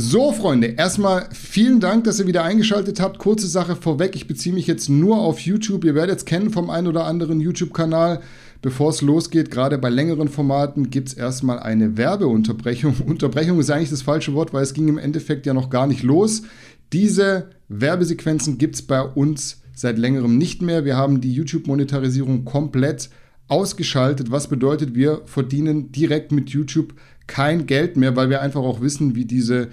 So, Freunde, erstmal vielen Dank, dass ihr wieder eingeschaltet habt. Kurze Sache vorweg, ich beziehe mich jetzt nur auf YouTube. Ihr werdet es kennen vom einen oder anderen YouTube-Kanal. Bevor es losgeht, gerade bei längeren Formaten, gibt es erstmal eine Werbeunterbrechung. Unterbrechung ist eigentlich das falsche Wort, weil es ging im Endeffekt ja noch gar nicht los. Diese Werbesequenzen gibt es bei uns seit längerem nicht mehr. Wir haben die YouTube-Monetarisierung komplett ausgeschaltet, was bedeutet, wir verdienen direkt mit YouTube kein Geld mehr, weil wir einfach auch wissen, wie diese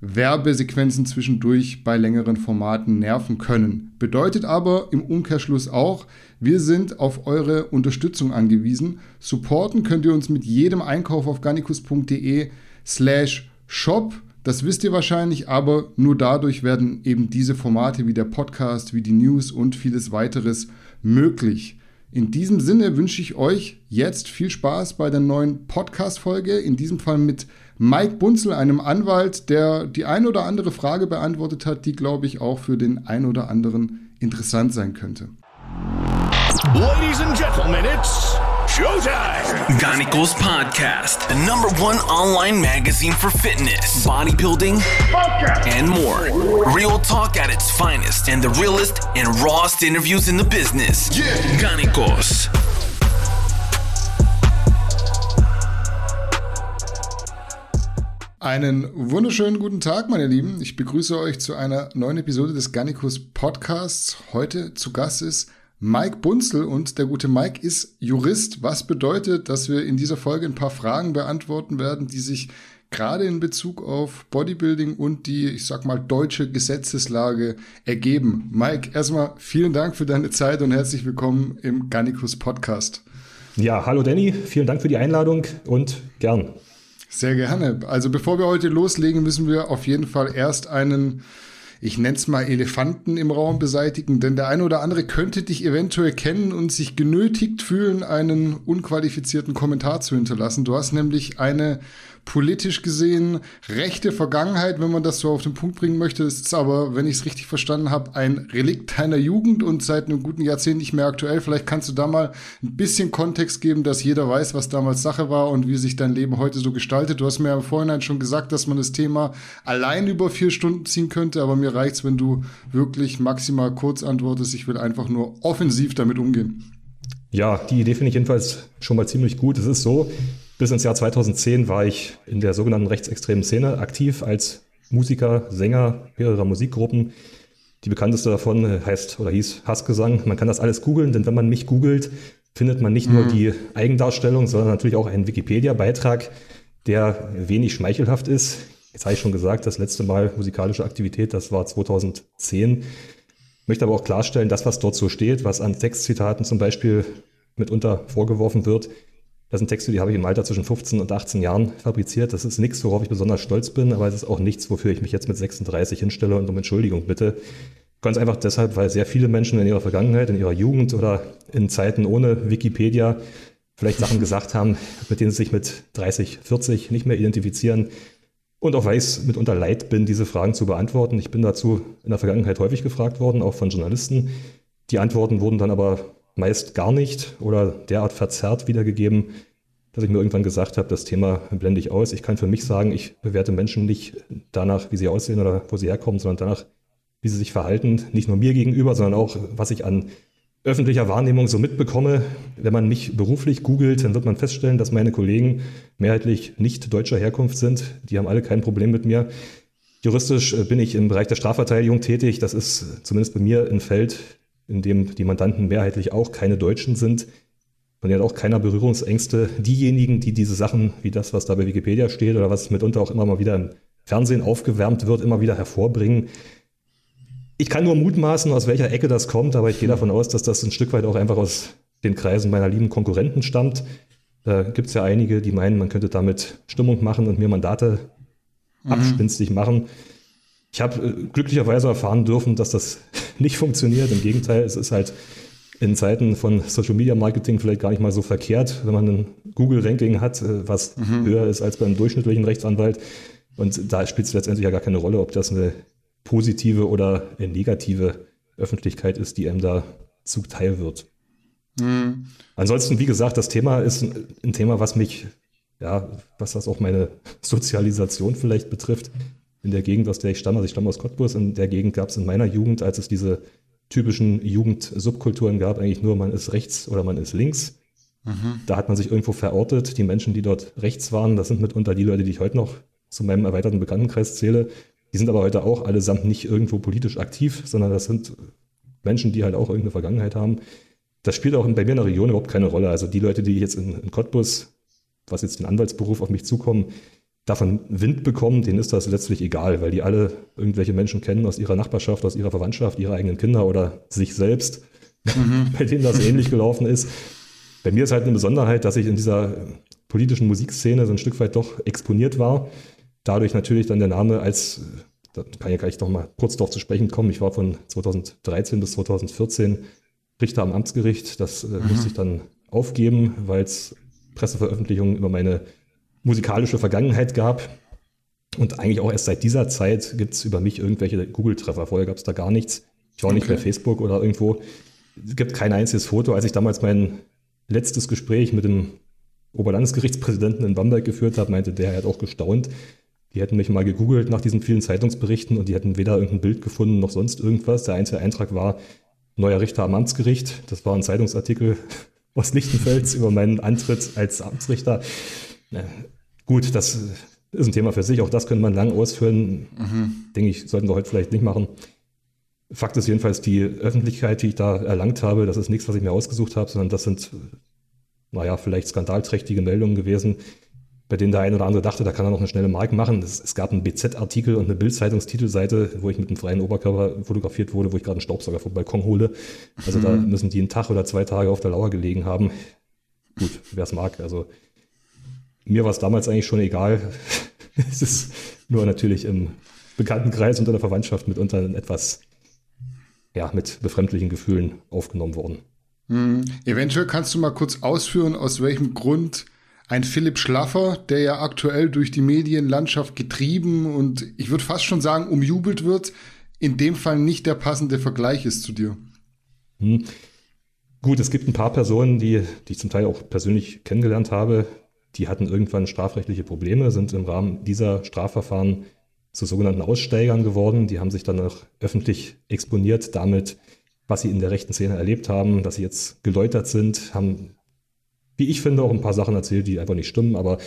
Werbesequenzen zwischendurch bei längeren Formaten nerven können. Bedeutet aber im Umkehrschluss auch, wir sind auf eure Unterstützung angewiesen. Supporten könnt ihr uns mit jedem Einkauf auf garnicus.de slash shop. Das wisst ihr wahrscheinlich, aber nur dadurch werden eben diese Formate wie der Podcast, wie die News und vieles weiteres möglich. In diesem Sinne wünsche ich euch jetzt viel Spaß bei der neuen Podcast-Folge. In diesem Fall mit Mike Bunzel, einem Anwalt, der die ein oder andere Frage beantwortet hat, die, glaube ich, auch für den ein oder anderen interessant sein könnte. Ladies and Gentlemen, it's Showtime! Ganicos Podcast, the number one online magazine for fitness, bodybuilding, Podcast. and more. Real talk at its finest, and the realest and rawest interviews in the business. Yeah. Ganicos. Einen wunderschönen guten Tag, meine Lieben. Ich begrüße euch zu einer neuen Episode des Garnicus Podcasts. Heute zu Gast ist Mike Bunzel und der gute Mike ist Jurist, was bedeutet, dass wir in dieser Folge ein paar Fragen beantworten werden, die sich gerade in Bezug auf Bodybuilding und die, ich sag mal, deutsche Gesetzeslage ergeben. Mike, erstmal vielen Dank für deine Zeit und herzlich willkommen im Garnicus Podcast. Ja, hallo Danny, vielen Dank für die Einladung und gern. Sehr gerne. Also bevor wir heute loslegen, müssen wir auf jeden Fall erst einen ich nenne es mal Elefanten im Raum beseitigen, denn der eine oder andere könnte dich eventuell kennen und sich genötigt fühlen, einen unqualifizierten Kommentar zu hinterlassen. Du hast nämlich eine politisch gesehen rechte Vergangenheit, wenn man das so auf den Punkt bringen möchte. Es ist aber, wenn ich es richtig verstanden habe, ein Relikt deiner Jugend und seit einem guten Jahrzehnt nicht mehr aktuell. Vielleicht kannst du da mal ein bisschen Kontext geben, dass jeder weiß, was damals Sache war und wie sich dein Leben heute so gestaltet. Du hast mir im Vorhinein schon gesagt, dass man das Thema allein über vier Stunden ziehen könnte, aber mir reicht's, wenn du wirklich maximal kurz antwortest. Ich will einfach nur offensiv damit umgehen. Ja, die Idee finde ich jedenfalls schon mal ziemlich gut. Es ist so, bis ins Jahr 2010 war ich in der sogenannten rechtsextremen Szene aktiv als Musiker, Sänger mehrerer Musikgruppen. Die bekannteste davon heißt oder hieß Hassgesang. Man kann das alles googeln, denn wenn man mich googelt, findet man nicht mhm. nur die Eigendarstellung, sondern natürlich auch einen Wikipedia-Beitrag, der wenig schmeichelhaft ist. Jetzt habe ich schon gesagt, das letzte Mal musikalische Aktivität, das war 2010. Ich möchte aber auch klarstellen, das, was dort so steht, was an Textzitaten zum Beispiel mitunter vorgeworfen wird, das sind Texte, die habe ich im Alter zwischen 15 und 18 Jahren fabriziert. Das ist nichts, worauf ich besonders stolz bin, aber es ist auch nichts, wofür ich mich jetzt mit 36 hinstelle und um Entschuldigung bitte. Ganz einfach deshalb, weil sehr viele Menschen in ihrer Vergangenheit, in ihrer Jugend oder in Zeiten ohne Wikipedia vielleicht Sachen gesagt haben, mit denen sie sich mit 30, 40 nicht mehr identifizieren. Und auch weil ich es mitunter leid bin, diese Fragen zu beantworten. Ich bin dazu in der Vergangenheit häufig gefragt worden, auch von Journalisten. Die Antworten wurden dann aber meist gar nicht oder derart verzerrt wiedergegeben, dass ich mir irgendwann gesagt habe, das Thema blende ich aus. Ich kann für mich sagen, ich bewerte Menschen nicht danach, wie sie aussehen oder wo sie herkommen, sondern danach, wie sie sich verhalten. Nicht nur mir gegenüber, sondern auch, was ich an öffentlicher Wahrnehmung so mitbekomme. Wenn man mich beruflich googelt, dann wird man feststellen, dass meine Kollegen mehrheitlich nicht deutscher Herkunft sind. Die haben alle kein Problem mit mir. Juristisch bin ich im Bereich der Strafverteidigung tätig. Das ist zumindest bei mir ein Feld, in dem die Mandanten mehrheitlich auch keine Deutschen sind. Man hat auch keiner Berührungsängste. Diejenigen, die diese Sachen, wie das, was da bei Wikipedia steht oder was mitunter auch immer mal wieder im Fernsehen aufgewärmt wird, immer wieder hervorbringen. Ich kann nur mutmaßen, aus welcher Ecke das kommt, aber ich gehe davon aus, dass das ein Stück weit auch einfach aus den Kreisen meiner lieben Konkurrenten stammt. Da gibt es ja einige, die meinen, man könnte damit Stimmung machen und mir Mandate mhm. abspinstig machen. Ich habe äh, glücklicherweise erfahren dürfen, dass das nicht funktioniert. Im Gegenteil, es ist halt in Zeiten von Social Media Marketing vielleicht gar nicht mal so verkehrt, wenn man ein Google-Ranking hat, äh, was mhm. höher ist als beim durchschnittlichen Rechtsanwalt. Und da spielt es letztendlich ja gar keine Rolle, ob das eine positive oder eine negative Öffentlichkeit ist, die einem da zuteil wird. Mhm. Ansonsten, wie gesagt, das Thema ist ein Thema, was mich, ja, was das auch meine Sozialisation vielleicht betrifft, in der Gegend, aus der ich stamme, also ich stamme aus Cottbus, in der Gegend gab es in meiner Jugend, als es diese typischen Jugendsubkulturen gab, eigentlich nur, man ist rechts oder man ist links. Mhm. Da hat man sich irgendwo verortet. Die Menschen, die dort rechts waren, das sind mitunter die Leute, die ich heute noch zu meinem erweiterten Bekanntenkreis zähle. Die sind aber heute auch allesamt nicht irgendwo politisch aktiv, sondern das sind Menschen, die halt auch irgendeine Vergangenheit haben. Das spielt auch bei mir in der Region überhaupt keine Rolle. Also die Leute, die jetzt in, in Cottbus, was jetzt den Anwaltsberuf auf mich zukommen, davon Wind bekommen, denen ist das letztlich egal, weil die alle irgendwelche Menschen kennen aus ihrer Nachbarschaft, aus ihrer Verwandtschaft, ihre eigenen Kinder oder sich selbst, mhm. bei denen das ähnlich gelaufen ist. Bei mir ist halt eine Besonderheit, dass ich in dieser politischen Musikszene so ein Stück weit doch exponiert war. Dadurch natürlich dann der Name als, da kann ich gleich noch mal kurz darauf zu sprechen kommen, ich war von 2013 bis 2014 Richter am Amtsgericht. Das äh, mhm. musste ich dann aufgeben, weil es Presseveröffentlichungen über meine musikalische Vergangenheit gab. Und eigentlich auch erst seit dieser Zeit gibt es über mich irgendwelche Google-Treffer. Vorher gab es da gar nichts. Ich war okay. nicht bei Facebook oder irgendwo. Es gibt kein einziges Foto. Als ich damals mein letztes Gespräch mit dem Oberlandesgerichtspräsidenten in Bamberg geführt habe, meinte der, er hat auch gestaunt. Die hätten mich mal gegoogelt nach diesen vielen Zeitungsberichten und die hätten weder irgendein Bild gefunden noch sonst irgendwas. Der einzige Eintrag war neuer Richter am Amtsgericht. Das war ein Zeitungsartikel aus Lichtenfels über meinen Antritt als Amtsrichter. Ja, gut, das ist ein Thema für sich. Auch das könnte man lang ausführen. Mhm. Denke ich, sollten wir heute vielleicht nicht machen. Fakt ist jedenfalls, die Öffentlichkeit, die ich da erlangt habe, das ist nichts, was ich mir ausgesucht habe, sondern das sind, naja, vielleicht skandalträchtige Meldungen gewesen, bei denen der eine oder andere dachte, da kann er noch eine schnelle Mark machen. Es, es gab einen BZ-Artikel und eine Bild-Zeitungstitelseite, wo ich mit einem freien Oberkörper fotografiert wurde, wo ich gerade einen Staubsauger vom Balkon hole. Also mhm. da müssen die einen Tag oder zwei Tage auf der Lauer gelegen haben. Gut, wer es mag. Also mir war es damals eigentlich schon egal. es ist nur natürlich im Bekanntenkreis unter der Verwandtschaft mitunter etwas ja, mit befremdlichen Gefühlen aufgenommen worden. Hm. Eventuell kannst du mal kurz ausführen, aus welchem Grund ein Philipp Schlaffer, der ja aktuell durch die Medienlandschaft getrieben und ich würde fast schon sagen umjubelt wird, in dem Fall nicht der passende Vergleich ist zu dir. Hm. Gut, es gibt ein paar Personen, die, die ich zum Teil auch persönlich kennengelernt habe, die hatten irgendwann strafrechtliche Probleme, sind im Rahmen dieser Strafverfahren zu sogenannten Aussteigern geworden. Die haben sich dann auch öffentlich exponiert damit, was sie in der rechten Szene erlebt haben, dass sie jetzt geläutert sind, haben, wie ich finde, auch ein paar Sachen erzählt, die einfach nicht stimmen. Aber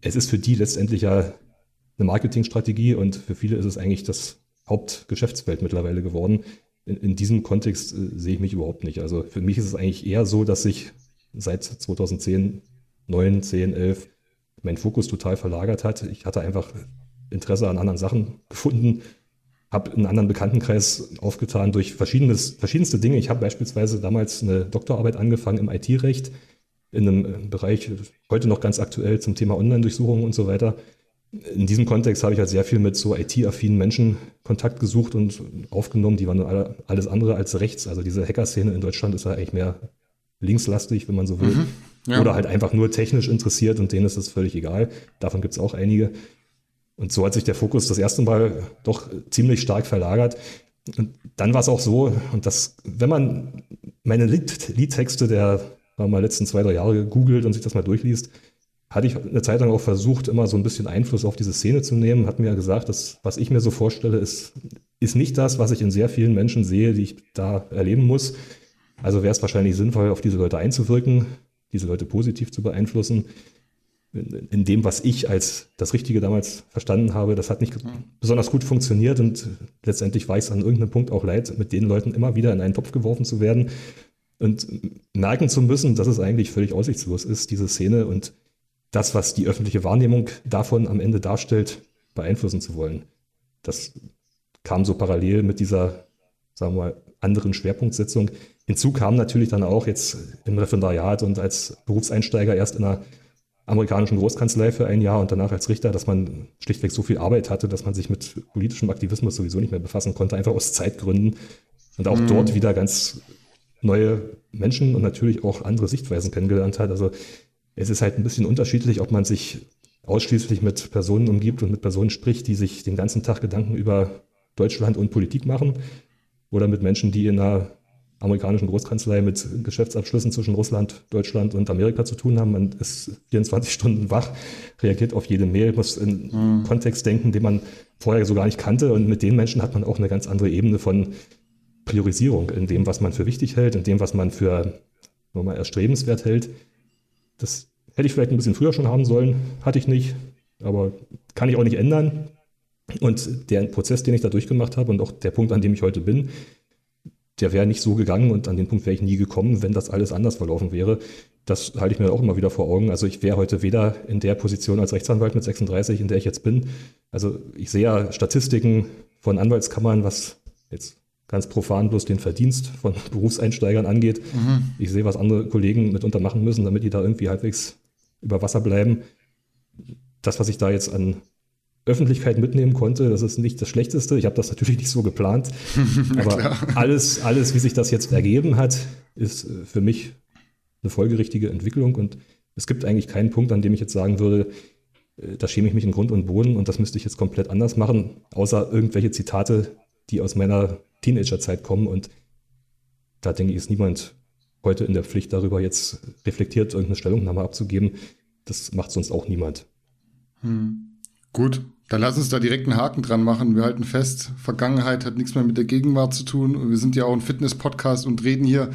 es ist für die letztendlich ja eine Marketingstrategie und für viele ist es eigentlich das Hauptgeschäftsfeld mittlerweile geworden. In, in diesem Kontext äh, sehe ich mich überhaupt nicht. Also für mich ist es eigentlich eher so, dass sich seit 2010, 9, 10, 11 mein Fokus total verlagert hat. Ich hatte einfach Interesse an anderen Sachen gefunden, habe einen anderen Bekanntenkreis aufgetan durch verschiedenes, verschiedenste Dinge. Ich habe beispielsweise damals eine Doktorarbeit angefangen im IT-Recht in einem äh, Bereich, heute noch ganz aktuell zum Thema Online-Durchsuchungen und so weiter. In diesem Kontext habe ich halt sehr viel mit so IT-affinen Menschen Kontakt gesucht und aufgenommen. Die waren alle, alles andere als rechts. Also diese Hacker-Szene in Deutschland ist ja eigentlich mehr linkslastig, wenn man so will. Mhm, ja. Oder halt einfach nur technisch interessiert und denen ist das völlig egal. Davon gibt es auch einige. Und so hat sich der Fokus das erste Mal doch ziemlich stark verlagert. Und dann war es auch so, und das, wenn man meine Liedtexte der mal letzten zwei, drei Jahre googelt und sich das mal durchliest, hatte ich eine Zeit lang auch versucht, immer so ein bisschen Einfluss auf diese Szene zu nehmen. Hat mir gesagt, dass was ich mir so vorstelle, ist, ist nicht das, was ich in sehr vielen Menschen sehe, die ich da erleben muss. Also wäre es wahrscheinlich sinnvoll, auf diese Leute einzuwirken, diese Leute positiv zu beeinflussen in dem, was ich als das Richtige damals verstanden habe, das hat nicht besonders gut funktioniert und letztendlich war es an irgendeinem Punkt auch leid, mit den Leuten immer wieder in einen Topf geworfen zu werden und merken zu müssen, dass es eigentlich völlig aussichtslos ist, diese Szene und das, was die öffentliche Wahrnehmung davon am Ende darstellt, beeinflussen zu wollen. Das kam so parallel mit dieser, sagen wir mal, anderen Schwerpunktsetzung. Hinzu kam natürlich dann auch jetzt im Referendariat und als Berufseinsteiger erst in einer amerikanischen Großkanzlei für ein Jahr und danach als Richter, dass man schlichtweg so viel Arbeit hatte, dass man sich mit politischem Aktivismus sowieso nicht mehr befassen konnte, einfach aus Zeitgründen. Und auch mhm. dort wieder ganz neue Menschen und natürlich auch andere Sichtweisen kennengelernt hat. Also es ist halt ein bisschen unterschiedlich, ob man sich ausschließlich mit Personen umgibt und mit Personen spricht, die sich den ganzen Tag Gedanken über Deutschland und Politik machen oder mit Menschen, die in einer amerikanischen Großkanzlei mit Geschäftsabschlüssen zwischen Russland, Deutschland und Amerika zu tun haben. Man ist 24 Stunden wach, reagiert auf jede Mail, muss in mhm. Kontext denken, den man vorher so gar nicht kannte. Und mit den Menschen hat man auch eine ganz andere Ebene von Priorisierung in dem, was man für wichtig hält, in dem, was man für nochmal erstrebenswert hält. Das hätte ich vielleicht ein bisschen früher schon haben sollen, hatte ich nicht, aber kann ich auch nicht ändern. Und der Prozess, den ich da durchgemacht habe und auch der Punkt, an dem ich heute bin, der wäre nicht so gegangen und an den Punkt wäre ich nie gekommen, wenn das alles anders verlaufen wäre. Das halte ich mir auch immer wieder vor Augen. Also ich wäre heute weder in der Position als Rechtsanwalt mit 36, in der ich jetzt bin. Also ich sehe ja Statistiken von Anwaltskammern, was jetzt ganz profan bloß den Verdienst von Berufseinsteigern angeht. Mhm. Ich sehe, was andere Kollegen mitunter machen müssen, damit die da irgendwie halbwegs über Wasser bleiben. Das, was ich da jetzt an Öffentlichkeit mitnehmen konnte. Das ist nicht das Schlechteste. Ich habe das natürlich nicht so geplant. aber alles, alles, wie sich das jetzt ergeben hat, ist äh, für mich eine folgerichtige Entwicklung. Und es gibt eigentlich keinen Punkt, an dem ich jetzt sagen würde, äh, da schäme ich mich in Grund und Boden und das müsste ich jetzt komplett anders machen, außer irgendwelche Zitate, die aus meiner Teenagerzeit kommen. Und da denke ich, ist niemand heute in der Pflicht, darüber jetzt reflektiert irgendeine Stellungnahme abzugeben. Das macht sonst auch niemand. Hm. Gut, dann lass uns da direkt einen Haken dran machen. Wir halten fest, Vergangenheit hat nichts mehr mit der Gegenwart zu tun. Wir sind ja auch ein Fitness-Podcast und reden hier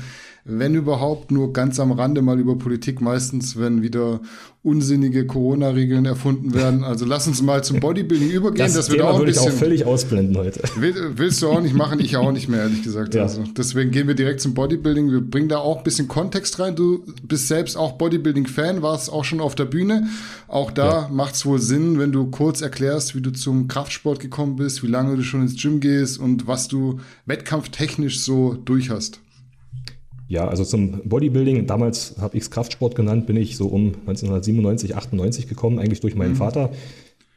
wenn überhaupt, nur ganz am Rande mal über Politik, meistens, wenn wieder unsinnige Corona-Regeln erfunden werden. Also lass uns mal zum Bodybuilding übergehen. Das, das wird auch bisschen, ich auch völlig ausblenden heute. willst du auch nicht machen, ich auch nicht mehr, ehrlich gesagt. Ja. Also deswegen gehen wir direkt zum Bodybuilding. Wir bringen da auch ein bisschen Kontext rein. Du bist selbst auch Bodybuilding-Fan, warst auch schon auf der Bühne. Auch da ja. macht es wohl Sinn, wenn du kurz erklärst, wie du zum Kraftsport gekommen bist, wie lange du schon ins Gym gehst und was du wettkampftechnisch so durch hast. Ja, also zum Bodybuilding, damals habe ich es Kraftsport genannt, bin ich so um 1997, 98 gekommen, eigentlich durch meinen mhm. Vater.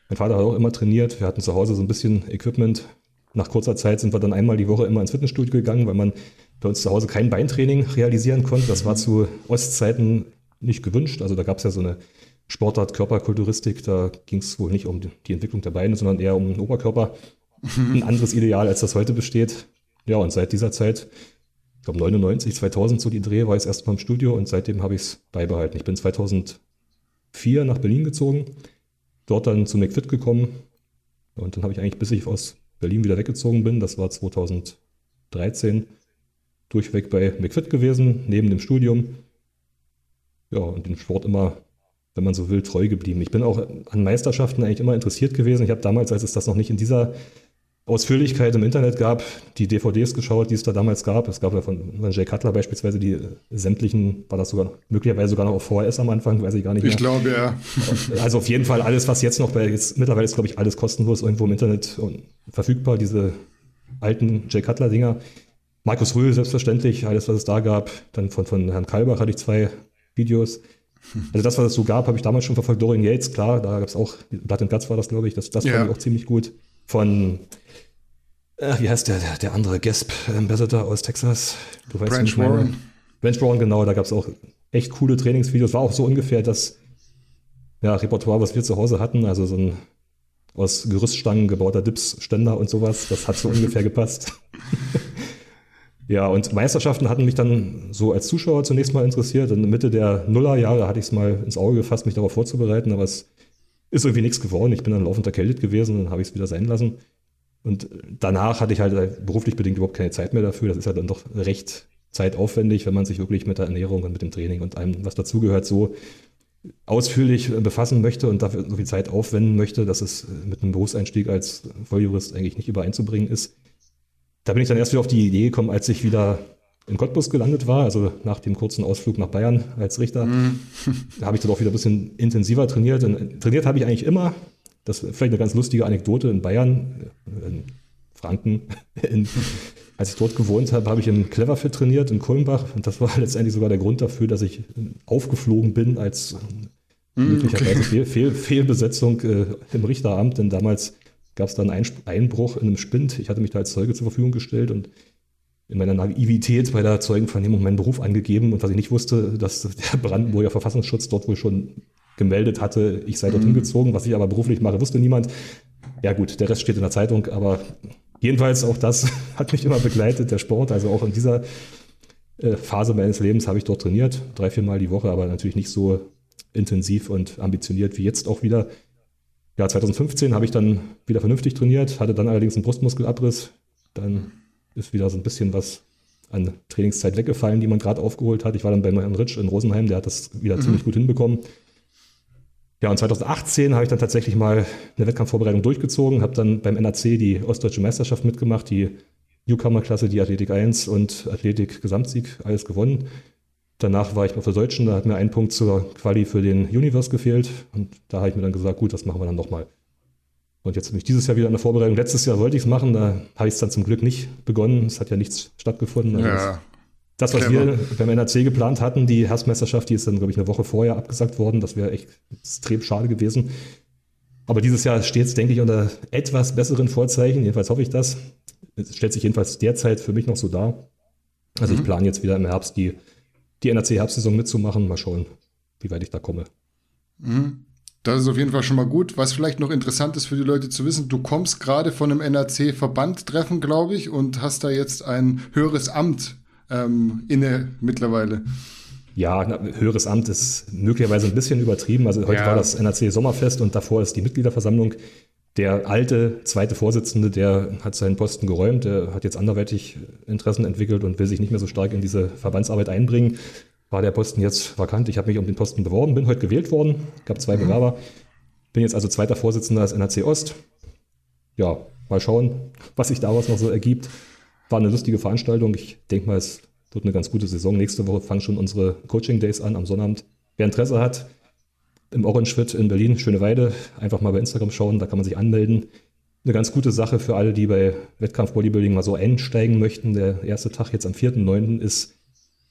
Mein Vater hat auch immer trainiert. Wir hatten zu Hause so ein bisschen Equipment. Nach kurzer Zeit sind wir dann einmal die Woche immer ins Fitnessstudio gegangen, weil man bei uns zu Hause kein Beintraining realisieren konnte. Das war zu Ostzeiten nicht gewünscht. Also da gab es ja so eine Sportart Körperkulturistik. Da ging es wohl nicht um die Entwicklung der Beine, sondern eher um den Oberkörper. Ein anderes Ideal, als das heute besteht. Ja, und seit dieser Zeit glaube 99, 2000 so die Dreh war ich erst mal im Studio und seitdem habe ich es beibehalten. Ich bin 2004 nach Berlin gezogen, dort dann zu McFit gekommen und dann habe ich eigentlich, bis ich aus Berlin wieder weggezogen bin, das war 2013, durchweg bei McFit gewesen, neben dem Studium. Ja, und dem Sport immer, wenn man so will, treu geblieben. Ich bin auch an Meisterschaften eigentlich immer interessiert gewesen. Ich habe damals, als es das noch nicht in dieser Ausführlichkeit im Internet gab, die DVDs geschaut, die es da damals gab. Es gab ja von, von Jay Cutler beispielsweise die sämtlichen, war das sogar möglicherweise sogar noch auf VHS am Anfang, weiß ich gar nicht mehr. Ich glaube, ja. Also auf jeden Fall alles, was jetzt noch bei, jetzt, mittlerweile ist glaube ich alles kostenlos irgendwo im Internet verfügbar, diese alten Jay Cutler Dinger. Markus Rühl selbstverständlich, alles was es da gab. Dann von, von Herrn Kalbach hatte ich zwei Videos. Also das, was es so gab, habe ich damals schon verfolgt. Dorian Yates, klar, da gab es auch, Blood and Guts war das, glaube ich, das, das ja. fand ich auch ziemlich gut. Von Ach, wie heißt der, der, der andere Gasp Ambassador aus Texas? Du weißt Branch Warren. Branch Warren, genau, da gab es auch echt coole Trainingsvideos. War auch so ungefähr das ja, Repertoire, was wir zu Hause hatten. Also so ein aus Gerüststangen gebauter Dipsständer und sowas. Das hat so ungefähr gepasst. ja, und Meisterschaften hatten mich dann so als Zuschauer zunächst mal interessiert. In Mitte der Nullerjahre hatte ich es mal ins Auge gefasst, mich darauf vorzubereiten, aber es ist irgendwie nichts geworden. Ich bin dann laufend erkältet gewesen und dann habe ich es wieder sein lassen. Und danach hatte ich halt beruflich bedingt überhaupt keine Zeit mehr dafür. Das ist halt dann doch recht zeitaufwendig, wenn man sich wirklich mit der Ernährung und mit dem Training und allem, was dazugehört, so ausführlich befassen möchte und dafür so viel Zeit aufwenden möchte, dass es mit einem Berufseinstieg als Volljurist eigentlich nicht übereinzubringen ist. Da bin ich dann erst wieder auf die Idee gekommen, als ich wieder in Cottbus gelandet war, also nach dem kurzen Ausflug nach Bayern als Richter. Mhm. da habe ich dann auch wieder ein bisschen intensiver trainiert. Und trainiert habe ich eigentlich immer, das ist vielleicht eine ganz lustige Anekdote in Bayern, in Franken. In, als ich dort gewohnt habe, habe ich im Cleverfit trainiert in Kulmbach und das war letztendlich sogar der Grund dafür, dass ich aufgeflogen bin als mm, möglicherweise okay. Fehl, Fehl, Fehlbesetzung äh, im Richteramt, denn damals gab es dann einen Einbruch in einem Spind. Ich hatte mich da als Zeuge zur Verfügung gestellt und in meiner Naivität bei der Zeugenvernehmung meinen Beruf angegeben und was ich nicht wusste, dass der Brandenburger Verfassungsschutz dort wohl schon gemeldet hatte, ich sei dorthin mhm. gezogen. Was ich aber beruflich mache, wusste niemand. Ja gut, der Rest steht in der Zeitung, aber jedenfalls auch das hat mich immer begleitet, der Sport. Also auch in dieser äh, Phase meines Lebens habe ich dort trainiert, drei, vier Mal die Woche, aber natürlich nicht so intensiv und ambitioniert wie jetzt auch wieder. Ja, 2015 habe ich dann wieder vernünftig trainiert, hatte dann allerdings einen Brustmuskelabriss. Dann ist wieder so ein bisschen was an Trainingszeit weggefallen, die man gerade aufgeholt hat. Ich war dann bei Herrn Ritsch in Rosenheim, der hat das wieder mhm. ziemlich gut hinbekommen. Ja, und 2018 habe ich dann tatsächlich mal eine Wettkampfvorbereitung durchgezogen, habe dann beim NAC die Ostdeutsche Meisterschaft mitgemacht, die Newcomer-Klasse, die Athletik 1 und Athletik Gesamtsieg, alles gewonnen. Danach war ich auf der Deutschen, da hat mir ein Punkt zur Quali für den Universe gefehlt. Und da habe ich mir dann gesagt, gut, das machen wir dann nochmal. Und jetzt bin ich dieses Jahr wieder in der Vorbereitung. Letztes Jahr wollte ich es machen, da habe ich es dann zum Glück nicht begonnen. Es hat ja nichts stattgefunden. Also ja, das, was clever. wir beim NRC geplant hatten, die Herbstmeisterschaft, die ist dann, glaube ich, eine Woche vorher abgesagt worden. Das wäre echt extrem schade gewesen. Aber dieses Jahr steht es, denke ich, unter etwas besseren Vorzeichen. Jedenfalls hoffe ich das. Es stellt sich jedenfalls derzeit für mich noch so dar. Also mhm. ich plane jetzt wieder im Herbst die die NRC-Herbstsaison mitzumachen. Mal schauen, wie weit ich da komme. Mhm. Das ist auf jeden Fall schon mal gut. Was vielleicht noch interessant ist für die Leute zu wissen, du kommst gerade von einem NRC-Verbandtreffen, glaube ich, und hast da jetzt ein höheres Amt ähm, inne mittlerweile. Ja, höheres Amt ist möglicherweise ein bisschen übertrieben. Also heute ja. war das NRC-Sommerfest und davor ist die Mitgliederversammlung. Der alte zweite Vorsitzende, der hat seinen Posten geräumt, der hat jetzt anderweitig Interessen entwickelt und will sich nicht mehr so stark in diese Verbandsarbeit einbringen. War der Posten jetzt vakant? Ich habe mich um den Posten beworben, bin heute gewählt worden, gab zwei mhm. Bewerber. Bin jetzt also zweiter Vorsitzender des NRC Ost. Ja, mal schauen, was sich daraus noch so ergibt. War eine lustige Veranstaltung. Ich denke mal, es wird eine ganz gute Saison. Nächste Woche fangen schon unsere Coaching Days an am Sonnabend. Wer Interesse hat, im Orange Fit in Berlin, Schöne Weide. Einfach mal bei Instagram schauen, da kann man sich anmelden. Eine ganz gute Sache für alle, die bei Wettkampf Bodybuilding mal so einsteigen möchten. Der erste Tag jetzt am 4.9. ist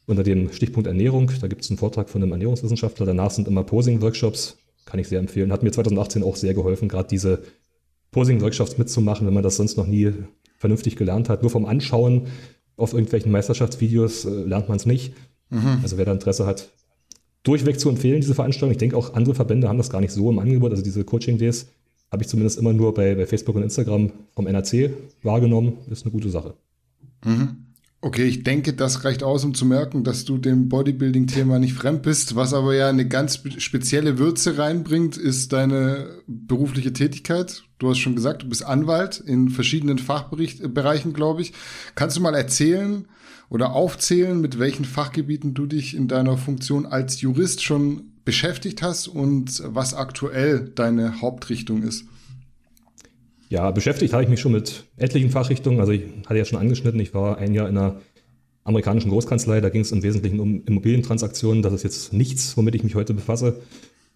unter dem Stichpunkt Ernährung. Da gibt es einen Vortrag von einem Ernährungswissenschaftler. Danach sind immer Posing-Workshops. Kann ich sehr empfehlen. Hat mir 2018 auch sehr geholfen, gerade diese Posing-Workshops mitzumachen, wenn man das sonst noch nie vernünftig gelernt hat. Nur vom Anschauen auf irgendwelchen Meisterschaftsvideos äh, lernt man es nicht. Mhm. Also wer da Interesse hat, durchweg zu empfehlen, diese Veranstaltung. Ich denke auch andere Verbände haben das gar nicht so im Angebot. Also diese Coaching-Days habe ich zumindest immer nur bei, bei Facebook und Instagram vom NRC wahrgenommen. Das ist eine gute Sache. Mhm. Okay, ich denke, das reicht aus, um zu merken, dass du dem Bodybuilding-Thema nicht fremd bist. Was aber ja eine ganz spezielle Würze reinbringt, ist deine berufliche Tätigkeit. Du hast schon gesagt, du bist Anwalt in verschiedenen Fachbereichen, glaube ich. Kannst du mal erzählen, oder aufzählen, mit welchen Fachgebieten du dich in deiner Funktion als Jurist schon beschäftigt hast und was aktuell deine Hauptrichtung ist? Ja, beschäftigt habe ich mich schon mit etlichen Fachrichtungen. Also ich hatte ja schon angeschnitten, ich war ein Jahr in einer amerikanischen Großkanzlei, da ging es im Wesentlichen um Immobilientransaktionen. Das ist jetzt nichts, womit ich mich heute befasse.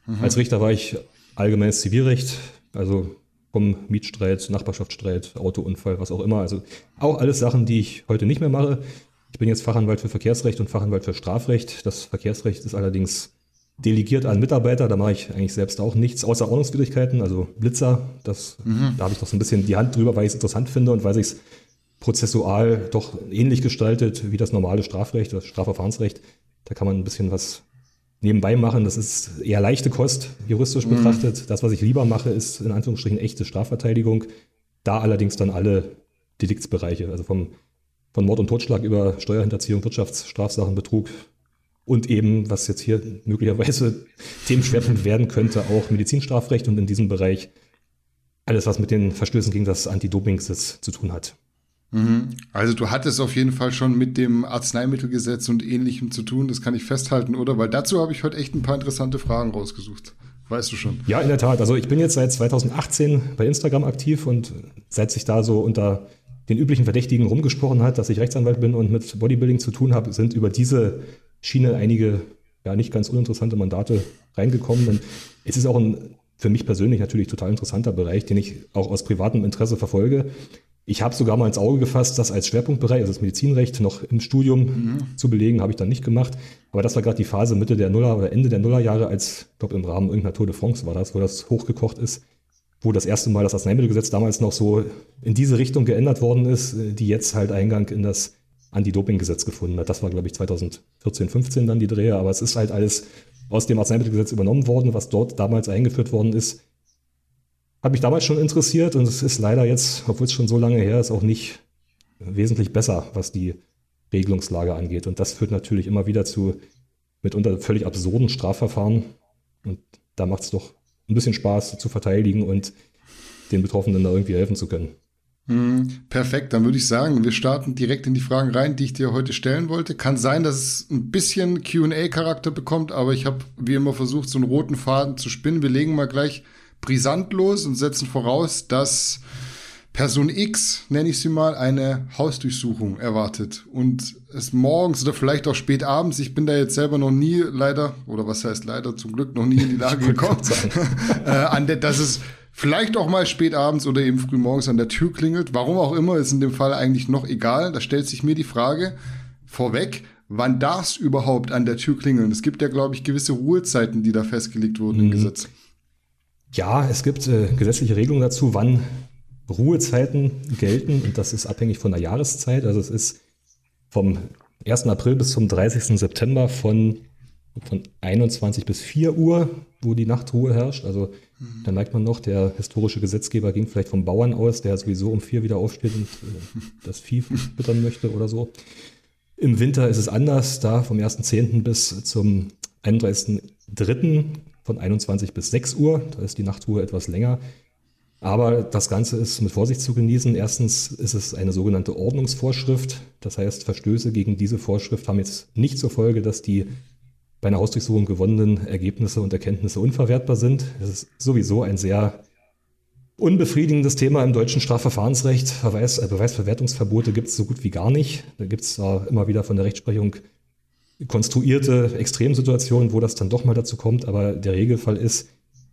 Mhm. Als Richter war ich allgemeines Zivilrecht, also vom Mietstreit, Nachbarschaftsstreit, Autounfall, was auch immer. Also auch alles Sachen, die ich heute nicht mehr mache. Ich bin jetzt Fachanwalt für Verkehrsrecht und Fachanwalt für Strafrecht. Das Verkehrsrecht ist allerdings delegiert an Mitarbeiter. Da mache ich eigentlich selbst auch nichts außer Ordnungswidrigkeiten, also Blitzer. Das, mhm. Da habe ich doch so ein bisschen die Hand drüber, weil ich es interessant finde und weil sich es prozessual doch ähnlich gestaltet wie das normale Strafrecht, das Strafverfahrensrecht. Da kann man ein bisschen was nebenbei machen. Das ist eher leichte Kost, juristisch mhm. betrachtet. Das, was ich lieber mache, ist in Anführungsstrichen echte Strafverteidigung. Da allerdings dann alle Deliktsbereiche, also vom von Mord und Totschlag über Steuerhinterziehung, Wirtschaftsstrafsachen, Betrug und eben, was jetzt hier möglicherweise Themenschwerpunkt werden könnte, auch Medizinstrafrecht und in diesem Bereich alles, was mit den Verstößen gegen das Anti-Doping-Gesetz zu tun hat. Mhm. Also du hattest auf jeden Fall schon mit dem Arzneimittelgesetz und ähnlichem zu tun, das kann ich festhalten, oder? Weil dazu habe ich heute echt ein paar interessante Fragen rausgesucht. Weißt du schon? Ja, in der Tat. Also ich bin jetzt seit 2018 bei Instagram aktiv und seit sich da so unter den üblichen Verdächtigen rumgesprochen hat, dass ich Rechtsanwalt bin und mit Bodybuilding zu tun habe, sind über diese Schiene einige ja nicht ganz uninteressante Mandate reingekommen. Und es ist auch ein für mich persönlich natürlich total interessanter Bereich, den ich auch aus privatem Interesse verfolge. Ich habe sogar mal ins Auge gefasst, das als Schwerpunktbereich, also das Medizinrecht, noch im Studium mhm. zu belegen, habe ich dann nicht gemacht. Aber das war gerade die Phase Mitte der Nuller oder Ende der Nullerjahre, als, ich glaube, im Rahmen irgendeiner Tour de France war das, wo das hochgekocht ist wo das erste Mal das Arzneimittelgesetz damals noch so in diese Richtung geändert worden ist, äh, die jetzt halt Eingang in das Anti-Doping-Gesetz gefunden hat. Das war, glaube ich, 2014, 15 dann die Drehe, aber es ist halt alles aus dem Arzneimittelgesetz übernommen worden, was dort damals eingeführt worden ist. Hat mich damals schon interessiert und es ist leider jetzt, obwohl es schon so lange her ist, auch nicht wesentlich besser, was die Regelungslage angeht. Und das führt natürlich immer wieder zu mitunter völlig absurden Strafverfahren. Und da macht es doch ein bisschen Spaß zu verteidigen und den Betroffenen da irgendwie helfen zu können. Hm, perfekt, dann würde ich sagen, wir starten direkt in die Fragen rein, die ich dir heute stellen wollte. Kann sein, dass es ein bisschen QA-Charakter bekommt, aber ich habe wie immer versucht, so einen roten Faden zu spinnen. Wir legen mal gleich brisant los und setzen voraus, dass Person X, nenne ich sie mal, eine Hausdurchsuchung erwartet. Und es morgens oder vielleicht auch spät abends, ich bin da jetzt selber noch nie leider, oder was heißt leider, zum Glück noch nie in die Lage gekommen, äh, an der, dass es vielleicht auch mal spät abends oder eben früh morgens an der Tür klingelt. Warum auch immer, ist in dem Fall eigentlich noch egal. Da stellt sich mir die Frage vorweg, wann darf es überhaupt an der Tür klingeln? Es gibt ja, glaube ich, gewisse Ruhezeiten, die da festgelegt wurden mhm. im Gesetz. Ja, es gibt äh, gesetzliche Regelungen dazu, wann Ruhezeiten gelten und das ist abhängig von der Jahreszeit. Also es ist vom 1. April bis zum 30. September von, von 21 bis 4 Uhr, wo die Nachtruhe herrscht. Also mhm. da merkt man noch, der historische Gesetzgeber ging vielleicht vom Bauern aus, der sowieso um 4 wieder aufsteht und äh, das Vieh füttern möchte oder so. Im Winter ist es anders, da vom 1.10. bis zum 31.03. von 21 bis 6 Uhr, da ist die Nachtruhe etwas länger. Aber das Ganze ist mit Vorsicht zu genießen. Erstens ist es eine sogenannte Ordnungsvorschrift. Das heißt, Verstöße gegen diese Vorschrift haben jetzt nicht zur Folge, dass die bei einer Hausdurchsuchung gewonnenen Ergebnisse und Erkenntnisse unverwertbar sind. Es ist sowieso ein sehr unbefriedigendes Thema im deutschen Strafverfahrensrecht. Verweis, äh, Beweisverwertungsverbote gibt es so gut wie gar nicht. Da gibt es äh, immer wieder von der Rechtsprechung konstruierte Extremsituationen, wo das dann doch mal dazu kommt. Aber der Regelfall ist,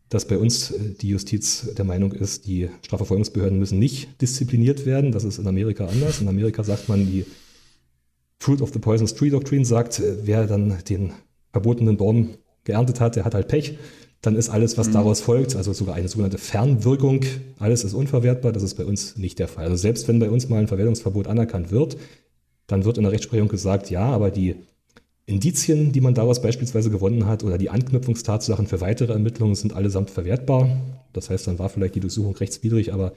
dass bei uns äh, die Justiz der Meinung ist, die Strafverfolgungsbehörden müssen nicht diszipliniert werden. Das ist in Amerika anders. In Amerika sagt man, die Fruit of the Poisonous Tree Doctrine sagt, äh, wer dann den verbotenen Baum geerntet hat, der hat halt Pech. Dann ist alles, was mhm. daraus folgt, also sogar eine sogenannte Fernwirkung, alles ist unverwertbar. Das ist bei uns nicht der Fall. Also selbst wenn bei uns mal ein Verwertungsverbot anerkannt wird, dann wird in der Rechtsprechung gesagt, ja, aber die Indizien, die man daraus beispielsweise gewonnen hat, oder die Anknüpfungstatsachen für weitere Ermittlungen sind allesamt verwertbar. Das heißt, dann war vielleicht die Durchsuchung rechtswidrig, aber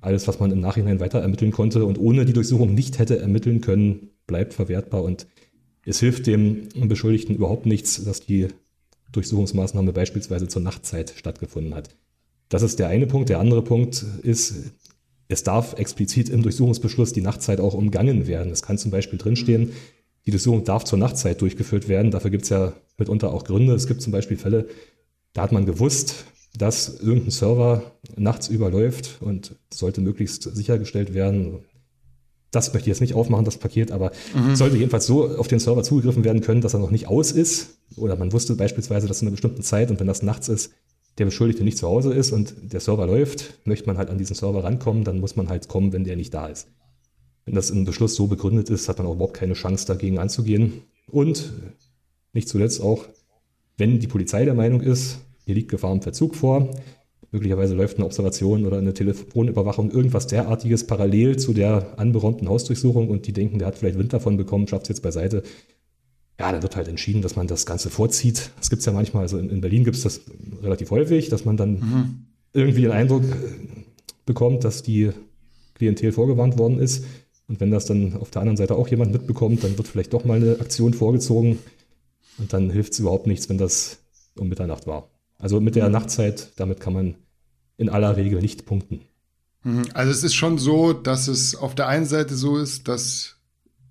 alles, was man im Nachhinein weiter ermitteln konnte und ohne die Durchsuchung nicht hätte ermitteln können, bleibt verwertbar und es hilft dem Beschuldigten überhaupt nichts, dass die Durchsuchungsmaßnahme beispielsweise zur Nachtzeit stattgefunden hat. Das ist der eine Punkt. Der andere Punkt ist, es darf explizit im Durchsuchungsbeschluss die Nachtzeit auch umgangen werden. Es kann zum Beispiel drinstehen, die Durchsuchung darf zur Nachtzeit durchgeführt werden. Dafür gibt es ja mitunter auch Gründe. Es gibt zum Beispiel Fälle, da hat man gewusst, dass irgendein Server nachts überläuft und sollte möglichst sichergestellt werden. Das möchte ich jetzt nicht aufmachen, das Paket, aber mhm. sollte jedenfalls so auf den Server zugegriffen werden können, dass er noch nicht aus ist. Oder man wusste beispielsweise, dass in einer bestimmten Zeit und wenn das nachts ist, der Beschuldigte nicht zu Hause ist und der Server läuft, möchte man halt an diesen Server rankommen, dann muss man halt kommen, wenn der nicht da ist. Wenn das im Beschluss so begründet ist, hat man auch überhaupt keine Chance dagegen anzugehen. Und nicht zuletzt auch, wenn die Polizei der Meinung ist, hier liegt Gefahr im Verzug vor, möglicherweise läuft eine Observation oder eine Telefonüberwachung, irgendwas derartiges parallel zu der anberaumten Hausdurchsuchung und die denken, der hat vielleicht Wind davon bekommen, schafft es jetzt beiseite. Ja, dann wird halt entschieden, dass man das Ganze vorzieht. Das gibt es ja manchmal, also in, in Berlin gibt es das relativ häufig, dass man dann mhm. irgendwie den Eindruck äh, bekommt, dass die Klientel vorgewarnt worden ist. Und wenn das dann auf der anderen Seite auch jemand mitbekommt, dann wird vielleicht doch mal eine Aktion vorgezogen. Und dann hilft es überhaupt nichts, wenn das um Mitternacht war. Also mit der. Nachtzeit, damit kann man in aller Regel nicht punkten. Mhm. Also es ist schon so, dass es auf der einen Seite so ist, dass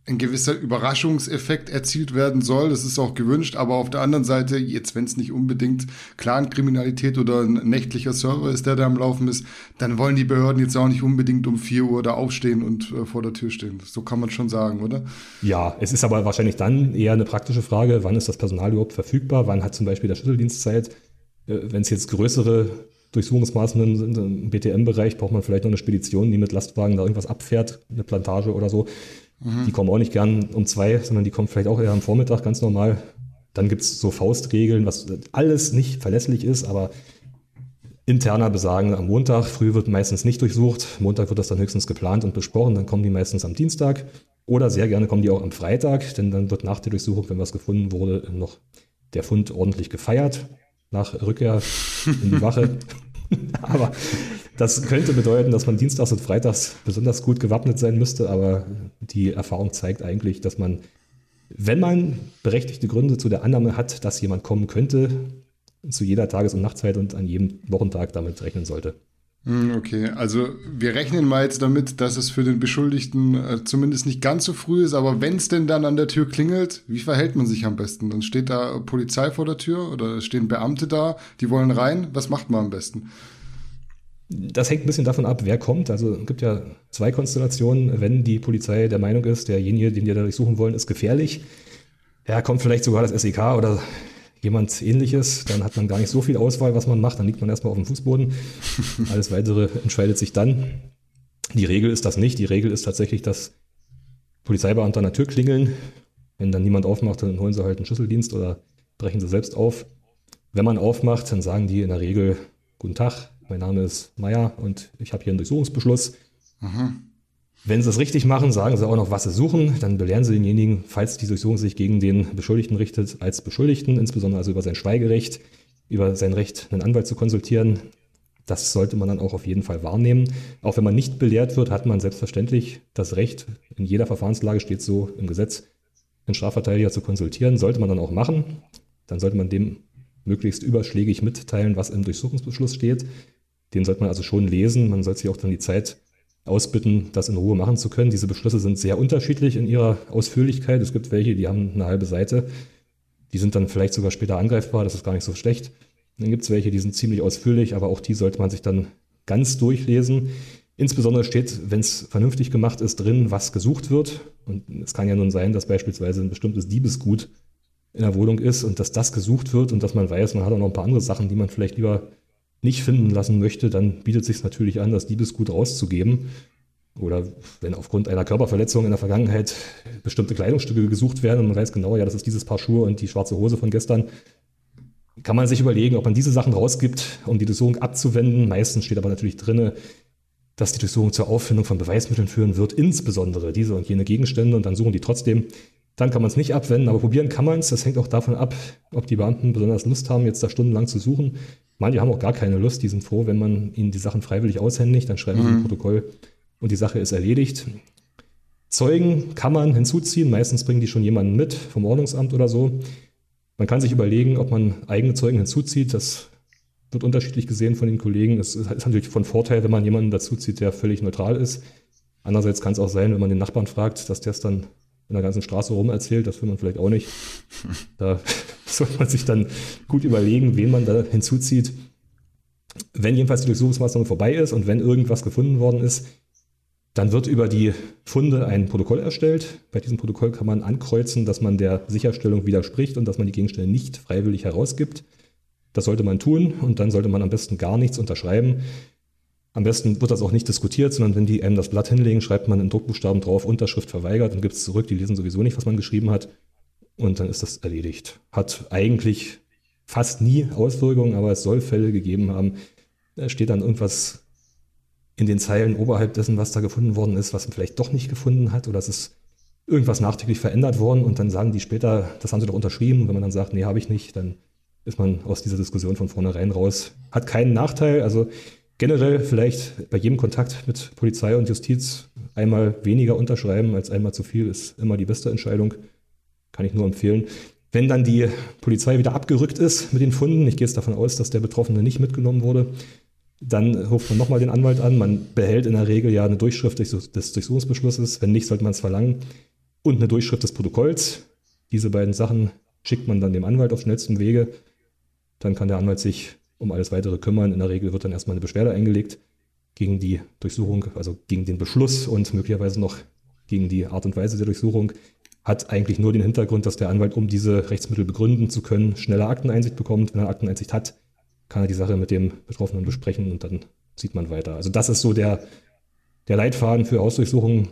ein gewisser Überraschungseffekt erzielt werden soll. Das ist auch gewünscht, aber auf der anderen Seite, jetzt wenn es nicht unbedingt Clankriminalität oder ein nächtlicher Server ist, der da am Laufen ist, dann wollen die Behörden jetzt auch nicht unbedingt um 4 Uhr da aufstehen und äh, vor der Tür stehen. So kann man schon sagen, oder? Ja, es ist aber wahrscheinlich dann eher eine praktische Frage, wann ist das Personal überhaupt verfügbar, wann hat zum Beispiel der Schlüsseldienst Zeit, wenn es jetzt größere Durchsuchungsmaßnahmen sind im BTM-Bereich, braucht man vielleicht noch eine Spedition, die mit Lastwagen da irgendwas abfährt, eine Plantage oder so. Mhm. Die kommen auch nicht gern um zwei, sondern die kommen vielleicht auch eher am Vormittag ganz normal. Dann gibt es so Faustregeln, was alles nicht verlässlich ist, aber interner besagen am Montag. Früh wird meistens nicht durchsucht. Montag wird das dann höchstens geplant und besprochen. Dann kommen die meistens am Dienstag. Oder sehr gerne kommen die auch am Freitag, denn dann wird nach der Durchsuchung, wenn was gefunden wurde, noch der Fund ordentlich gefeiert. Nach Rückkehr in die Wache. aber Das könnte bedeuten, dass man dienstags und freitags besonders gut gewappnet sein müsste, aber die Erfahrung zeigt eigentlich, dass man, wenn man berechtigte Gründe zu der Annahme hat, dass jemand kommen könnte, zu jeder Tages- und Nachtzeit und an jedem Wochentag damit rechnen sollte. Hm, okay, also wir rechnen mal jetzt damit, dass es für den Beschuldigten äh, zumindest nicht ganz so früh ist, aber wenn es denn dann an der Tür klingelt, wie verhält man sich am besten? Dann steht da Polizei vor der Tür oder stehen Beamte da, die wollen rein. Was macht man am besten? Das hängt ein bisschen davon ab, wer kommt. Also es gibt ja zwei Konstellationen. Wenn die Polizei der Meinung ist, derjenige, den die da durchsuchen wollen, ist gefährlich, ja, kommt vielleicht sogar das SEK oder jemand ähnliches, dann hat man gar nicht so viel Auswahl, was man macht. Dann liegt man erstmal auf dem Fußboden. Alles weitere entscheidet sich dann. Die Regel ist das nicht. Die Regel ist tatsächlich, dass Polizeibeamte an der Tür klingeln. Wenn dann niemand aufmacht, dann holen sie halt einen Schlüsseldienst oder brechen sie selbst auf. Wenn man aufmacht, dann sagen die in der Regel Guten Tag, mein Name ist Meier und ich habe hier einen Durchsuchungsbeschluss. Mhm. Wenn sie es richtig machen, sagen sie auch noch, was sie suchen. Dann belehren sie denjenigen, falls die Durchsuchung sich gegen den Beschuldigten richtet, als Beschuldigten, insbesondere also über sein Schweigerecht, über sein Recht, einen Anwalt zu konsultieren. Das sollte man dann auch auf jeden Fall wahrnehmen. Auch wenn man nicht belehrt wird, hat man selbstverständlich das Recht, in jeder Verfahrenslage steht so im Gesetz, einen Strafverteidiger zu konsultieren. Sollte man dann auch machen. Dann sollte man dem möglichst überschlägig mitteilen, was im Durchsuchungsbeschluss steht. Den sollte man also schon lesen. Man sollte sich auch dann die Zeit ausbitten, das in Ruhe machen zu können. Diese Beschlüsse sind sehr unterschiedlich in ihrer Ausführlichkeit. Es gibt welche, die haben eine halbe Seite. Die sind dann vielleicht sogar später angreifbar. Das ist gar nicht so schlecht. Dann gibt es welche, die sind ziemlich ausführlich, aber auch die sollte man sich dann ganz durchlesen. Insbesondere steht, wenn es vernünftig gemacht ist, drin, was gesucht wird. Und es kann ja nun sein, dass beispielsweise ein bestimmtes Diebesgut in der Wohnung ist und dass das gesucht wird und dass man weiß, man hat auch noch ein paar andere Sachen, die man vielleicht lieber nicht finden lassen möchte, dann bietet es sich natürlich an, das Diebesgut rauszugeben. Oder wenn aufgrund einer Körperverletzung in der Vergangenheit bestimmte Kleidungsstücke gesucht werden und man weiß genau, ja, das ist dieses Paar Schuhe und die schwarze Hose von gestern, kann man sich überlegen, ob man diese Sachen rausgibt, um die Durchsuchung abzuwenden. Meistens steht aber natürlich drin, dass die Durchsuchung zur Auffindung von Beweismitteln führen wird, insbesondere diese und jene Gegenstände und dann suchen die trotzdem. Dann kann man es nicht abwenden, aber probieren kann man es. Das hängt auch davon ab, ob die Beamten besonders Lust haben, jetzt da stundenlang zu suchen. Manche haben auch gar keine Lust, die sind froh, wenn man ihnen die Sachen freiwillig aushändigt, dann schreiben mhm. sie ein Protokoll und die Sache ist erledigt. Zeugen kann man hinzuziehen, meistens bringen die schon jemanden mit vom Ordnungsamt oder so. Man kann sich überlegen, ob man eigene Zeugen hinzuzieht. Das wird unterschiedlich gesehen von den Kollegen. Es ist natürlich von Vorteil, wenn man jemanden dazuzieht, der völlig neutral ist. Andererseits kann es auch sein, wenn man den Nachbarn fragt, dass der es dann in der ganzen Straße rum erzählt, das will man vielleicht auch nicht. Da sollte man sich dann gut überlegen, wen man da hinzuzieht. Wenn jedenfalls die Durchsuchungsmaßnahme vorbei ist und wenn irgendwas gefunden worden ist, dann wird über die Funde ein Protokoll erstellt. Bei diesem Protokoll kann man ankreuzen, dass man der Sicherstellung widerspricht und dass man die Gegenstände nicht freiwillig herausgibt. Das sollte man tun und dann sollte man am besten gar nichts unterschreiben. Am besten wird das auch nicht diskutiert, sondern wenn die einem das Blatt hinlegen, schreibt man in Druckbuchstaben drauf, Unterschrift verweigert und gibt es zurück. Die lesen sowieso nicht, was man geschrieben hat. Und dann ist das erledigt. Hat eigentlich fast nie Auswirkungen, aber es soll Fälle gegeben haben. Da steht dann irgendwas in den Zeilen oberhalb dessen, was da gefunden worden ist, was man vielleicht doch nicht gefunden hat oder es ist irgendwas nachträglich verändert worden und dann sagen die später, das haben sie doch unterschrieben. Und wenn man dann sagt, nee, habe ich nicht, dann ist man aus dieser Diskussion von vornherein raus. Hat keinen Nachteil. Also generell vielleicht bei jedem Kontakt mit Polizei und Justiz einmal weniger unterschreiben als einmal zu viel ist immer die beste Entscheidung. Kann ich nur empfehlen. Wenn dann die Polizei wieder abgerückt ist mit den Funden, ich gehe jetzt davon aus, dass der Betroffene nicht mitgenommen wurde, dann ruft man nochmal den Anwalt an. Man behält in der Regel ja eine Durchschrift des Durchsuchungsbeschlusses. Wenn nicht, sollte man es verlangen. Und eine Durchschrift des Protokolls. Diese beiden Sachen schickt man dann dem Anwalt auf schnellstem Wege. Dann kann der Anwalt sich um alles weitere kümmern. In der Regel wird dann erstmal eine Beschwerde eingelegt gegen die Durchsuchung, also gegen den Beschluss und möglicherweise noch gegen die Art und Weise der Durchsuchung. Hat eigentlich nur den Hintergrund, dass der Anwalt, um diese Rechtsmittel begründen zu können, schneller Akteneinsicht bekommt. Wenn er Akteneinsicht hat, kann er die Sache mit dem Betroffenen besprechen und dann sieht man weiter. Also das ist so der, der Leitfaden für Hausdurchsuchungen,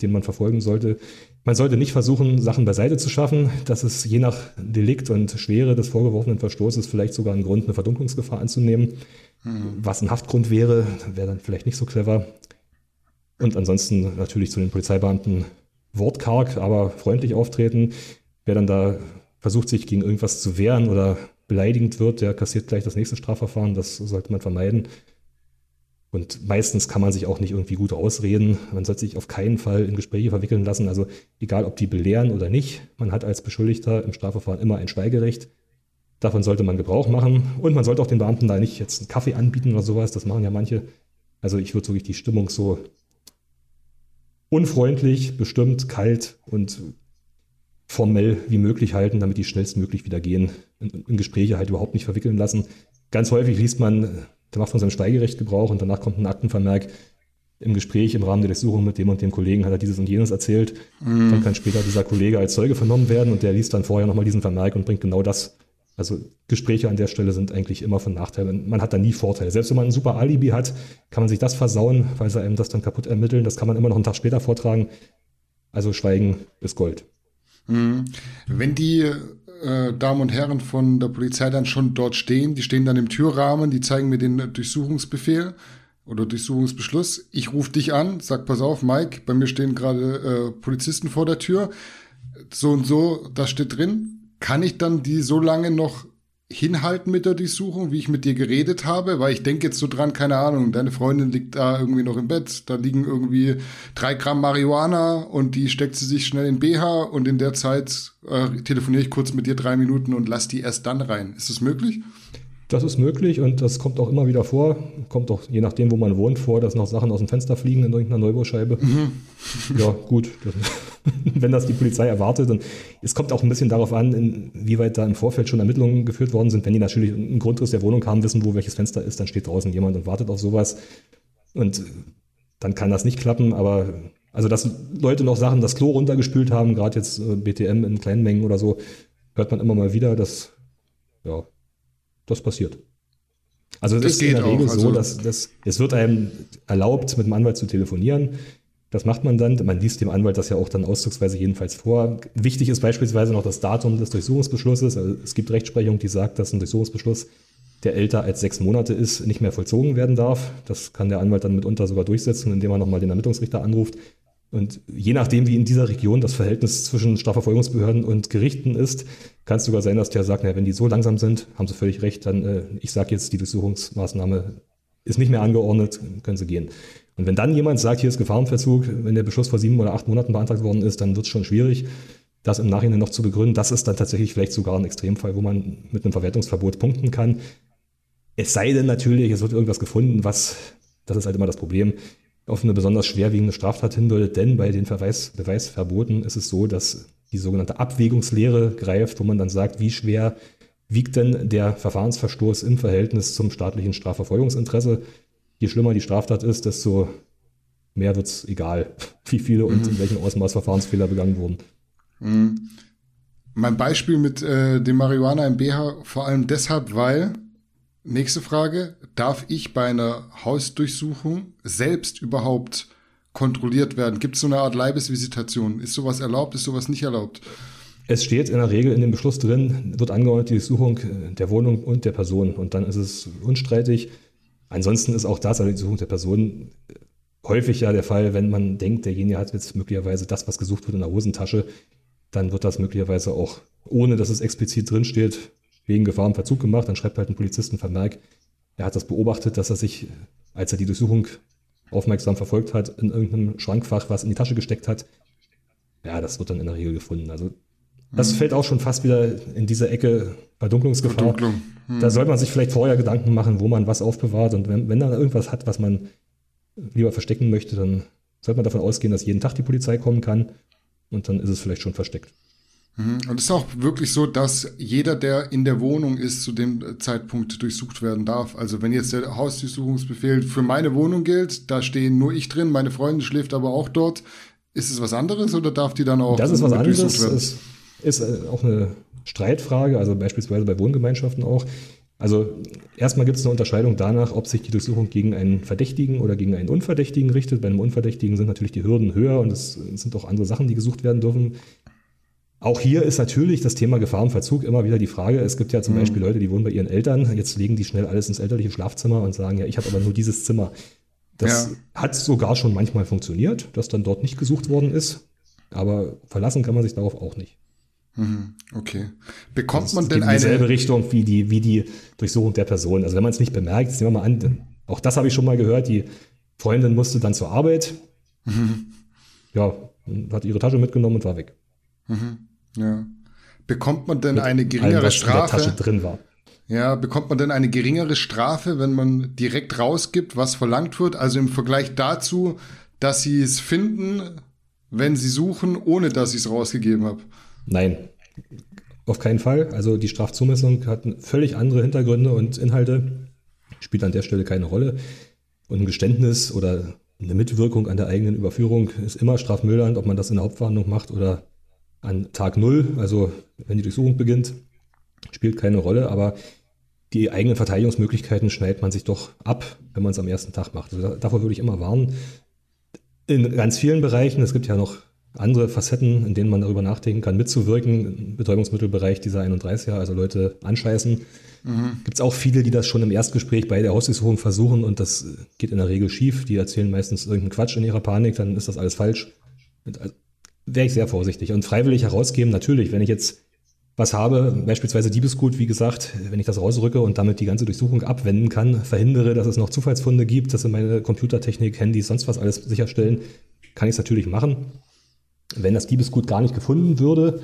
den man verfolgen sollte. Man sollte nicht versuchen, Sachen beiseite zu schaffen. Das ist je nach Delikt und Schwere des vorgeworfenen Verstoßes vielleicht sogar ein Grund, eine Verdunklungsgefahr anzunehmen. Mhm. Was ein Haftgrund wäre, wäre dann vielleicht nicht so clever. Und ansonsten natürlich zu den Polizeibeamten wortkarg, aber freundlich auftreten. Wer dann da versucht, sich gegen irgendwas zu wehren oder beleidigend wird, der kassiert gleich das nächste Strafverfahren. Das sollte man vermeiden. Und meistens kann man sich auch nicht irgendwie gut ausreden. Man sollte sich auf keinen Fall in Gespräche verwickeln lassen. Also egal, ob die belehren oder nicht, man hat als Beschuldigter im Strafverfahren immer ein Schweigerecht. Davon sollte man Gebrauch machen. Und man sollte auch den Beamten da nicht jetzt einen Kaffee anbieten oder sowas. Das machen ja manche. Also ich würde wirklich die Stimmung so unfreundlich, bestimmt, kalt und formell wie möglich halten, damit die schnellstmöglich wieder gehen. In, in Gespräche halt überhaupt nicht verwickeln lassen. Ganz häufig liest man der macht von seinem Steigerecht Gebrauch und danach kommt ein Aktenvermerk im Gespräch im Rahmen der Durchsuchung mit dem und dem Kollegen hat er dieses und jenes erzählt. Mhm. Dann kann später dieser Kollege als Zeuge vernommen werden und der liest dann vorher nochmal diesen Vermerk und bringt genau das. Also Gespräche an der Stelle sind eigentlich immer von Nachteil. Man hat da nie Vorteile. Selbst wenn man ein super Alibi hat, kann man sich das versauen, weil sie einem das dann kaputt ermitteln. Das kann man immer noch einen Tag später vortragen. Also Schweigen ist Gold. Mhm. Wenn die äh, Damen und Herren von der Polizei dann schon dort stehen. Die stehen dann im Türrahmen, die zeigen mir den Durchsuchungsbefehl oder Durchsuchungsbeschluss. Ich rufe dich an, sag, pass auf, Mike, bei mir stehen gerade äh, Polizisten vor der Tür. So und so, das steht drin. Kann ich dann die so lange noch hinhalten mit der Durchsuchung, wie ich mit dir geredet habe, weil ich denke jetzt so dran, keine Ahnung, deine Freundin liegt da irgendwie noch im Bett, da liegen irgendwie drei Gramm Marihuana und die steckt sie sich schnell in BH und in der Zeit äh, telefoniere ich kurz mit dir drei Minuten und lass die erst dann rein. Ist das möglich? Das ist möglich und das kommt auch immer wieder vor. Kommt auch je nachdem, wo man wohnt, vor, dass noch Sachen aus dem Fenster fliegen in irgendeiner Neubauscheibe. Mhm. Ja, gut. wenn das die Polizei erwartet. Und es kommt auch ein bisschen darauf an, inwieweit da im Vorfeld schon Ermittlungen geführt worden sind. Wenn die natürlich einen Grundriss der Wohnung haben, wissen, wo welches Fenster ist, dann steht draußen jemand und wartet auf sowas. Und dann kann das nicht klappen. Aber also, dass Leute noch Sachen das Klo runtergespült haben, gerade jetzt äh, BTM in kleinen Mengen oder so, hört man immer mal wieder, dass ja, das passiert. Also es ist in der Regel auch, also so, dass, dass es wird einem erlaubt, mit dem Anwalt zu telefonieren. Das macht man dann. Man liest dem Anwalt das ja auch dann auszugsweise jedenfalls vor. Wichtig ist beispielsweise noch das Datum des Durchsuchungsbeschlusses. Also es gibt Rechtsprechung, die sagt, dass ein Durchsuchungsbeschluss, der älter als sechs Monate ist, nicht mehr vollzogen werden darf. Das kann der Anwalt dann mitunter sogar durchsetzen, indem er nochmal den Ermittlungsrichter anruft. Und je nachdem, wie in dieser Region das Verhältnis zwischen Strafverfolgungsbehörden und Gerichten ist, kann es sogar sein, dass der sagt, naja, wenn die so langsam sind, haben sie völlig recht, dann, äh, ich sage jetzt, die Durchsuchungsmaßnahme ist nicht mehr angeordnet, können sie gehen. Und wenn dann jemand sagt, hier ist Gefahrenverzug, wenn der Beschluss vor sieben oder acht Monaten beantragt worden ist, dann wird es schon schwierig, das im Nachhinein noch zu begründen. Das ist dann tatsächlich vielleicht sogar ein Extremfall, wo man mit einem Verwertungsverbot punkten kann. Es sei denn natürlich, es wird irgendwas gefunden, was, das ist halt immer das Problem, auf eine besonders schwerwiegende Straftat hindeutet, denn bei den Verweis, Beweisverboten ist es so, dass die sogenannte Abwägungslehre greift, wo man dann sagt, wie schwer wiegt denn der Verfahrensverstoß im Verhältnis zum staatlichen Strafverfolgungsinteresse. Je schlimmer die Straftat ist, desto mehr wird es egal, wie viele und mhm. in welchem Ausmaß Verfahrensfehler begangen wurden. Mhm. Mein Beispiel mit äh, dem Marihuana im BH vor allem deshalb, weil Nächste Frage. Darf ich bei einer Hausdurchsuchung selbst überhaupt kontrolliert werden? Gibt es so eine Art Leibesvisitation? Ist sowas erlaubt? Ist sowas nicht erlaubt? Es steht in der Regel in dem Beschluss drin, wird angeordnet die Durchsuchung der Wohnung und der Person. Und dann ist es unstreitig. Ansonsten ist auch das, also die Durchsuchung der Person, häufig ja der Fall, wenn man denkt, derjenige hat jetzt möglicherweise das, was gesucht wird in der Hosentasche, dann wird das möglicherweise auch, ohne dass es explizit drinsteht, wegen Gefahr im Verzug gemacht. Dann schreibt halt ein Polizist einen Vermerk. Er hat das beobachtet, dass er sich, als er die Durchsuchung aufmerksam verfolgt hat, in irgendeinem Schrankfach was in die Tasche gesteckt hat. Ja, das wird dann in der Regel gefunden. Also das mhm. fällt auch schon fast wieder in diese Ecke Verdunklungsgefahr. Verdunklung. Mhm. Da sollte man sich vielleicht vorher Gedanken machen, wo man was aufbewahrt. Und wenn, wenn da irgendwas hat, was man lieber verstecken möchte, dann sollte man davon ausgehen, dass jeden Tag die Polizei kommen kann. Und dann ist es vielleicht schon versteckt. Mhm. Und es ist auch wirklich so, dass jeder, der in der Wohnung ist, zu dem Zeitpunkt durchsucht werden darf. Also wenn jetzt der Hausdurchsuchungsbefehl für meine Wohnung gilt, da stehen nur ich drin, meine Freundin schläft aber auch dort. Ist es was anderes oder darf die dann auch? Das ist was anderes. Es ist äh, auch eine Streitfrage, also beispielsweise bei Wohngemeinschaften auch. Also erstmal gibt es eine Unterscheidung danach, ob sich die Durchsuchung gegen einen Verdächtigen oder gegen einen Unverdächtigen richtet. Bei einem Unverdächtigen sind natürlich die Hürden höher und es sind auch andere Sachen, die gesucht werden dürfen. Auch hier ist natürlich das Thema Gefahr im Verzug immer wieder die Frage. Es gibt ja zum mhm. Beispiel Leute, die wohnen bei ihren Eltern. Jetzt legen die schnell alles ins elterliche Schlafzimmer und sagen, ja, ich habe aber nur dieses Zimmer. Das ja. hat sogar schon manchmal funktioniert, dass dann dort nicht gesucht worden ist. Aber verlassen kann man sich darauf auch nicht. Mhm. Okay. Bekommt man denn eine. dieselbe Richtung wie die, wie die Durchsuchung der Person. Also wenn man es nicht bemerkt, nehmen wir mal an, Auch das habe ich schon mal gehört. Die Freundin musste dann zur Arbeit. Mhm. Ja, hat ihre Tasche mitgenommen und war weg. Mhm. Ja. Bekommt man denn Mit eine geringere allem, was Strafe? In der Tasche drin war. Ja, bekommt man denn eine geringere Strafe, wenn man direkt rausgibt, was verlangt wird? Also im Vergleich dazu, dass sie es finden, wenn sie suchen, ohne dass ich es rausgegeben habe? Nein, auf keinen Fall. Also die Strafzumessung hat völlig andere Hintergründe und Inhalte, spielt an der Stelle keine Rolle. Und ein Geständnis oder eine Mitwirkung an der eigenen Überführung ist immer strafmildernd, ob man das in der Hauptverhandlung macht oder an Tag Null, also wenn die Durchsuchung beginnt, spielt keine Rolle, aber die eigenen Verteidigungsmöglichkeiten schneidet man sich doch ab, wenn man es am ersten Tag macht. Also davor würde ich immer warnen. In ganz vielen Bereichen, es gibt ja noch andere Facetten, in denen man darüber nachdenken kann, mitzuwirken. Im Betäubungsmittelbereich dieser 31er, also Leute anscheißen. Mhm. Gibt es auch viele, die das schon im Erstgespräch bei der Hausdurchsuchung versuchen und das geht in der Regel schief. Die erzählen meistens irgendeinen Quatsch in ihrer Panik, dann ist das alles falsch. Also, Wäre ich sehr vorsichtig. Und freiwillig herausgeben, natürlich, wenn ich jetzt was habe, beispielsweise Diebesgut, wie gesagt, wenn ich das rausrücke und damit die ganze Durchsuchung abwenden kann, verhindere, dass es noch Zufallsfunde gibt, dass in meine Computertechnik, Handys, sonst was alles sicherstellen, kann ich es natürlich machen. Wenn das Diebesgut gar nicht gefunden würde,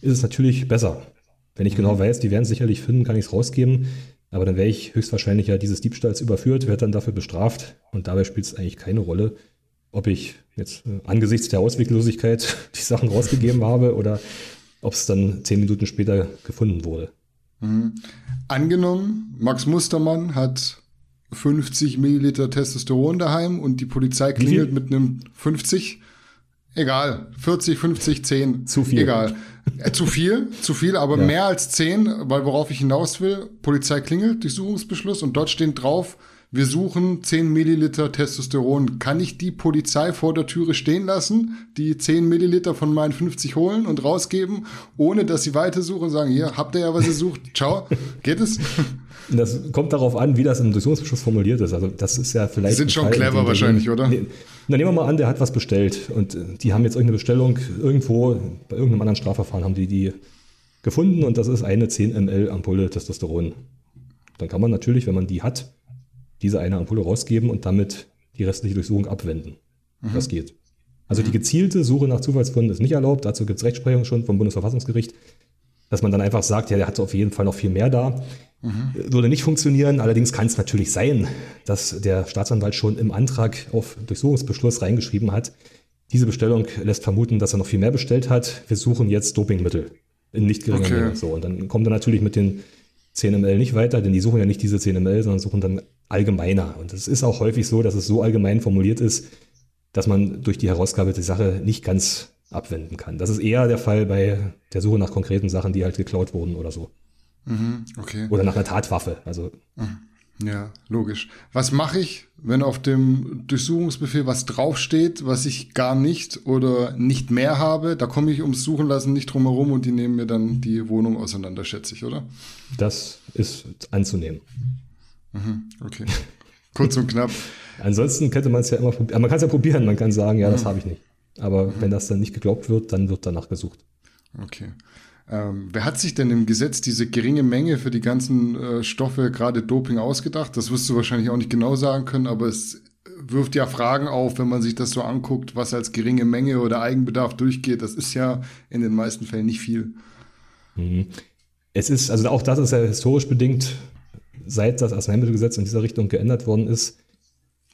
ist es natürlich besser. Wenn ich genau mhm. weiß, die werden es sicherlich finden, kann ich es rausgeben. Aber dann wäre ich höchstwahrscheinlich ja dieses Diebstahls überführt, werde dann dafür bestraft. Und dabei spielt es eigentlich keine Rolle, ob ich jetzt äh, angesichts der Ausweglosigkeit die Sachen rausgegeben habe oder ob es dann zehn Minuten später gefunden wurde. Mhm. Angenommen, Max Mustermann hat 50 Milliliter Testosteron daheim und die Polizei klingelt mit einem 50 Egal, 40, 50, 10. Zu viel. Egal. Äh, zu viel, zu viel, aber ja. mehr als 10, weil worauf ich hinaus will, Polizei klingelt, Durchsuchungsbeschluss und dort steht drauf, wir suchen 10 Milliliter Testosteron. Kann ich die Polizei vor der Türe stehen lassen, die 10 Milliliter von meinen 50 holen und rausgeben, ohne dass sie weitersuchen und sagen, hier, habt ihr ja, was ihr sucht, ciao, geht es? Das kommt darauf an, wie das im Durchsuchungsbeschluss formuliert ist. Also das ist ja vielleicht. Die sind schon Fall, clever wahrscheinlich, oder? Nee, na, nehmen wir mal an, der hat was bestellt und äh, die haben jetzt irgendeine Bestellung irgendwo, bei irgendeinem anderen Strafverfahren haben die die gefunden und das ist eine 10 ml Ampulle Testosteron. Dann kann man natürlich, wenn man die hat, diese eine Ampulle rausgeben und damit die restliche Durchsuchung abwenden. Mhm. Das geht. Also mhm. die gezielte Suche nach Zufallsfunden ist nicht erlaubt. Dazu gibt es Rechtsprechung schon vom Bundesverfassungsgericht, dass man dann einfach sagt, ja, der hat auf jeden Fall noch viel mehr da. Mhm. Würde nicht funktionieren. Allerdings kann es natürlich sein, dass der Staatsanwalt schon im Antrag auf Durchsuchungsbeschluss reingeschrieben hat, diese Bestellung lässt vermuten, dass er noch viel mehr bestellt hat. Wir suchen jetzt Dopingmittel in nicht geringer okay. Menge. So, und dann kommt er natürlich mit den 10 ml nicht weiter, denn die suchen ja nicht diese 10 ml, sondern suchen dann allgemeiner. Und es ist auch häufig so, dass es so allgemein formuliert ist, dass man durch die Herausgabe die Sache nicht ganz abwenden kann. Das ist eher der Fall bei der Suche nach konkreten Sachen, die halt geklaut wurden oder so. Mhm, okay. Oder nach einer Tatwaffe. Also. Mhm. Ja, logisch. Was mache ich, wenn auf dem Durchsuchungsbefehl was draufsteht, was ich gar nicht oder nicht mehr habe? Da komme ich ums Suchen lassen nicht drum herum und die nehmen mir dann die Wohnung auseinander, schätze ich, oder? Das ist anzunehmen. Mhm, okay. Kurz und knapp. Ansonsten könnte man es ja immer probieren. Man kann es ja probieren, man kann sagen, ja, mhm. das habe ich nicht. Aber mhm. wenn das dann nicht geglaubt wird, dann wird danach gesucht. Okay. Ähm, wer hat sich denn im Gesetz diese geringe Menge für die ganzen äh, Stoffe, gerade Doping, ausgedacht? Das wirst du wahrscheinlich auch nicht genau sagen können, aber es wirft ja Fragen auf, wenn man sich das so anguckt, was als geringe Menge oder Eigenbedarf durchgeht. Das ist ja in den meisten Fällen nicht viel. Mhm. Es ist, also auch das ist ja historisch bedingt, seit das Arzneimittelgesetz in dieser Richtung geändert worden ist,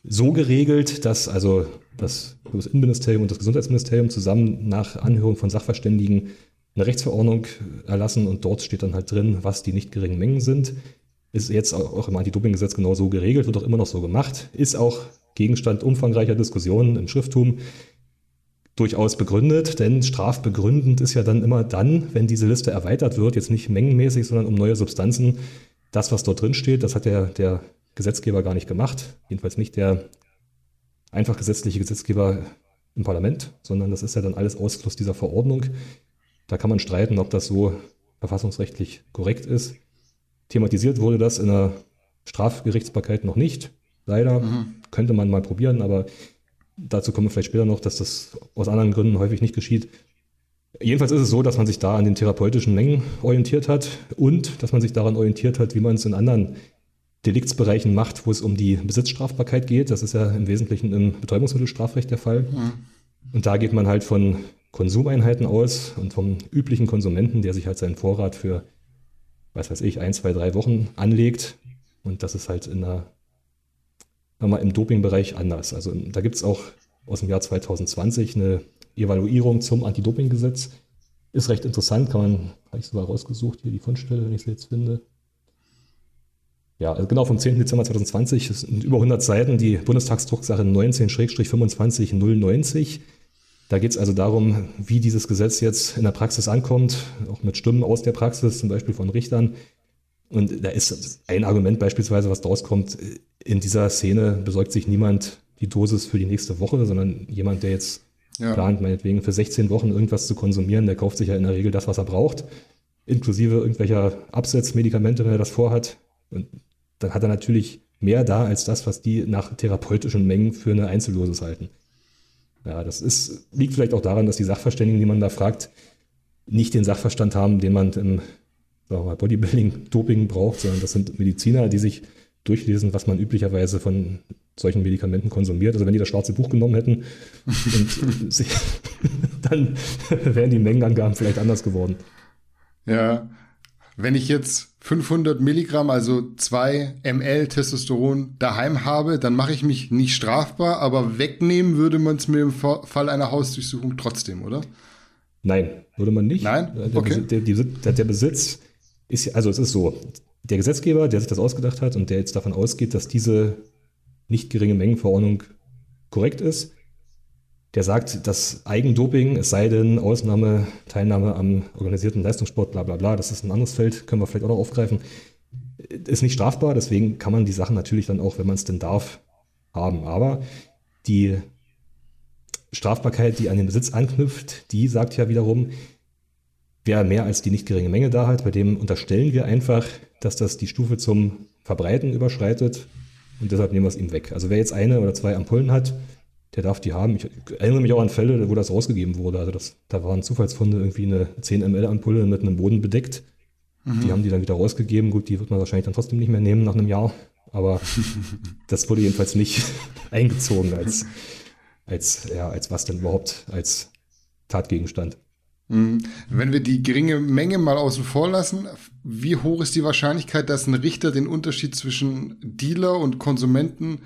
so geregelt, dass also das Bundesinnenministerium und das Gesundheitsministerium zusammen nach Anhörung von Sachverständigen eine Rechtsverordnung erlassen und dort steht dann halt drin, was die nicht geringen Mengen sind. Ist jetzt auch im Anti-Doping-Gesetz genau so geregelt, wird auch immer noch so gemacht, ist auch Gegenstand umfangreicher Diskussionen im Schrifttum durchaus begründet, denn strafbegründend ist ja dann immer dann, wenn diese Liste erweitert wird, jetzt nicht mengenmäßig, sondern um neue Substanzen, das, was dort drin steht, das hat der, der Gesetzgeber gar nicht gemacht, jedenfalls nicht der einfach gesetzliche Gesetzgeber im Parlament, sondern das ist ja dann alles Ausfluss dieser Verordnung. Da kann man streiten, ob das so verfassungsrechtlich korrekt ist. Thematisiert wurde das in der Strafgerichtsbarkeit noch nicht. Leider mhm. könnte man mal probieren, aber dazu kommen wir vielleicht später noch, dass das aus anderen Gründen häufig nicht geschieht. Jedenfalls ist es so, dass man sich da an den therapeutischen Mengen orientiert hat und dass man sich daran orientiert hat, wie man es in anderen Deliktsbereichen macht, wo es um die Besitzstrafbarkeit geht. Das ist ja im Wesentlichen im Betäubungsmittelstrafrecht der Fall. Mhm. Und da geht man halt von Konsumeinheiten aus und vom üblichen Konsumenten, der sich halt seinen Vorrat für, was weiß ich, ein, zwei, drei Wochen anlegt. Und das ist halt in der, mal, im Dopingbereich anders. Also da gibt es auch aus dem Jahr 2020 eine Evaluierung zum Anti-Doping-Gesetz. Ist recht interessant, kann man, habe ich sogar rausgesucht, hier die Fundstelle, wenn ich sie jetzt finde. Ja, also genau vom 10. Dezember 2020, das sind über 100 Seiten, die Bundestagsdrucksache 19-25-090. Da geht es also darum, wie dieses Gesetz jetzt in der Praxis ankommt, auch mit Stimmen aus der Praxis, zum Beispiel von Richtern. Und da ist ein Argument beispielsweise, was daraus kommt, in dieser Szene besorgt sich niemand die Dosis für die nächste Woche, sondern jemand, der jetzt ja. plant, meinetwegen für 16 Wochen irgendwas zu konsumieren, der kauft sich ja in der Regel das, was er braucht, inklusive irgendwelcher Absetzmedikamente, wenn er das vorhat. Und dann hat er natürlich mehr da als das, was die nach therapeutischen Mengen für eine Einzeldosis halten. Ja, das ist, liegt vielleicht auch daran, dass die Sachverständigen, die man da fragt, nicht den Sachverstand haben, den man im Bodybuilding, Doping braucht, sondern das sind Mediziner, die sich durchlesen, was man üblicherweise von solchen Medikamenten konsumiert. Also wenn die das schwarze Buch genommen hätten, sich, dann wären die Mengenangaben vielleicht anders geworden. Ja, wenn ich jetzt 500 Milligramm, also 2 ml Testosteron daheim habe, dann mache ich mich nicht strafbar, aber wegnehmen würde man es mir im Fall einer Hausdurchsuchung trotzdem, oder? Nein, würde man nicht. Nein? Der, okay. der, der, der Besitz ist, also es ist so, der Gesetzgeber, der sich das ausgedacht hat und der jetzt davon ausgeht, dass diese nicht geringe Mengenverordnung korrekt ist, der sagt, dass Eigendoping, es sei denn Ausnahme, Teilnahme am organisierten Leistungssport, bla bla bla, das ist ein anderes Feld, können wir vielleicht auch noch aufgreifen, ist nicht strafbar, deswegen kann man die Sachen natürlich dann auch, wenn man es denn darf, haben. Aber die Strafbarkeit, die an den Besitz anknüpft, die sagt ja wiederum, wer mehr als die nicht geringe Menge da hat, bei dem unterstellen wir einfach, dass das die Stufe zum Verbreiten überschreitet und deshalb nehmen wir es ihm weg. Also wer jetzt eine oder zwei Ampullen hat, der darf die haben. Ich erinnere mich auch an Fälle, wo das rausgegeben wurde. Also das, da waren Zufallsfunde irgendwie eine 10 ml Ampulle mit einem Boden bedeckt. Mhm. Die haben die dann wieder rausgegeben. Gut, die wird man wahrscheinlich dann trotzdem nicht mehr nehmen nach einem Jahr. Aber das wurde jedenfalls nicht eingezogen als, als, ja, als was denn überhaupt als Tatgegenstand. Mhm. Wenn wir die geringe Menge mal außen vor lassen, wie hoch ist die Wahrscheinlichkeit, dass ein Richter den Unterschied zwischen Dealer und Konsumenten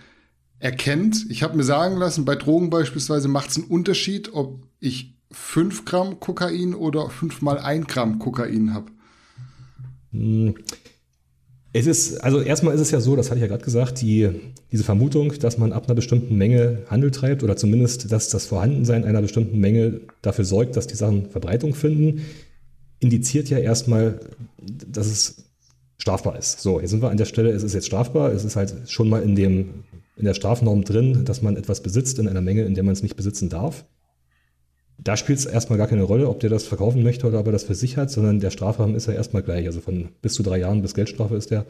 erkennt? Ich habe mir sagen lassen, bei Drogen beispielsweise macht es einen Unterschied, ob ich 5 Gramm Kokain oder 5 mal 1 Gramm Kokain habe. Es ist, also erstmal ist es ja so, das hatte ich ja gerade gesagt, die, diese Vermutung, dass man ab einer bestimmten Menge Handel treibt oder zumindest, dass das Vorhandensein einer bestimmten Menge dafür sorgt, dass die Sachen Verbreitung finden, indiziert ja erstmal, dass es strafbar ist. So, jetzt sind wir an der Stelle, es ist jetzt strafbar, es ist halt schon mal in, dem, in der Strafnorm drin, dass man etwas besitzt in einer Menge, in der man es nicht besitzen darf. Da spielt es erstmal gar keine Rolle, ob der das verkaufen möchte oder ob er das für sich hat, sondern der Strafrahmen ist ja erstmal gleich. Also von bis zu drei Jahren bis Geldstrafe ist der.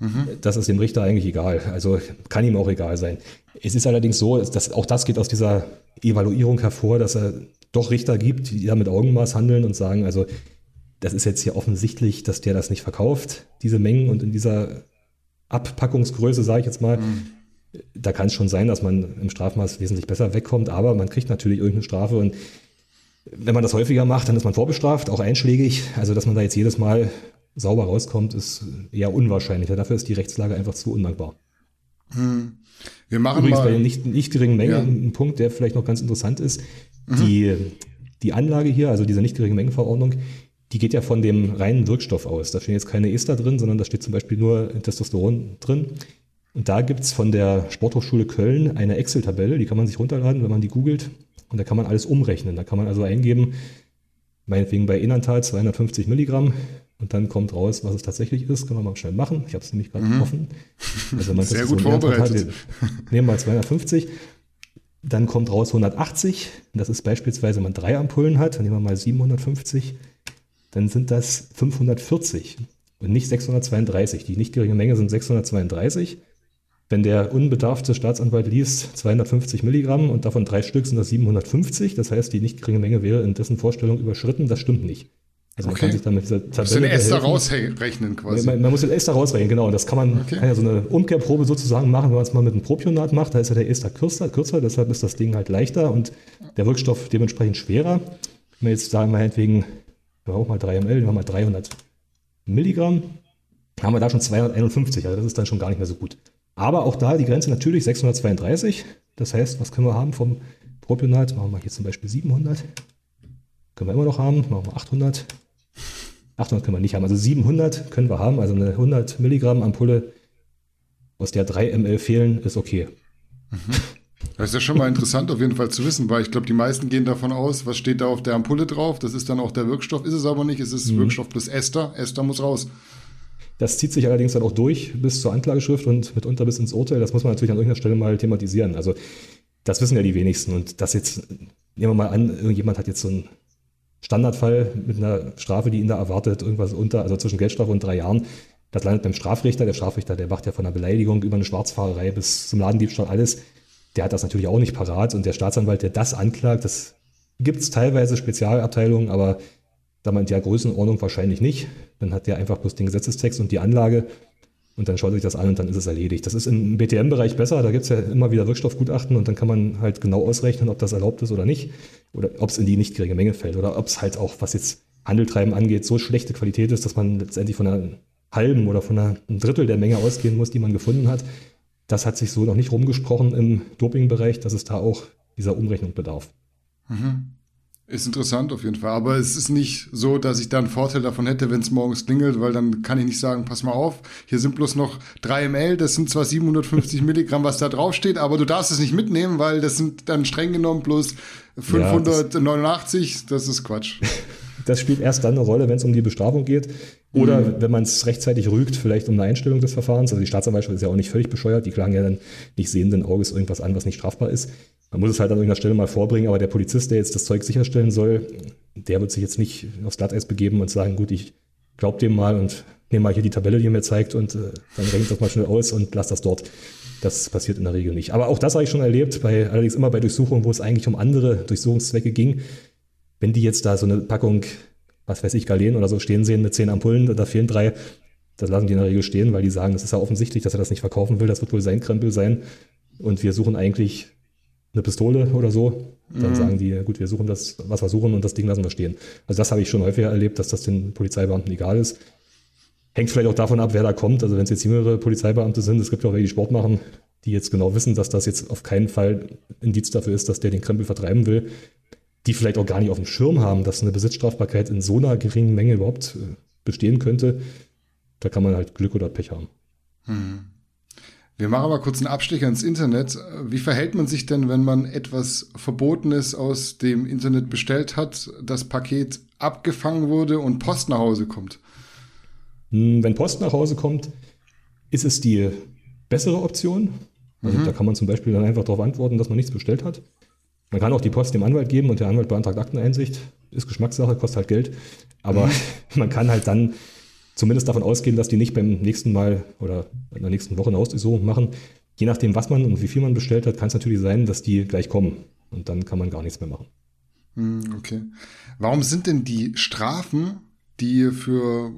Mhm. Das ist dem Richter eigentlich egal. Also kann ihm auch egal sein. Es ist allerdings so, dass auch das geht aus dieser Evaluierung hervor, dass er doch Richter gibt, die da mit Augenmaß handeln und sagen, also das ist jetzt hier offensichtlich, dass der das nicht verkauft, diese Mengen und in dieser Abpackungsgröße, sage ich jetzt mal. Mhm. Da kann es schon sein, dass man im Strafmaß wesentlich besser wegkommt, aber man kriegt natürlich irgendeine Strafe und wenn man das häufiger macht, dann ist man vorbestraft, auch einschlägig. Also, dass man da jetzt jedes Mal sauber rauskommt, ist eher unwahrscheinlich. Dafür ist die Rechtslage einfach zu undankbar. Hm. Wir machen Übrigens mal, bei den nicht, nicht geringen Mengen ja. ein Punkt, der vielleicht noch ganz interessant ist. Mhm. Die, die Anlage hier, also diese nicht geringe Mengenverordnung, die geht ja von dem reinen Wirkstoff aus. Da stehen jetzt keine Ester drin, sondern da steht zum Beispiel nur Testosteron drin. Und da gibt es von der Sporthochschule Köln eine Excel-Tabelle, die kann man sich runterladen, wenn man die googelt. Und da kann man alles umrechnen. Da kann man also eingeben, meinetwegen bei Enantal 250 Milligramm und dann kommt raus, was es tatsächlich ist. Können wir mal schnell machen. Ich habe es nämlich gerade mhm. offen. Also man Sehr gut vorbereitet. Hat, nehmen wir mal 250. Dann kommt raus 180. Das ist beispielsweise, wenn man drei Ampullen hat. Dann nehmen wir mal 750. Dann sind das 540 und nicht 632. Die nicht geringe Menge sind 632. Wenn der unbedarfte Staatsanwalt liest 250 Milligramm und davon drei Stück sind das 750, das heißt, die nicht geringe Menge wäre in dessen Vorstellung überschritten, das stimmt nicht. Also man okay. kann sich dann mit dieser Tabelle den Ester rausrechnen quasi. Man, man, muss den Ester rausrechnen, genau. Und das kann man, okay. kann ja so eine Umkehrprobe sozusagen machen, wenn man es mal mit einem Propionat macht. Da ist ja der Ester kürzer, kürzer, deshalb ist das Ding halt leichter und der Wirkstoff dementsprechend schwerer. Wenn wir jetzt sagen, meinetwegen, wir auch mal 3 ml, wir haben mal 300 Milligramm, haben wir da schon 251, also das ist dann schon gar nicht mehr so gut. Aber auch da die Grenze natürlich 632. Das heißt, was können wir haben vom Propionat? Machen wir hier zum Beispiel 700. Können wir immer noch haben. Machen wir 800. 800 können wir nicht haben. Also 700 können wir haben. Also eine 100 Milligramm Ampulle, aus der 3 ml fehlen, ist okay. Mhm. Das ist ja schon mal interessant auf jeden Fall zu wissen, weil ich glaube, die meisten gehen davon aus, was steht da auf der Ampulle drauf? Das ist dann auch der Wirkstoff. Ist es aber nicht. Es ist mhm. Wirkstoff plus Ester. Ester muss raus. Das zieht sich allerdings dann auch durch bis zur Anklageschrift und mitunter bis ins Urteil. Das muss man natürlich an irgendeiner Stelle mal thematisieren. Also das wissen ja die wenigsten. Und das jetzt, nehmen wir mal an, irgendjemand hat jetzt so einen Standardfall mit einer Strafe, die ihn da erwartet, irgendwas unter, also zwischen Geldstrafe und drei Jahren. Das landet beim Strafrichter. Der Strafrichter, der macht ja von einer Beleidigung über eine Schwarzfahrerei bis zum Ladendiebstahl alles. Der hat das natürlich auch nicht parat. Und der Staatsanwalt, der das anklagt, das gibt es teilweise Spezialabteilungen, aber da man in der Größenordnung wahrscheinlich nicht. Dann hat der einfach bloß den Gesetzestext und die Anlage und dann schaut sich das an und dann ist es erledigt. Das ist im BTM-Bereich besser, da gibt es ja immer wieder Wirkstoffgutachten und dann kann man halt genau ausrechnen, ob das erlaubt ist oder nicht. Oder ob es in die nicht geringe Menge fällt. Oder ob es halt auch, was jetzt Handeltreiben angeht, so schlechte Qualität ist, dass man letztendlich von einer halben oder von einem Drittel der Menge ausgehen muss, die man gefunden hat. Das hat sich so noch nicht rumgesprochen im Dopingbereich, dass es da auch dieser Umrechnung bedarf. Mhm. Ist interessant auf jeden Fall. Aber es ist nicht so, dass ich da einen Vorteil davon hätte, wenn es morgens klingelt, weil dann kann ich nicht sagen, pass mal auf, hier sind bloß noch 3 ml, das sind zwar 750 Milligramm, was da draufsteht, aber du darfst es nicht mitnehmen, weil das sind dann streng genommen bloß 589, ja, das, das ist Quatsch. Das spielt erst dann eine Rolle, wenn es um die Bestrafung geht. Oder mhm. wenn man es rechtzeitig rügt, vielleicht um eine Einstellung des Verfahrens. Also die Staatsanwaltschaft ist ja auch nicht völlig bescheuert. Die klagen ja dann nicht sehenden Auges irgendwas an, was nicht strafbar ist. Man muss es halt an irgendeiner Stelle mal vorbringen, aber der Polizist, der jetzt das Zeug sicherstellen soll, der wird sich jetzt nicht aufs Glatteis begeben und sagen, gut, ich glaub dem mal und nehme mal hier die Tabelle, die er mir zeigt und äh, dann ich das mal schnell aus und lass das dort. Das passiert in der Regel nicht. Aber auch das habe ich schon erlebt, bei, allerdings immer bei Durchsuchungen, wo es eigentlich um andere Durchsuchungszwecke ging. Wenn die jetzt da so eine Packung, was weiß ich, Galen oder so stehen sehen mit zehn Ampullen, da fehlen drei, das lassen die in der Regel stehen, weil die sagen, das ist ja offensichtlich, dass er das nicht verkaufen will, das wird wohl sein Krempel sein. Und wir suchen eigentlich eine Pistole oder so, dann mhm. sagen die, gut, wir suchen das, was wir suchen und das Ding lassen wir stehen. Also das habe ich schon häufiger erlebt, dass das den Polizeibeamten egal ist. Hängt vielleicht auch davon ab, wer da kommt. Also wenn es jetzt jüngere Polizeibeamte sind, es gibt ja auch welche, die Sport machen, die jetzt genau wissen, dass das jetzt auf keinen Fall Indiz dafür ist, dass der den Krempel vertreiben will, die vielleicht auch gar nicht auf dem Schirm haben, dass eine Besitzstrafbarkeit in so einer geringen Menge überhaupt äh, bestehen könnte. Da kann man halt Glück oder Pech haben. Mhm. Wir machen mal kurz einen Abstecher ins Internet. Wie verhält man sich denn, wenn man etwas Verbotenes aus dem Internet bestellt hat, das Paket abgefangen wurde und Post nach Hause kommt? Hm, wenn Post nach Hause kommt, ist es die bessere Option. Also mhm. da kann man zum Beispiel dann einfach darauf antworten, dass man nichts bestellt hat. Man kann auch die Post dem Anwalt geben und der Anwalt beantragt Akteneinsicht. Ist Geschmackssache, kostet halt Geld. Aber mhm. man kann halt dann zumindest davon ausgehen, dass die nicht beim nächsten Mal oder in der nächsten Woche eine Hausdurchsuchung machen. Je nachdem, was man und wie viel man bestellt hat, kann es natürlich sein, dass die gleich kommen. Und dann kann man gar nichts mehr machen. Hm, okay. Warum sind denn die Strafen die für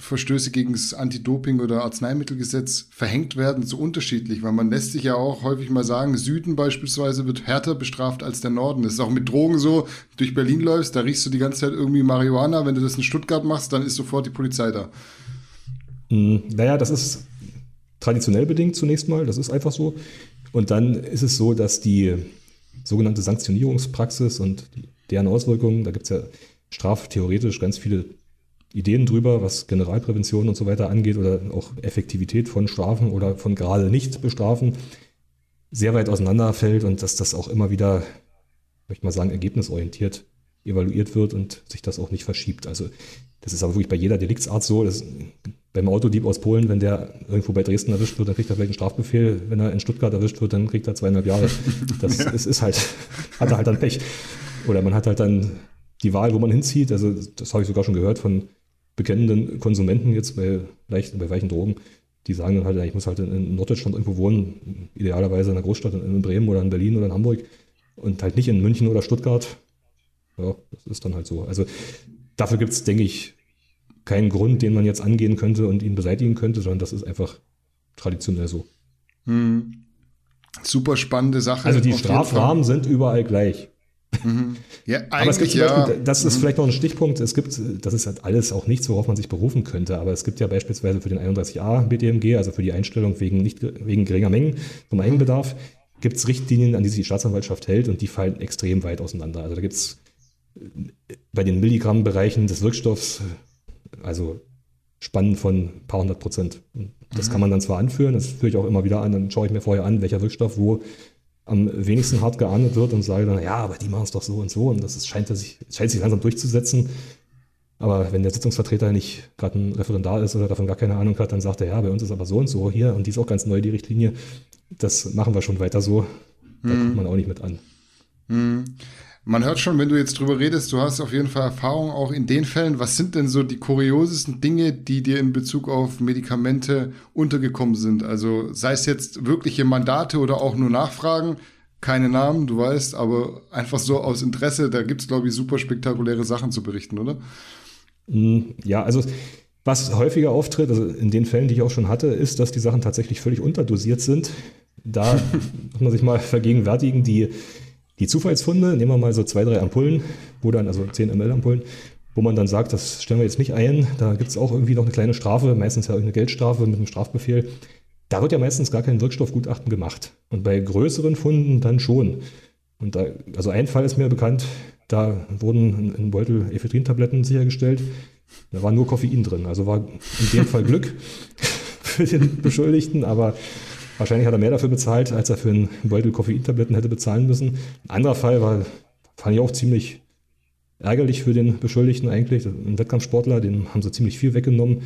Verstöße gegen das Anti-Doping- oder Arzneimittelgesetz verhängt werden, so unterschiedlich, weil man lässt sich ja auch häufig mal sagen, Süden beispielsweise wird härter bestraft als der Norden. Das ist auch mit Drogen so, durch Berlin läufst, da riechst du die ganze Zeit irgendwie Marihuana, wenn du das in Stuttgart machst, dann ist sofort die Polizei da. Hm, naja, das ist traditionell bedingt zunächst mal, das ist einfach so. Und dann ist es so, dass die sogenannte Sanktionierungspraxis und deren Auswirkungen, da gibt es ja straftheoretisch ganz viele Ideen drüber, was Generalprävention und so weiter angeht oder auch Effektivität von Strafen oder von gerade nicht bestrafen, sehr weit auseinanderfällt und dass das auch immer wieder, möchte ich mal sagen, ergebnisorientiert evaluiert wird und sich das auch nicht verschiebt. Also das ist aber wirklich bei jeder Deliktsart so. Das, beim Autodieb aus Polen, wenn der irgendwo bei Dresden erwischt wird, dann kriegt er vielleicht einen Strafbefehl. Wenn er in Stuttgart erwischt wird, dann kriegt er zweieinhalb Jahre. Das ja. ist, ist halt, hat er halt dann Pech. Oder man hat halt dann die Wahl, wo man hinzieht. Also das habe ich sogar schon gehört von bekennenden Konsumenten jetzt bei, leicht, bei weichen Drogen, die sagen dann halt, ich muss halt in Norddeutschland irgendwo wohnen, idealerweise in einer Großstadt in Bremen oder in Berlin oder in Hamburg und halt nicht in München oder Stuttgart. Ja, das ist dann halt so. Also dafür gibt es, denke ich, keinen Grund, den man jetzt angehen könnte und ihn beseitigen könnte, sondern das ist einfach traditionell so. Hm. Super spannende Sache. Also die Strafrahmen sind überall gleich. Mhm. Ja, aber es gibt zum Beispiel, das ist mhm. vielleicht noch ein Stichpunkt, es gibt, das ist halt alles auch nichts, worauf man sich berufen könnte, aber es gibt ja beispielsweise für den 31a BTMG, also für die Einstellung wegen, nicht, wegen geringer Mengen vom Eigenbedarf, gibt es Richtlinien, an die sich die Staatsanwaltschaft hält und die fallen extrem weit auseinander. Also da gibt es bei den Milligrammbereichen des Wirkstoffs, also Spannen von ein paar hundert Prozent. Das mhm. kann man dann zwar anführen, das führe ich auch immer wieder an, dann schaue ich mir vorher an, welcher Wirkstoff wo am wenigsten hart geahndet wird und sage dann, ja, aber die machen es doch so und so und das ist, scheint, sich, scheint sich langsam durchzusetzen. Aber wenn der Sitzungsvertreter nicht gerade ein Referendar ist oder davon gar keine Ahnung hat, dann sagt er, ja, bei uns ist aber so und so hier und die ist auch ganz neu, die Richtlinie. Das machen wir schon weiter so. Da mhm. kommt man auch nicht mit an. Mhm. Man hört schon, wenn du jetzt drüber redest, du hast auf jeden Fall Erfahrung auch in den Fällen. Was sind denn so die kuriosesten Dinge, die dir in Bezug auf Medikamente untergekommen sind? Also sei es jetzt wirkliche Mandate oder auch nur Nachfragen, keine Namen, du weißt, aber einfach so aus Interesse, da gibt es, glaube ich, super spektakuläre Sachen zu berichten, oder? Hm, ja, also was häufiger auftritt, also in den Fällen, die ich auch schon hatte, ist, dass die Sachen tatsächlich völlig unterdosiert sind. Da muss man sich mal vergegenwärtigen, die die Zufallsfunde, nehmen wir mal so zwei, drei Ampullen, wo dann, also 10 ml Ampullen, wo man dann sagt, das stellen wir jetzt nicht ein, da gibt es auch irgendwie noch eine kleine Strafe, meistens ja eine Geldstrafe mit einem Strafbefehl. Da wird ja meistens gar kein Wirkstoffgutachten gemacht. Und bei größeren Funden dann schon. Und da, also ein Fall ist mir bekannt, da wurden in Beutel Ephedrin-Tabletten sichergestellt. Da war nur Koffein drin. Also war in dem Fall Glück für den Beschuldigten, aber Wahrscheinlich hat er mehr dafür bezahlt, als er für einen Beutel Koffeintabletten hätte bezahlen müssen. Ein anderer Fall war, fand ich auch ziemlich ärgerlich für den Beschuldigten eigentlich. Ein Wettkampfsportler, den haben sie ziemlich viel weggenommen.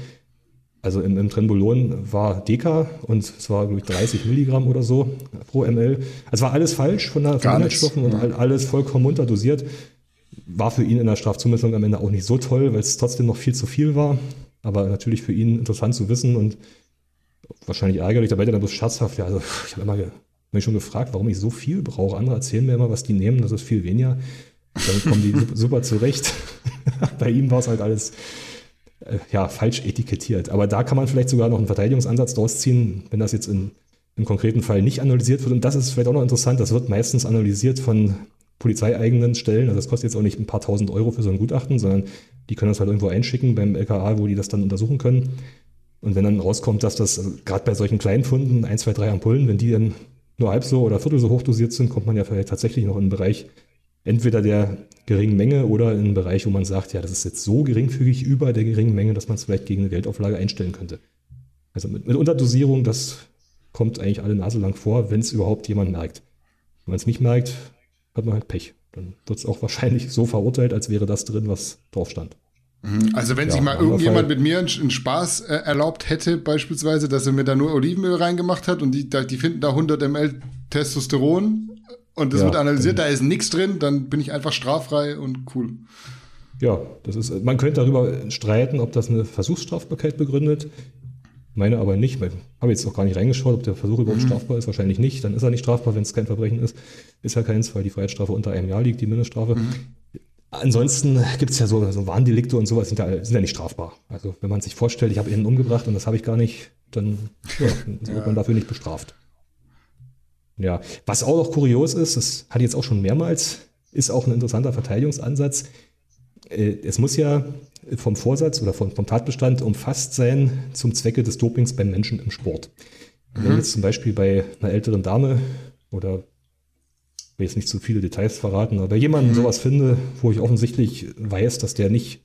Also im, im Trenbolon war Deka und es war, glaube ich, 30 Milligramm oder so pro ml. Es war alles falsch von, der, von den Inhaltsstoffen und ja. alles vollkommen unterdosiert. War für ihn in der Strafzumessung am Ende auch nicht so toll, weil es trotzdem noch viel zu viel war. Aber natürlich für ihn interessant zu wissen und wahrscheinlich ärgerlich, dabei dann bloß scherzhaft. Ja, also ich habe immer mich schon gefragt, warum ich so viel brauche. Andere erzählen mir immer, was die nehmen, das ist viel weniger. Damit kommen die super zurecht. Bei ihm war es halt alles äh, ja, falsch etikettiert. Aber da kann man vielleicht sogar noch einen Verteidigungsansatz draus ziehen, wenn das jetzt in, im konkreten Fall nicht analysiert wird. Und das ist vielleicht auch noch interessant, das wird meistens analysiert von polizeieigenen Stellen. Also das kostet jetzt auch nicht ein paar tausend Euro für so ein Gutachten, sondern die können das halt irgendwo einschicken beim LKA, wo die das dann untersuchen können. Und wenn dann rauskommt, dass das also gerade bei solchen kleinen Funden, ein, zwei, drei Ampullen, wenn die dann nur halb so oder viertel so hoch dosiert sind, kommt man ja vielleicht tatsächlich noch in einen Bereich entweder der geringen Menge oder in einen Bereich, wo man sagt, ja, das ist jetzt so geringfügig über der geringen Menge, dass man es vielleicht gegen eine Geldauflage einstellen könnte. Also mit, mit Unterdosierung, das kommt eigentlich alle Nase lang vor, wenn es überhaupt jemand merkt. Wenn man es nicht merkt, hat man halt Pech. Dann wird es auch wahrscheinlich so verurteilt, als wäre das drin, was drauf stand. Mhm. Also wenn ja, sich mal irgendjemand mit mir einen Spaß äh, erlaubt hätte, beispielsweise, dass er mir da nur Olivenöl reingemacht hat und die, die finden da 100 ml Testosteron und das ja, wird analysiert, da ist nichts drin, dann bin ich einfach straffrei und cool. Ja, das ist, man könnte darüber streiten, ob das eine Versuchsstrafbarkeit begründet. Meine aber nicht, weil habe jetzt auch gar nicht reingeschaut, ob der Versuch überhaupt mhm. strafbar ist. Wahrscheinlich nicht. Dann ist er nicht strafbar, wenn es kein Verbrechen ist. Ist ja keins, weil die Freiheitsstrafe unter einem Jahr liegt, die Mindeststrafe. Mhm. Ansonsten gibt es ja so, so Warndelikte und sowas, sind ja, sind ja nicht strafbar. Also wenn man sich vorstellt, ich habe ihn umgebracht und das habe ich gar nicht, dann ja, ja. wird man dafür nicht bestraft. Ja, was auch noch kurios ist, das hatte ich jetzt auch schon mehrmals, ist auch ein interessanter Verteidigungsansatz. Äh, es muss ja vom Vorsatz oder vom, vom Tatbestand umfasst sein zum Zwecke des Dopings beim Menschen im Sport. Wenn mhm. jetzt zum Beispiel bei einer älteren Dame oder will jetzt nicht zu viele Details verraten, aber bei jemandem mhm. sowas finde, wo ich offensichtlich weiß, dass der nicht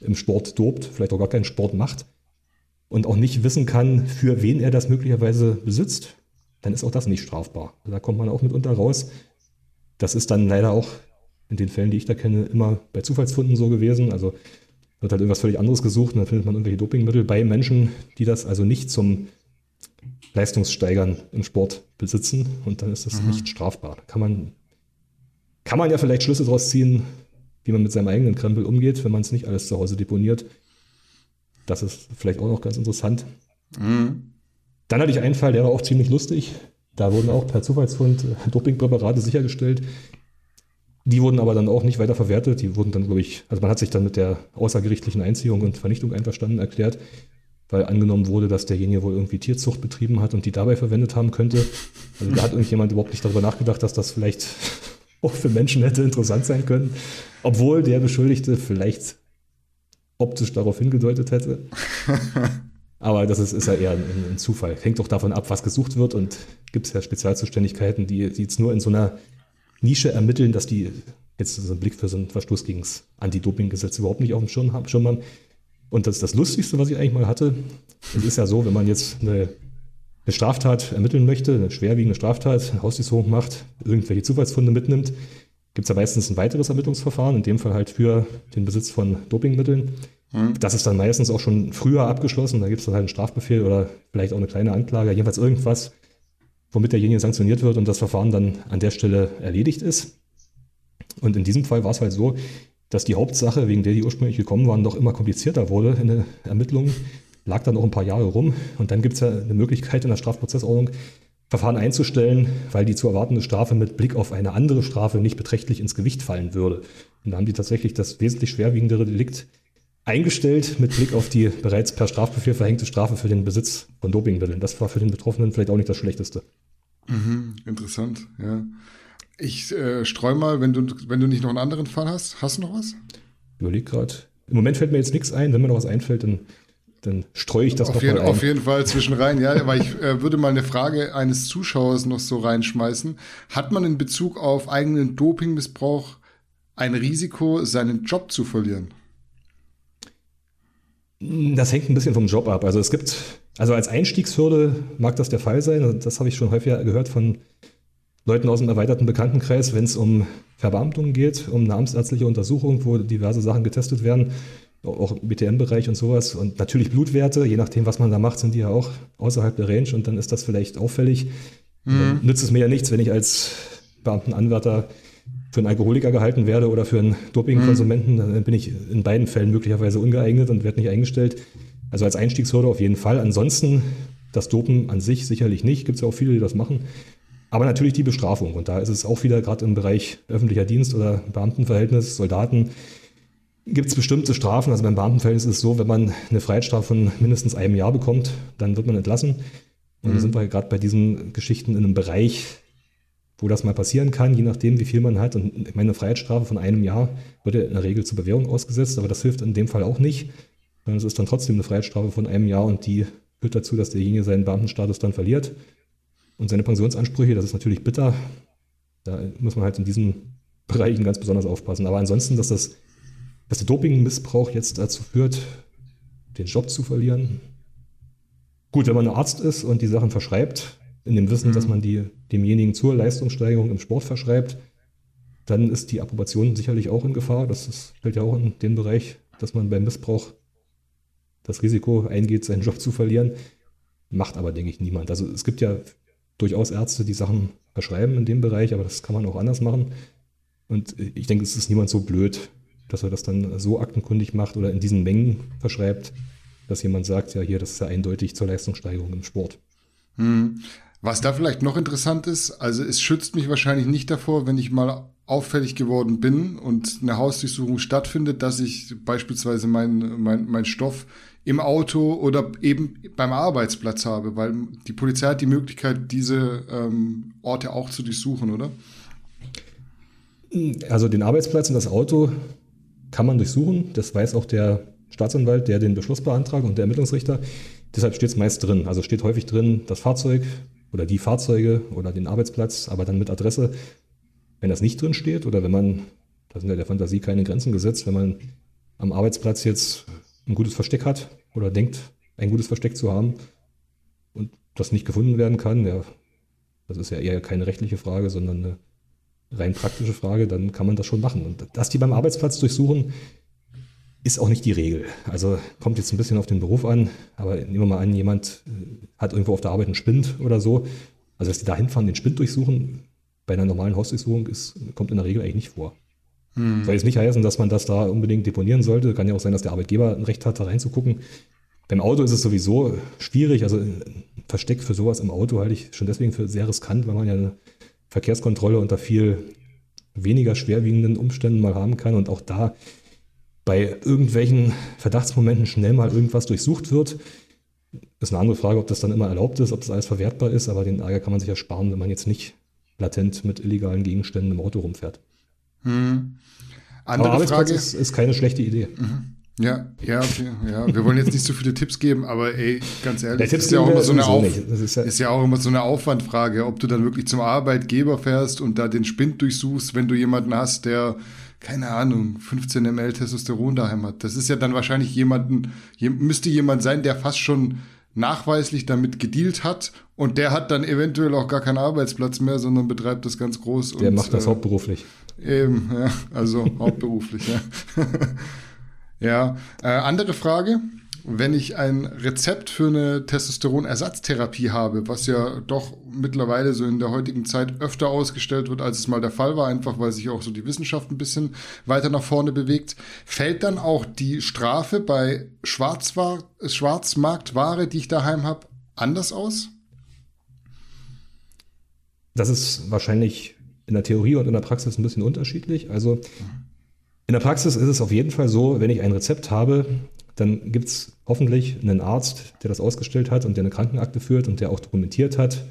im Sport dobt, vielleicht auch gar keinen Sport macht und auch nicht wissen kann, für wen er das möglicherweise besitzt, dann ist auch das nicht strafbar. Da kommt man auch mitunter raus. Das ist dann leider auch in den Fällen, die ich da kenne, immer bei Zufallsfunden so gewesen. Also wird halt irgendwas völlig anderes gesucht und dann findet man irgendwelche Dopingmittel bei Menschen, die das also nicht zum Leistungssteigern im Sport besitzen und dann ist das mhm. nicht strafbar. Kann man, kann man ja vielleicht Schlüsse daraus ziehen, wie man mit seinem eigenen Krempel umgeht, wenn man es nicht alles zu Hause deponiert. Das ist vielleicht auch noch ganz interessant. Mhm. Dann hatte ich einen Fall, der war auch ziemlich lustig. Da wurden auch per Zufallsfund Dopingpräparate sichergestellt. Die wurden aber dann auch nicht weiter verwertet. Die wurden dann, glaube ich, also man hat sich dann mit der außergerichtlichen Einziehung und Vernichtung einverstanden erklärt, weil angenommen wurde, dass derjenige wohl irgendwie Tierzucht betrieben hat und die dabei verwendet haben könnte. Also da hat irgendjemand überhaupt nicht darüber nachgedacht, dass das vielleicht auch für Menschen hätte interessant sein können, obwohl der Beschuldigte vielleicht optisch darauf hingedeutet hätte. Aber das ist, ist ja eher ein, ein, Zufall. Hängt doch davon ab, was gesucht wird und gibt es ja Spezialzuständigkeiten, die, die jetzt nur in so einer Nische ermitteln, dass die jetzt so einen Blick für so einen Verstoß gegen das Anti-Doping-Gesetz überhaupt nicht auf dem Schirm haben. Und das ist das Lustigste, was ich eigentlich mal hatte. Es ist ja so, wenn man jetzt eine, eine Straftat ermitteln möchte, eine schwerwiegende Straftat, eine Hausdurchsuchung macht, irgendwelche Zufallsfunde mitnimmt, gibt es ja meistens ein weiteres Ermittlungsverfahren, in dem Fall halt für den Besitz von Dopingmitteln. Mhm. Das ist dann meistens auch schon früher abgeschlossen. Da gibt es dann halt einen Strafbefehl oder vielleicht auch eine kleine Anklage, jedenfalls irgendwas, womit derjenige sanktioniert wird und das Verfahren dann an der Stelle erledigt ist. Und in diesem Fall war es halt so, dass die Hauptsache, wegen der die ursprünglich gekommen waren, noch immer komplizierter wurde in der Ermittlung, lag dann auch ein paar Jahre rum. Und dann gibt es ja eine Möglichkeit in der Strafprozessordnung, Verfahren einzustellen, weil die zu erwartende Strafe mit Blick auf eine andere Strafe nicht beträchtlich ins Gewicht fallen würde. Und da haben die tatsächlich das wesentlich schwerwiegendere Delikt eingestellt mit Blick auf die bereits per Strafbefehl verhängte Strafe für den Besitz von Dopingmitteln. Das war für den Betroffenen vielleicht auch nicht das Schlechteste. Mhm, interessant, ja. Ich äh, streue mal, wenn du, wenn du nicht noch einen anderen Fall hast. Hast du noch was? Überleg gerade. Im Moment fällt mir jetzt nichts ein. Wenn mir noch was einfällt, dann, dann streue ich das auf noch jeden, mal ein. Auf jeden Fall zwischen rein, ja. Aber ich äh, würde mal eine Frage eines Zuschauers noch so reinschmeißen. Hat man in Bezug auf eigenen Dopingmissbrauch ein Risiko, seinen Job zu verlieren? Das hängt ein bisschen vom Job ab. Also es gibt, also als Einstiegshürde mag das der Fall sein. Das habe ich schon häufiger gehört von Leuten aus dem erweiterten Bekanntenkreis, wenn es um Verbeamtungen geht, um namensärztliche Untersuchung, wo diverse Sachen getestet werden, auch im BTM-Bereich und sowas. Und natürlich Blutwerte, je nachdem, was man da macht, sind die ja auch außerhalb der Range und dann ist das vielleicht auffällig. Mhm. Nützt es mir ja nichts, wenn ich als Beamtenanwärter für einen Alkoholiker gehalten werde oder für einen Dopingkonsumenten, mhm. dann bin ich in beiden Fällen möglicherweise ungeeignet und werde nicht eingestellt. Also als Einstiegshürde auf jeden Fall. Ansonsten das Dopen an sich sicherlich nicht. Gibt es ja auch viele, die das machen. Aber natürlich die Bestrafung. Und da ist es auch wieder gerade im Bereich öffentlicher Dienst oder Beamtenverhältnis, Soldaten, gibt es bestimmte Strafen. Also beim Beamtenverhältnis ist es so, wenn man eine Freiheitsstrafe von mindestens einem Jahr bekommt, dann wird man entlassen. Und mhm. dann sind wir gerade bei diesen Geschichten in einem Bereich, wo das mal passieren kann, je nachdem, wie viel man hat. Und meine Freiheitsstrafe von einem Jahr wird ja in der Regel zur Bewährung ausgesetzt, aber das hilft in dem Fall auch nicht. Sondern es ist dann trotzdem eine Freiheitsstrafe von einem Jahr und die führt dazu, dass derjenige seinen Beamtenstatus dann verliert. Und seine Pensionsansprüche, das ist natürlich bitter. Da muss man halt in diesen Bereichen ganz besonders aufpassen. Aber ansonsten, dass, das, dass der Dopingmissbrauch jetzt dazu führt, den Job zu verlieren. Gut, wenn man ein Arzt ist und die Sachen verschreibt, in dem Wissen, mhm. dass man die demjenigen zur Leistungssteigerung im Sport verschreibt, dann ist die Approbation sicherlich auch in Gefahr. Das ist, fällt ja auch in den Bereich, dass man beim Missbrauch das Risiko eingeht, seinen Job zu verlieren. Macht aber, denke ich, niemand. Also es gibt ja durchaus Ärzte, die Sachen verschreiben in dem Bereich, aber das kann man auch anders machen. Und ich denke, es ist niemand so blöd, dass er das dann so aktenkundig macht oder in diesen Mengen verschreibt, dass jemand sagt, ja, hier, das ist ja eindeutig zur Leistungssteigerung im Sport. Hm. Was da vielleicht noch interessant ist, also es schützt mich wahrscheinlich nicht davor, wenn ich mal auffällig geworden bin und eine Hausdurchsuchung stattfindet, dass ich beispielsweise meinen mein, mein Stoff im Auto oder eben beim Arbeitsplatz habe, weil die Polizei hat die Möglichkeit, diese ähm, Orte auch zu durchsuchen, oder? Also den Arbeitsplatz und das Auto kann man durchsuchen. Das weiß auch der Staatsanwalt, der den Beschluss beantragt und der Ermittlungsrichter. Deshalb steht es meist drin. Also steht häufig drin, das Fahrzeug, oder die Fahrzeuge oder den Arbeitsplatz, aber dann mit Adresse. Wenn das nicht drin steht oder wenn man, da sind ja der Fantasie keine Grenzen gesetzt, wenn man am Arbeitsplatz jetzt ein gutes Versteck hat oder denkt, ein gutes Versteck zu haben und das nicht gefunden werden kann, ja, das ist ja eher keine rechtliche Frage, sondern eine rein praktische Frage, dann kann man das schon machen. Und dass die beim Arbeitsplatz durchsuchen, ist auch nicht die Regel. Also kommt jetzt ein bisschen auf den Beruf an, aber nehmen wir mal an, jemand äh, hat irgendwo auf der Arbeit einen Spind oder so. Also dass die da hinfahren, den Spind durchsuchen, bei einer normalen Hausdurchsuchung ist, kommt in der Regel eigentlich nicht vor. Hm. Soll jetzt nicht heißen, dass man das da unbedingt deponieren sollte. Kann ja auch sein, dass der Arbeitgeber ein Recht hat, da reinzugucken. Beim Auto ist es sowieso schwierig. Also ein Versteck für sowas im Auto halte ich schon deswegen für sehr riskant, weil man ja eine Verkehrskontrolle unter viel weniger schwerwiegenden Umständen mal haben kann und auch da bei irgendwelchen Verdachtsmomenten schnell mal irgendwas durchsucht wird. Ist eine andere Frage, ob das dann immer erlaubt ist, ob das alles verwertbar ist, aber den Ärger kann man sich ja sparen, wenn man jetzt nicht latent mit illegalen Gegenständen im Auto rumfährt. Hm. Andere aber Frage ist, ist keine schlechte Idee. Mhm. Ja, ja, okay, ja. Wir wollen jetzt nicht so viele Tipps geben, aber ey, ganz ehrlich, ist ja, auch immer so eine Auf ist, ja ist ja auch immer so eine Aufwandfrage, ob du dann wirklich zum Arbeitgeber fährst und da den Spind durchsuchst, wenn du jemanden hast, der keine Ahnung, 15 ml Testosteron daheim hat. Das ist ja dann wahrscheinlich jemanden, müsste jemand sein, der fast schon nachweislich damit gedealt hat und der hat dann eventuell auch gar keinen Arbeitsplatz mehr, sondern betreibt das ganz groß. Der und, macht das äh, hauptberuflich. Eben, ja, also hauptberuflich, ja. ja, äh, andere Frage wenn ich ein Rezept für eine Testosteronersatztherapie habe, was ja doch mittlerweile so in der heutigen Zeit öfter ausgestellt wird, als es mal der Fall war, einfach weil sich auch so die Wissenschaft ein bisschen weiter nach vorne bewegt, fällt dann auch die Strafe bei Schwarzwar Schwarzmarktware, die ich daheim habe, anders aus? Das ist wahrscheinlich in der Theorie und in der Praxis ein bisschen unterschiedlich. Also in der Praxis ist es auf jeden Fall so, wenn ich ein Rezept habe, dann gibt es hoffentlich einen Arzt, der das ausgestellt hat und der eine Krankenakte führt und der auch dokumentiert hat,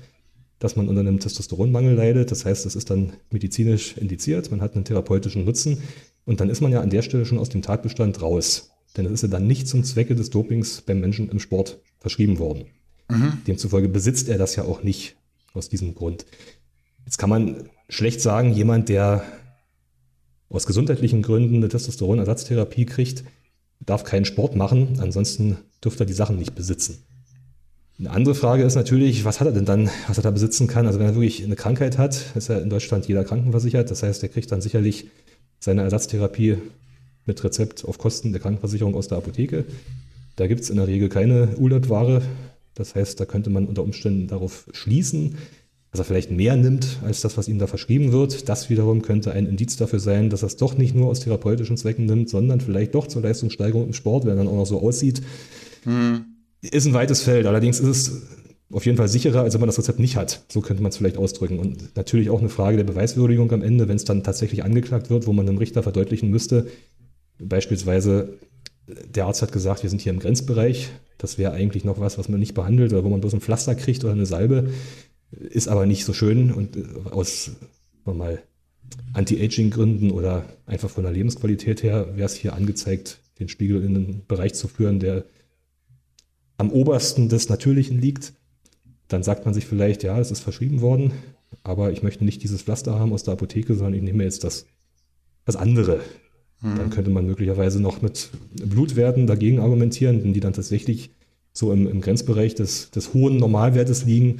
dass man unter einem Testosteronmangel leidet. Das heißt, das ist dann medizinisch indiziert, man hat einen therapeutischen Nutzen und dann ist man ja an der Stelle schon aus dem Tatbestand raus. Denn es ist ja dann nicht zum Zwecke des Dopings beim Menschen im Sport verschrieben worden. Mhm. Demzufolge besitzt er das ja auch nicht aus diesem Grund. Jetzt kann man schlecht sagen, jemand, der aus gesundheitlichen Gründen eine Testosteronersatztherapie kriegt, darf keinen Sport machen, ansonsten dürfte er die Sachen nicht besitzen. Eine andere Frage ist natürlich, was hat er denn dann, was er da besitzen kann? Also wenn er wirklich eine Krankheit hat, ist ja in Deutschland jeder krankenversichert. Das heißt, er kriegt dann sicherlich seine Ersatztherapie mit Rezept auf Kosten der Krankenversicherung aus der Apotheke. Da gibt es in der Regel keine ULAT-Ware. Das heißt, da könnte man unter Umständen darauf schließen, dass er vielleicht mehr nimmt als das, was ihm da verschrieben wird. Das wiederum könnte ein Indiz dafür sein, dass er es doch nicht nur aus therapeutischen Zwecken nimmt, sondern vielleicht doch zur Leistungssteigerung im Sport, wenn er dann auch noch so aussieht. Hm. Ist ein weites Feld. Allerdings ist es auf jeden Fall sicherer, als wenn man das Rezept nicht hat. So könnte man es vielleicht ausdrücken. Und natürlich auch eine Frage der Beweiswürdigung am Ende, wenn es dann tatsächlich angeklagt wird, wo man dem Richter verdeutlichen müsste, beispielsweise der Arzt hat gesagt, wir sind hier im Grenzbereich. Das wäre eigentlich noch was, was man nicht behandelt oder wo man bloß ein Pflaster kriegt oder eine Salbe. Ist aber nicht so schön und äh, aus mal Anti-Aging-Gründen oder einfach von der Lebensqualität her wäre es hier angezeigt, den Spiegel in einen Bereich zu führen, der am obersten des Natürlichen liegt. Dann sagt man sich vielleicht, ja, es ist verschrieben worden, aber ich möchte nicht dieses Pflaster haben aus der Apotheke, sondern ich nehme jetzt das, das andere. Mhm. Dann könnte man möglicherweise noch mit Blutwerten dagegen argumentieren, die dann tatsächlich so im, im Grenzbereich des, des hohen Normalwertes liegen,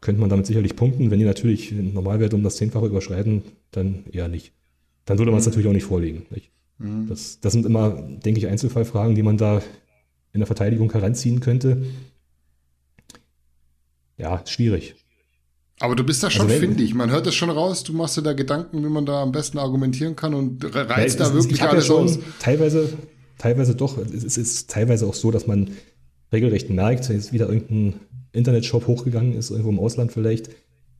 könnte man damit sicherlich punkten. Wenn die natürlich den Normalwert um das Zehnfache überschreiten, dann eher nicht. Dann würde man es mhm. natürlich auch nicht vorlegen. Nicht? Mhm. Das, das sind immer, denke ich, Einzelfallfragen, die man da in der Verteidigung heranziehen könnte. Ja, schwierig. Aber du bist da schon also findig. Man hört das schon raus. Du machst dir da Gedanken, wie man da am besten argumentieren kann und reizt da wirklich alles ja aus. Teilweise, teilweise doch. Es ist teilweise auch so, dass man regelrecht merkt, jetzt wieder irgendein Internetshop hochgegangen ist, irgendwo im Ausland vielleicht,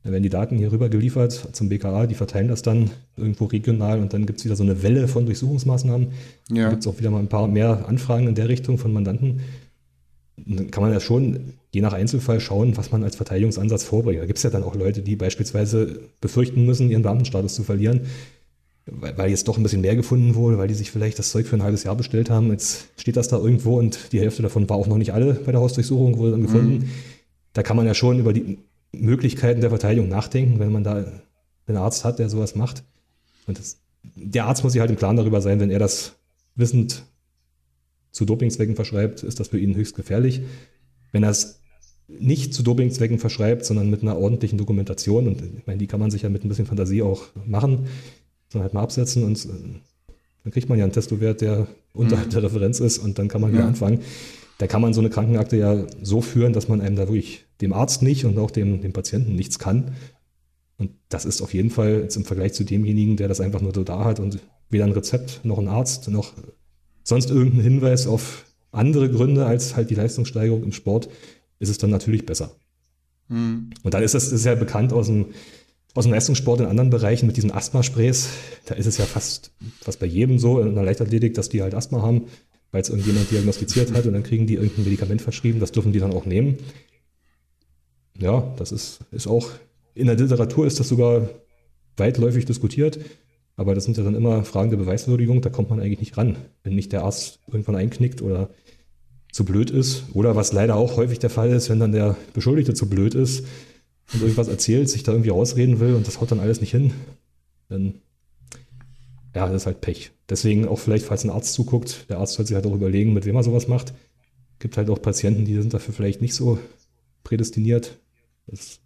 dann werden die Daten hier rüber geliefert zum BKA, die verteilen das dann irgendwo regional und dann gibt es wieder so eine Welle von Durchsuchungsmaßnahmen. Ja. Dann gibt es auch wieder mal ein paar mehr Anfragen in der Richtung von Mandanten. Und dann kann man ja schon je nach Einzelfall schauen, was man als Verteidigungsansatz vorbringt. Da gibt es ja dann auch Leute, die beispielsweise befürchten müssen, ihren Beamtenstatus zu verlieren, weil, weil, jetzt doch ein bisschen mehr gefunden wurde, weil die sich vielleicht das Zeug für ein halbes Jahr bestellt haben. Jetzt steht das da irgendwo und die Hälfte davon war auch noch nicht alle bei der Hausdurchsuchung, wurde dann gefunden. Mhm da kann man ja schon über die Möglichkeiten der Verteidigung nachdenken, wenn man da einen Arzt hat, der sowas macht. Und das, der Arzt muss sich halt im Klaren darüber sein, wenn er das wissend zu Dopingzwecken verschreibt, ist das für ihn höchst gefährlich. Wenn er es nicht zu Dopingzwecken verschreibt, sondern mit einer ordentlichen Dokumentation, und ich meine, die kann man sich ja mit ein bisschen Fantasie auch machen, sondern halt mal absetzen und äh, dann kriegt man ja einen Testowert, der unterhalb mhm. der Referenz ist und dann kann man wieder ja. anfangen da kann man so eine Krankenakte ja so führen, dass man einem da wirklich dem Arzt nicht und auch dem, dem Patienten nichts kann. Und das ist auf jeden Fall jetzt im Vergleich zu demjenigen, der das einfach nur so da hat und weder ein Rezept noch ein Arzt noch sonst irgendein Hinweis auf andere Gründe als halt die Leistungssteigerung im Sport, ist es dann natürlich besser. Mhm. Und dann ist das, das ist ja bekannt aus dem, aus dem Leistungssport in anderen Bereichen mit diesen Asthma-Sprays, da ist es ja fast, fast bei jedem so in der Leichtathletik, dass die halt Asthma haben, weil es irgendjemand diagnostiziert hat und dann kriegen die irgendein Medikament verschrieben, das dürfen die dann auch nehmen. Ja, das ist, ist auch, in der Literatur ist das sogar weitläufig diskutiert, aber das sind ja dann immer Fragen der Beweiswürdigung, da kommt man eigentlich nicht ran, wenn nicht der Arzt irgendwann einknickt oder zu blöd ist. Oder was leider auch häufig der Fall ist, wenn dann der Beschuldigte zu blöd ist, und irgendwas erzählt, sich da irgendwie ausreden will und das haut dann alles nicht hin, dann ja, das ist halt Pech. Deswegen auch vielleicht, falls ein Arzt zuguckt, der Arzt sollte sich halt auch überlegen, mit wem er sowas macht. Gibt halt auch Patienten, die sind dafür vielleicht nicht so prädestiniert. Das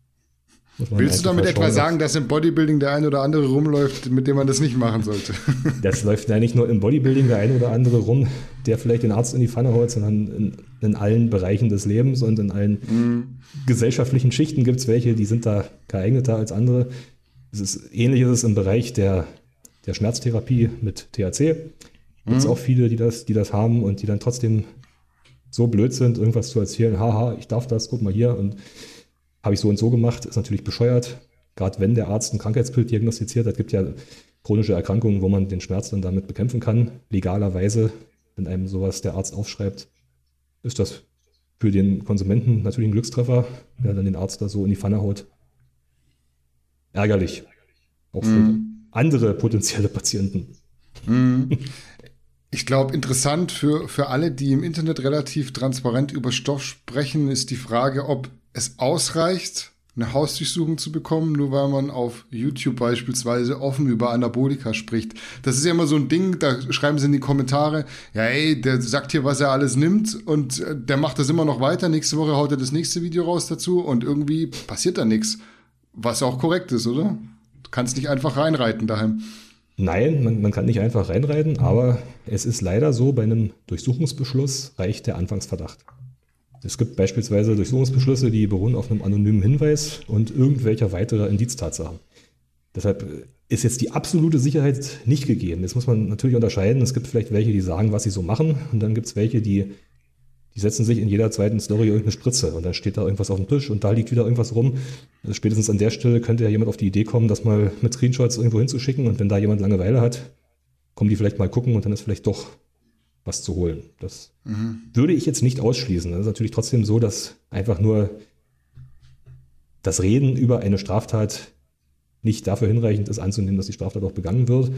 Willst du damit etwa sagen, dass im Bodybuilding der eine oder andere rumläuft, mit dem man das nicht machen sollte? Das läuft ja nicht nur im Bodybuilding der eine oder andere rum, der vielleicht den Arzt in die Pfanne haut, sondern in, in allen Bereichen des Lebens und in allen mhm. gesellschaftlichen Schichten gibt es welche, die sind da geeigneter als andere. Es ist ähnlich ist es im Bereich der, der Schmerztherapie mit THC. Gibt es mhm. auch viele, die das, die das haben und die dann trotzdem so blöd sind, irgendwas zu erzählen, haha, ich darf das, guck mal hier und habe ich so und so gemacht, ist natürlich bescheuert. Gerade wenn der Arzt ein Krankheitsbild diagnostiziert hat, gibt ja chronische Erkrankungen, wo man den Schmerz dann damit bekämpfen kann. Legalerweise, wenn einem sowas der Arzt aufschreibt, ist das für den Konsumenten natürlich ein Glückstreffer, der dann den Arzt da so in die Pfanne haut. Ärgerlich. Auch für mhm. andere potenzielle Patienten. Mhm. Ich glaube, interessant für, für alle, die im Internet relativ transparent über Stoff sprechen, ist die Frage, ob es ausreicht, eine Hausdurchsuchung zu bekommen, nur weil man auf YouTube beispielsweise offen über Anabolika spricht. Das ist ja immer so ein Ding, da schreiben sie in die Kommentare, ja ey, der sagt hier, was er alles nimmt und äh, der macht das immer noch weiter. Nächste Woche haut er das nächste Video raus dazu und irgendwie passiert da nichts. Was auch korrekt ist, oder? Du kannst nicht einfach reinreiten daheim. Nein, man, man kann nicht einfach reinreiten, aber es ist leider so, bei einem Durchsuchungsbeschluss reicht der Anfangsverdacht. Es gibt beispielsweise Durchsuchungsbeschlüsse, die beruhen auf einem anonymen Hinweis und irgendwelcher weiterer Indiztatsachen. Deshalb ist jetzt die absolute Sicherheit nicht gegeben. Jetzt muss man natürlich unterscheiden. Es gibt vielleicht welche, die sagen, was sie so machen, und dann gibt es welche, die, die setzen sich in jeder zweiten Story irgendeine Spritze und dann steht da irgendwas auf dem Tisch und da liegt wieder irgendwas rum. Also spätestens an der Stelle könnte ja jemand auf die Idee kommen, das mal mit Screenshots irgendwo hinzuschicken und wenn da jemand Langeweile hat, kommen die vielleicht mal gucken und dann ist vielleicht doch was zu holen. Das mhm. würde ich jetzt nicht ausschließen. Das ist natürlich trotzdem so, dass einfach nur das Reden über eine Straftat nicht dafür hinreichend ist, anzunehmen, dass die Straftat auch begangen wird.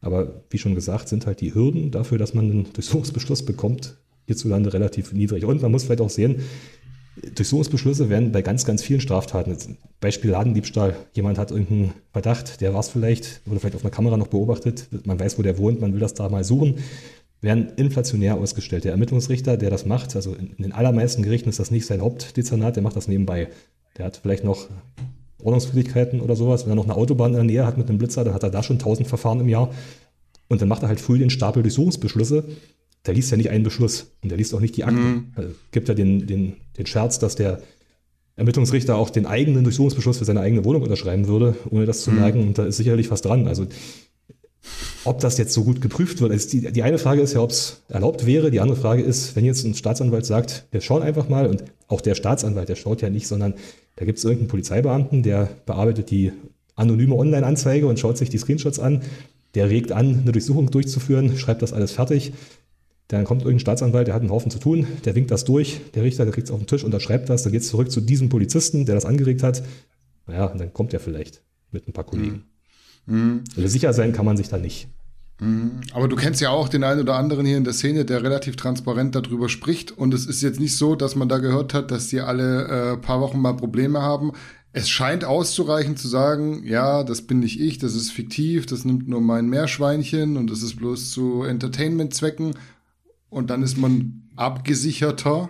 Aber wie schon gesagt, sind halt die Hürden dafür, dass man einen Durchsuchungsbeschluss bekommt, hierzulande relativ niedrig. Und man muss vielleicht auch sehen, Durchsuchungsbeschlüsse werden bei ganz, ganz vielen Straftaten, Beispiel Ladendiebstahl, jemand hat irgendeinen Verdacht, der war es vielleicht, wurde vielleicht auf einer Kamera noch beobachtet, man weiß, wo der wohnt, man will das da mal suchen werden inflationär ausgestellt. Der Ermittlungsrichter, der das macht, also in, den allermeisten Gerichten ist das nicht sein Hauptdezernat, der macht das nebenbei. Der hat vielleicht noch Ordnungswidrigkeiten oder sowas. Wenn er noch eine Autobahn in der Nähe hat mit einem Blitzer, dann hat er da schon 1000 Verfahren im Jahr. Und dann macht er halt früh den Stapel Durchsuchungsbeschlüsse. Der liest ja nicht einen Beschluss und der liest auch nicht die Akten. Mhm. Also gibt ja den, den, den Scherz, dass der Ermittlungsrichter auch den eigenen Durchsuchungsbeschluss für seine eigene Wohnung unterschreiben würde, ohne das zu mhm. merken. Und da ist sicherlich was dran. Also ob das jetzt so gut geprüft wird. Also die, die eine Frage ist ja, ob es erlaubt wäre. Die andere Frage ist, wenn jetzt ein Staatsanwalt sagt, wir schauen einfach mal und auch der Staatsanwalt, der schaut ja nicht, sondern da gibt es irgendeinen Polizeibeamten, der bearbeitet die anonyme Online-Anzeige und schaut sich die Screenshots an. Der regt an, eine Durchsuchung durchzuführen, schreibt das alles fertig. Dann kommt irgendein Staatsanwalt, der hat einen Haufen zu tun, der winkt das durch, der Richter, der kriegt es auf den Tisch, unterschreibt das, dann geht es zurück zu diesem Polizisten, der das angeregt hat. Naja, und dann kommt er vielleicht mit ein paar Kollegen. Mhm. Mhm. Also sicher sein kann man sich da nicht. Mhm. Aber du kennst ja auch den einen oder anderen hier in der Szene, der relativ transparent darüber spricht. Und es ist jetzt nicht so, dass man da gehört hat, dass die alle äh, paar Wochen mal Probleme haben. Es scheint auszureichen zu sagen, ja, das bin nicht ich, das ist fiktiv, das nimmt nur mein Meerschweinchen und das ist bloß zu Entertainment-Zwecken. Und dann ist man abgesicherter.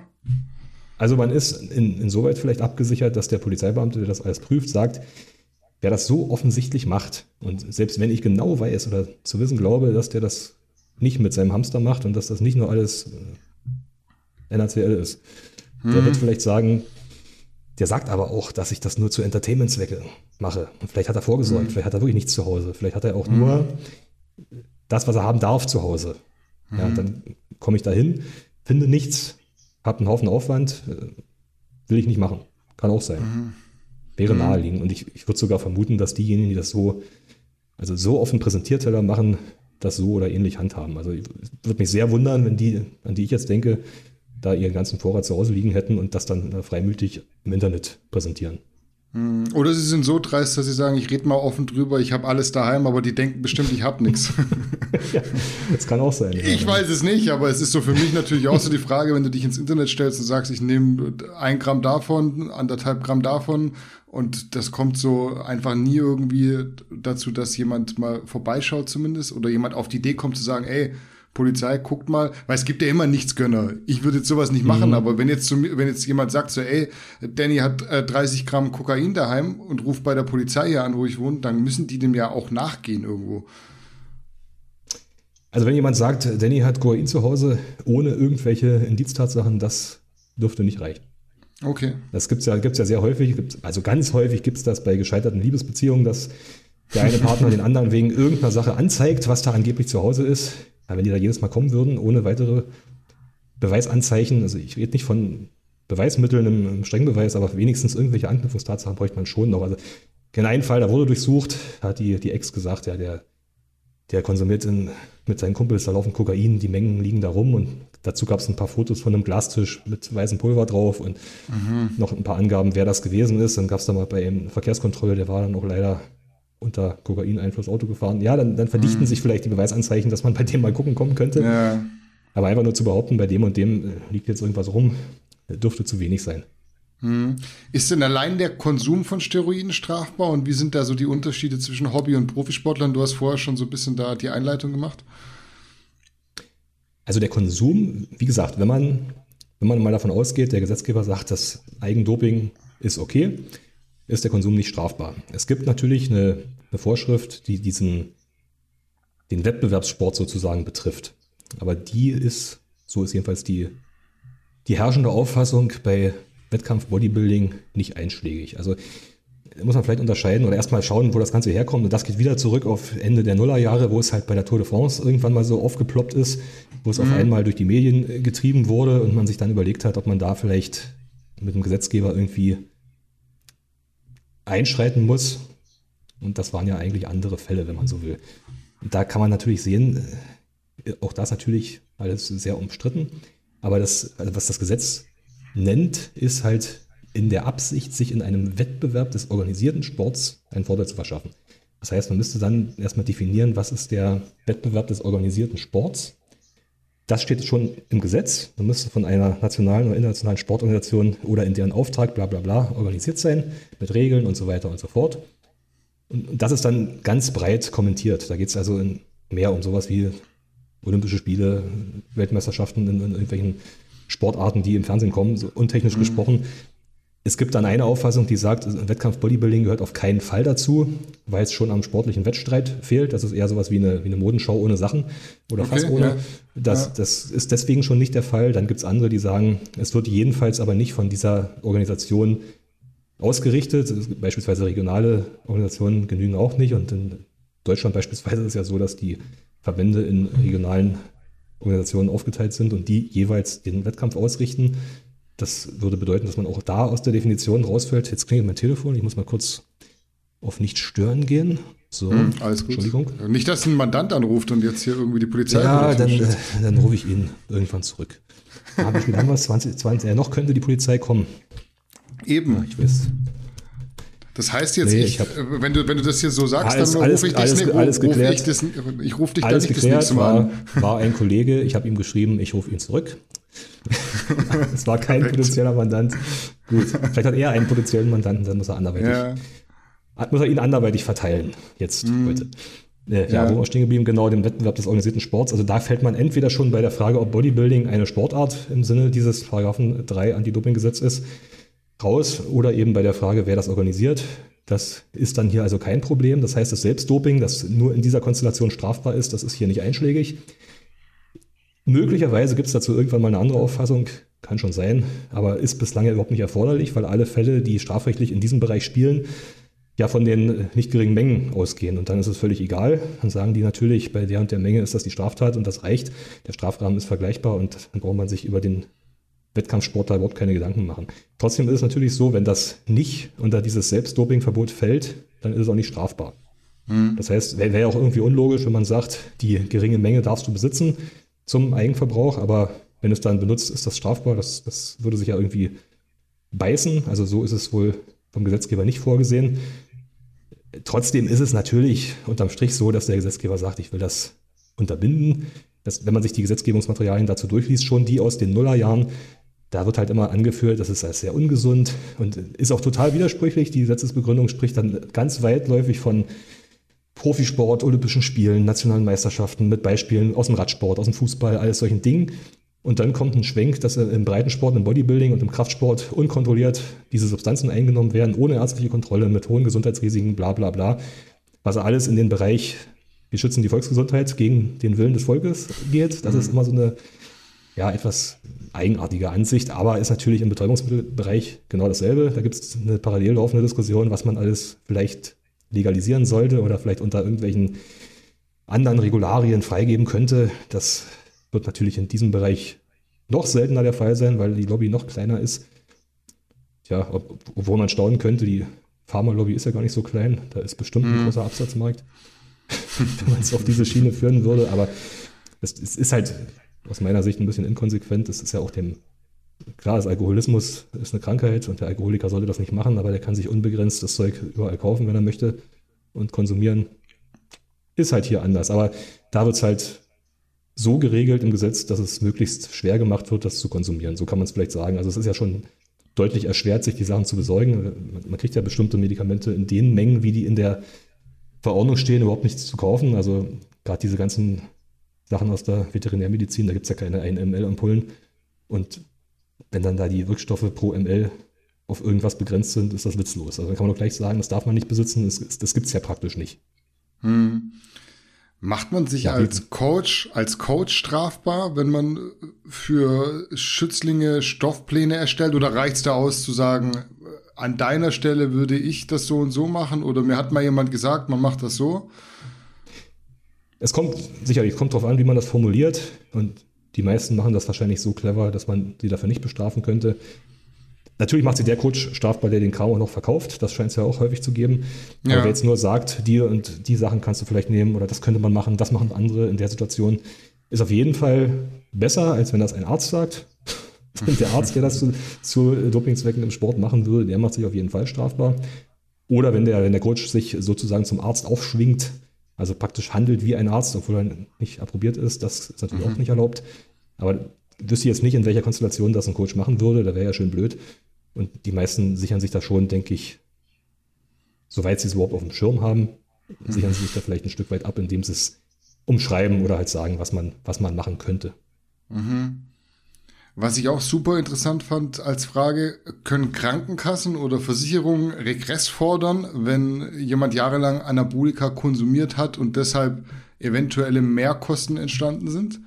Also man ist in, insoweit vielleicht abgesichert, dass der Polizeibeamte, der das alles prüft, sagt, wer das so offensichtlich macht und selbst wenn ich genau weiß oder zu wissen glaube, dass der das nicht mit seinem Hamster macht und dass das nicht nur alles äh, NACL ist, hm. der wird vielleicht sagen, der sagt aber auch, dass ich das nur zu Entertainment-Zwecke mache. Und vielleicht hat er vorgesorgt, hm. vielleicht hat er wirklich nichts zu Hause, vielleicht hat er auch hm. nur das, was er haben darf zu Hause. Ja, hm. dann komme ich da hin, finde nichts, habe einen Haufen Aufwand, äh, will ich nicht machen. Kann auch sein. Wäre mhm. naheliegend. Und ich, ich würde sogar vermuten, dass diejenigen, die das so, also so offen Präsentierteller machen, das so oder ähnlich handhaben. Also würde mich sehr wundern, wenn die, an die ich jetzt denke, da ihren ganzen Vorrat zu Hause liegen hätten und das dann freimütig im Internet präsentieren. Hm. Oder sie sind so dreist, dass sie sagen, ich rede mal offen drüber, ich habe alles daheim, aber die denken bestimmt, ich habe nichts. ja, das kann auch sein. Ich ja. weiß es nicht, aber es ist so für mich natürlich auch so die Frage, wenn du dich ins Internet stellst und sagst, ich nehme ein Gramm davon, anderthalb Gramm davon und das kommt so einfach nie irgendwie dazu, dass jemand mal vorbeischaut zumindest oder jemand auf die Idee kommt zu sagen, ey, Polizei, guckt mal, weil es gibt ja immer Nichtsgönner. Ich würde jetzt sowas nicht machen, mhm. aber wenn jetzt, wenn jetzt jemand sagt so, ey, Danny hat äh, 30 Gramm Kokain daheim und ruft bei der Polizei hier an, wo ich wohne, dann müssen die dem ja auch nachgehen irgendwo. Also wenn jemand sagt, Danny hat Kokain zu Hause ohne irgendwelche Indiztatsachen, das dürfte nicht reichen. Okay. Das gibt es ja, gibt's ja sehr häufig, also ganz häufig gibt es das bei gescheiterten Liebesbeziehungen, dass der eine Partner den anderen wegen irgendeiner Sache anzeigt, was da angeblich zu Hause ist. Aber wenn die da jedes Mal kommen würden, ohne weitere Beweisanzeichen, also ich rede nicht von Beweismitteln im, im Strengbeweis, aber wenigstens irgendwelche Anknüpfungstatsachen bräuchte man schon noch. Also in einem Fall, da wurde durchsucht, hat die, die Ex gesagt, ja, der, der konsumiert in, mit seinen Kumpels, da laufen Kokain, die Mengen liegen da rum und dazu gab es ein paar Fotos von einem Glastisch mit weißem Pulver drauf und mhm. noch ein paar Angaben, wer das gewesen ist. Dann gab es da mal bei ihm Verkehrskontrolle, der war dann auch leider unter Kokaineinfluss Auto gefahren. Ja, dann, dann verdichten hm. sich vielleicht die Beweisanzeichen, dass man bei dem mal gucken kommen könnte. Ja. Aber einfach nur zu behaupten, bei dem und dem äh, liegt jetzt irgendwas rum, dürfte zu wenig sein. Hm. Ist denn allein der Konsum von Steroiden strafbar und wie sind da so die Unterschiede zwischen Hobby- und Profisportlern? Du hast vorher schon so ein bisschen da die Einleitung gemacht. Also der Konsum, wie gesagt, wenn man, wenn man mal davon ausgeht, der Gesetzgeber sagt, das Eigendoping ist okay, ist der Konsum nicht strafbar. Es gibt natürlich eine, eine Vorschrift, die diesen, den Wettbewerbssport sozusagen betrifft. Aber die ist, so ist jedenfalls die, die herrschende Auffassung bei Wettkampf Bodybuilding nicht einschlägig. Also muss man vielleicht unterscheiden oder erstmal schauen, wo das Ganze herkommt. Und das geht wieder zurück auf Ende der Nullerjahre, wo es halt bei der Tour de France irgendwann mal so aufgeploppt ist, wo es mhm. auf einmal durch die Medien getrieben wurde und man sich dann überlegt hat, ob man da vielleicht mit dem Gesetzgeber irgendwie einschreiten muss. Und das waren ja eigentlich andere Fälle, wenn man so will. Und da kann man natürlich sehen, äh, auch das natürlich alles sehr umstritten. Aber das, also was das Gesetz nennt, ist halt in der Absicht, sich in einem Wettbewerb des organisierten Sports einen Vorteil zu verschaffen. Das heißt, man müsste dann erstmal definieren, was ist der Wettbewerb des organisierten Sports das steht schon im Gesetz. Man müsste von einer nationalen oder internationalen Sportorganisation oder in deren Auftrag bla bla bla organisiert sein, mit Regeln und so weiter und so fort. Und das ist dann ganz breit kommentiert. Da geht es also mehr um sowas wie Olympische Spiele, Weltmeisterschaften in, in irgendwelchen Sportarten, die im Fernsehen kommen, so untechnisch mhm. gesprochen. Es gibt dann eine Auffassung, die sagt, Wettkampf Bodybuilding gehört auf keinen Fall dazu, weil es schon am sportlichen Wettstreit fehlt. Das ist eher sowas wie eine, wie eine Modenschau ohne Sachen oder okay, fast ohne. Ja. Das, ja. das ist deswegen schon nicht der Fall. Dann gibt es andere, die sagen, es wird jedenfalls aber nicht von dieser Organisation ausgerichtet. Beispielsweise regionale Organisationen genügen auch nicht. Und in Deutschland beispielsweise ist es ja so, dass die Verbände in regionalen Organisationen aufgeteilt sind und die jeweils den Wettkampf ausrichten. Das würde bedeuten, dass man auch da aus der Definition rausfällt. Jetzt klingelt mein Telefon. Ich muss mal kurz auf nicht stören gehen. So, hm, alles gut. Entschuldigung. Nicht, dass ein Mandant anruft und jetzt hier irgendwie die Polizei. Ja, dann, äh, dann rufe ich ihn irgendwann zurück. Habe ich dann was? 20, 20, äh, noch könnte die Polizei kommen. Eben. Ja, ich weiß. Das heißt jetzt, nee, ich, hab, äh, wenn, du, wenn du das hier so sagst, alles, dann rufe ich dich alles, alles ruf ich, das, ich rufe dich alles dann nicht geklärt, das nächste Mal war, an. War ein Kollege, ich habe ihm geschrieben, ich rufe ihn zurück. Es war kein Perfekt. potenzieller Mandant. Gut, vielleicht hat er einen potenziellen Mandanten, dann muss er anderweitig, ja. muss er ihn anderweitig verteilen, jetzt mhm. heute. Äh, ja, ja, wo wir stehen geblieben? Genau, dem Wettbewerb des organisierten Sports. Also da fällt man entweder schon bei der Frage, ob Bodybuilding eine Sportart im Sinne dieses Paragraphen 3 Anti-Doping-Gesetz ist, raus oder eben bei der Frage, wer das organisiert. Das ist dann hier also kein Problem. Das heißt, das Selbstdoping, das nur in dieser Konstellation strafbar ist, das ist hier nicht einschlägig. Möglicherweise gibt es dazu irgendwann mal eine andere Auffassung, kann schon sein, aber ist bislang ja überhaupt nicht erforderlich, weil alle Fälle, die strafrechtlich in diesem Bereich spielen, ja von den nicht geringen Mengen ausgehen. Und dann ist es völlig egal. Dann sagen die natürlich, bei der und der Menge ist das die Straftat und das reicht. Der Strafrahmen ist vergleichbar und dann braucht man sich über den Wettkampfsportler überhaupt keine Gedanken machen. Trotzdem ist es natürlich so, wenn das nicht unter dieses Selbstdopingverbot fällt, dann ist es auch nicht strafbar. Mhm. Das heißt, wäre wär auch irgendwie unlogisch, wenn man sagt, die geringe Menge darfst du besitzen zum Eigenverbrauch, aber wenn es dann benutzt, ist das strafbar. Das, das würde sich ja irgendwie beißen. Also so ist es wohl vom Gesetzgeber nicht vorgesehen. Trotzdem ist es natürlich unterm Strich so, dass der Gesetzgeber sagt, ich will das unterbinden. Das, wenn man sich die Gesetzgebungsmaterialien dazu durchliest, schon die aus den Nullerjahren, da wird halt immer angeführt, das ist als sehr ungesund und ist auch total widersprüchlich. Die Gesetzesbegründung spricht dann ganz weitläufig von Profisport, Olympischen Spielen, nationalen Meisterschaften mit Beispielen aus dem Radsport, aus dem Fußball, alles solchen Dingen. Und dann kommt ein Schwenk, dass im Breitensport, im Bodybuilding und im Kraftsport unkontrolliert diese Substanzen eingenommen werden, ohne ärztliche Kontrolle, mit hohen Gesundheitsrisiken, bla bla bla. Was alles in den Bereich, wir schützen die Volksgesundheit gegen den Willen des Volkes geht. Das mhm. ist immer so eine ja, etwas eigenartige Ansicht, aber ist natürlich im Betäubungsmittelbereich genau dasselbe. Da gibt es eine parallel laufende Diskussion, was man alles vielleicht legalisieren sollte oder vielleicht unter irgendwelchen anderen Regularien freigeben könnte. Das wird natürlich in diesem Bereich noch seltener der Fall sein, weil die Lobby noch kleiner ist. Ja, ob, obwohl man staunen könnte, die Pharma-Lobby ist ja gar nicht so klein. Da ist bestimmt ein mhm. großer Absatzmarkt, wenn man es auf diese Schiene führen würde. Aber es, es, ist halt aus meiner Sicht ein bisschen inkonsequent. Es ist ja auch dem, klar, das Alkoholismus ist eine Krankheit und der Alkoholiker sollte das nicht machen, aber der kann sich unbegrenzt das Zeug überall kaufen, wenn er möchte und konsumieren. Ist halt hier anders. Aber da wird es halt so geregelt im Gesetz, dass es möglichst schwer gemacht wird, das zu konsumieren. So kann man es vielleicht sagen. Also es ist ja schon deutlich erschwert, sich die Sachen zu besorgen. Man kriegt ja bestimmte Medikamente in den Mengen, wie die in der Verordnung stehen, überhaupt nichts zu kaufen. Also gerade diese ganzen Sachen aus der Veterinärmedizin, da gibt es ja keine 1 ml Ampullen. Und wenn dann da die Wirkstoffe pro ml auf irgendwas begrenzt sind, ist das witzlos. Also dann kann man doch gleich sagen, das darf man nicht besitzen, das, das gibt es ja praktisch nicht. Hm. Macht man sich ja, als Coach, als Coach strafbar, wenn man für Schützlinge Stoffpläne erstellt? Oder reicht es da aus zu sagen, an deiner Stelle würde ich das so und so machen? Oder mir hat mal jemand gesagt, man macht das so? Es kommt sicherlich, kommt darauf an, wie man das formuliert. Und die meisten machen das wahrscheinlich so clever, dass man sie dafür nicht bestrafen könnte. Natürlich macht sie der Coach strafbar, der den Kram auch noch verkauft. Das scheint es ja auch häufig zu geben. Ja. Aber wer jetzt nur sagt, dir und die Sachen kannst du vielleicht nehmen oder das könnte man machen, das machen andere in der Situation, ist auf jeden Fall besser, als wenn das ein Arzt sagt. der Arzt, der das zu, zu Dopingzwecken im Sport machen würde, der macht sich auf jeden Fall strafbar. Oder wenn der, wenn der Coach sich sozusagen zum Arzt aufschwingt, also praktisch handelt wie ein Arzt, obwohl er nicht approbiert ist, das ist natürlich mhm. auch nicht erlaubt. Aber wüsste jetzt nicht, in welcher Konstellation das ein Coach machen würde, da wäre ja schön blöd. Und die meisten sichern sich da schon, denke ich, soweit sie es überhaupt auf dem Schirm haben, mhm. sichern sie sich da vielleicht ein Stück weit ab, indem sie es umschreiben oder halt sagen, was man, was man machen könnte. Mhm. Was ich auch super interessant fand als Frage, können Krankenkassen oder Versicherungen Regress fordern, wenn jemand jahrelang Anabolika konsumiert hat und deshalb eventuelle Mehrkosten entstanden sind?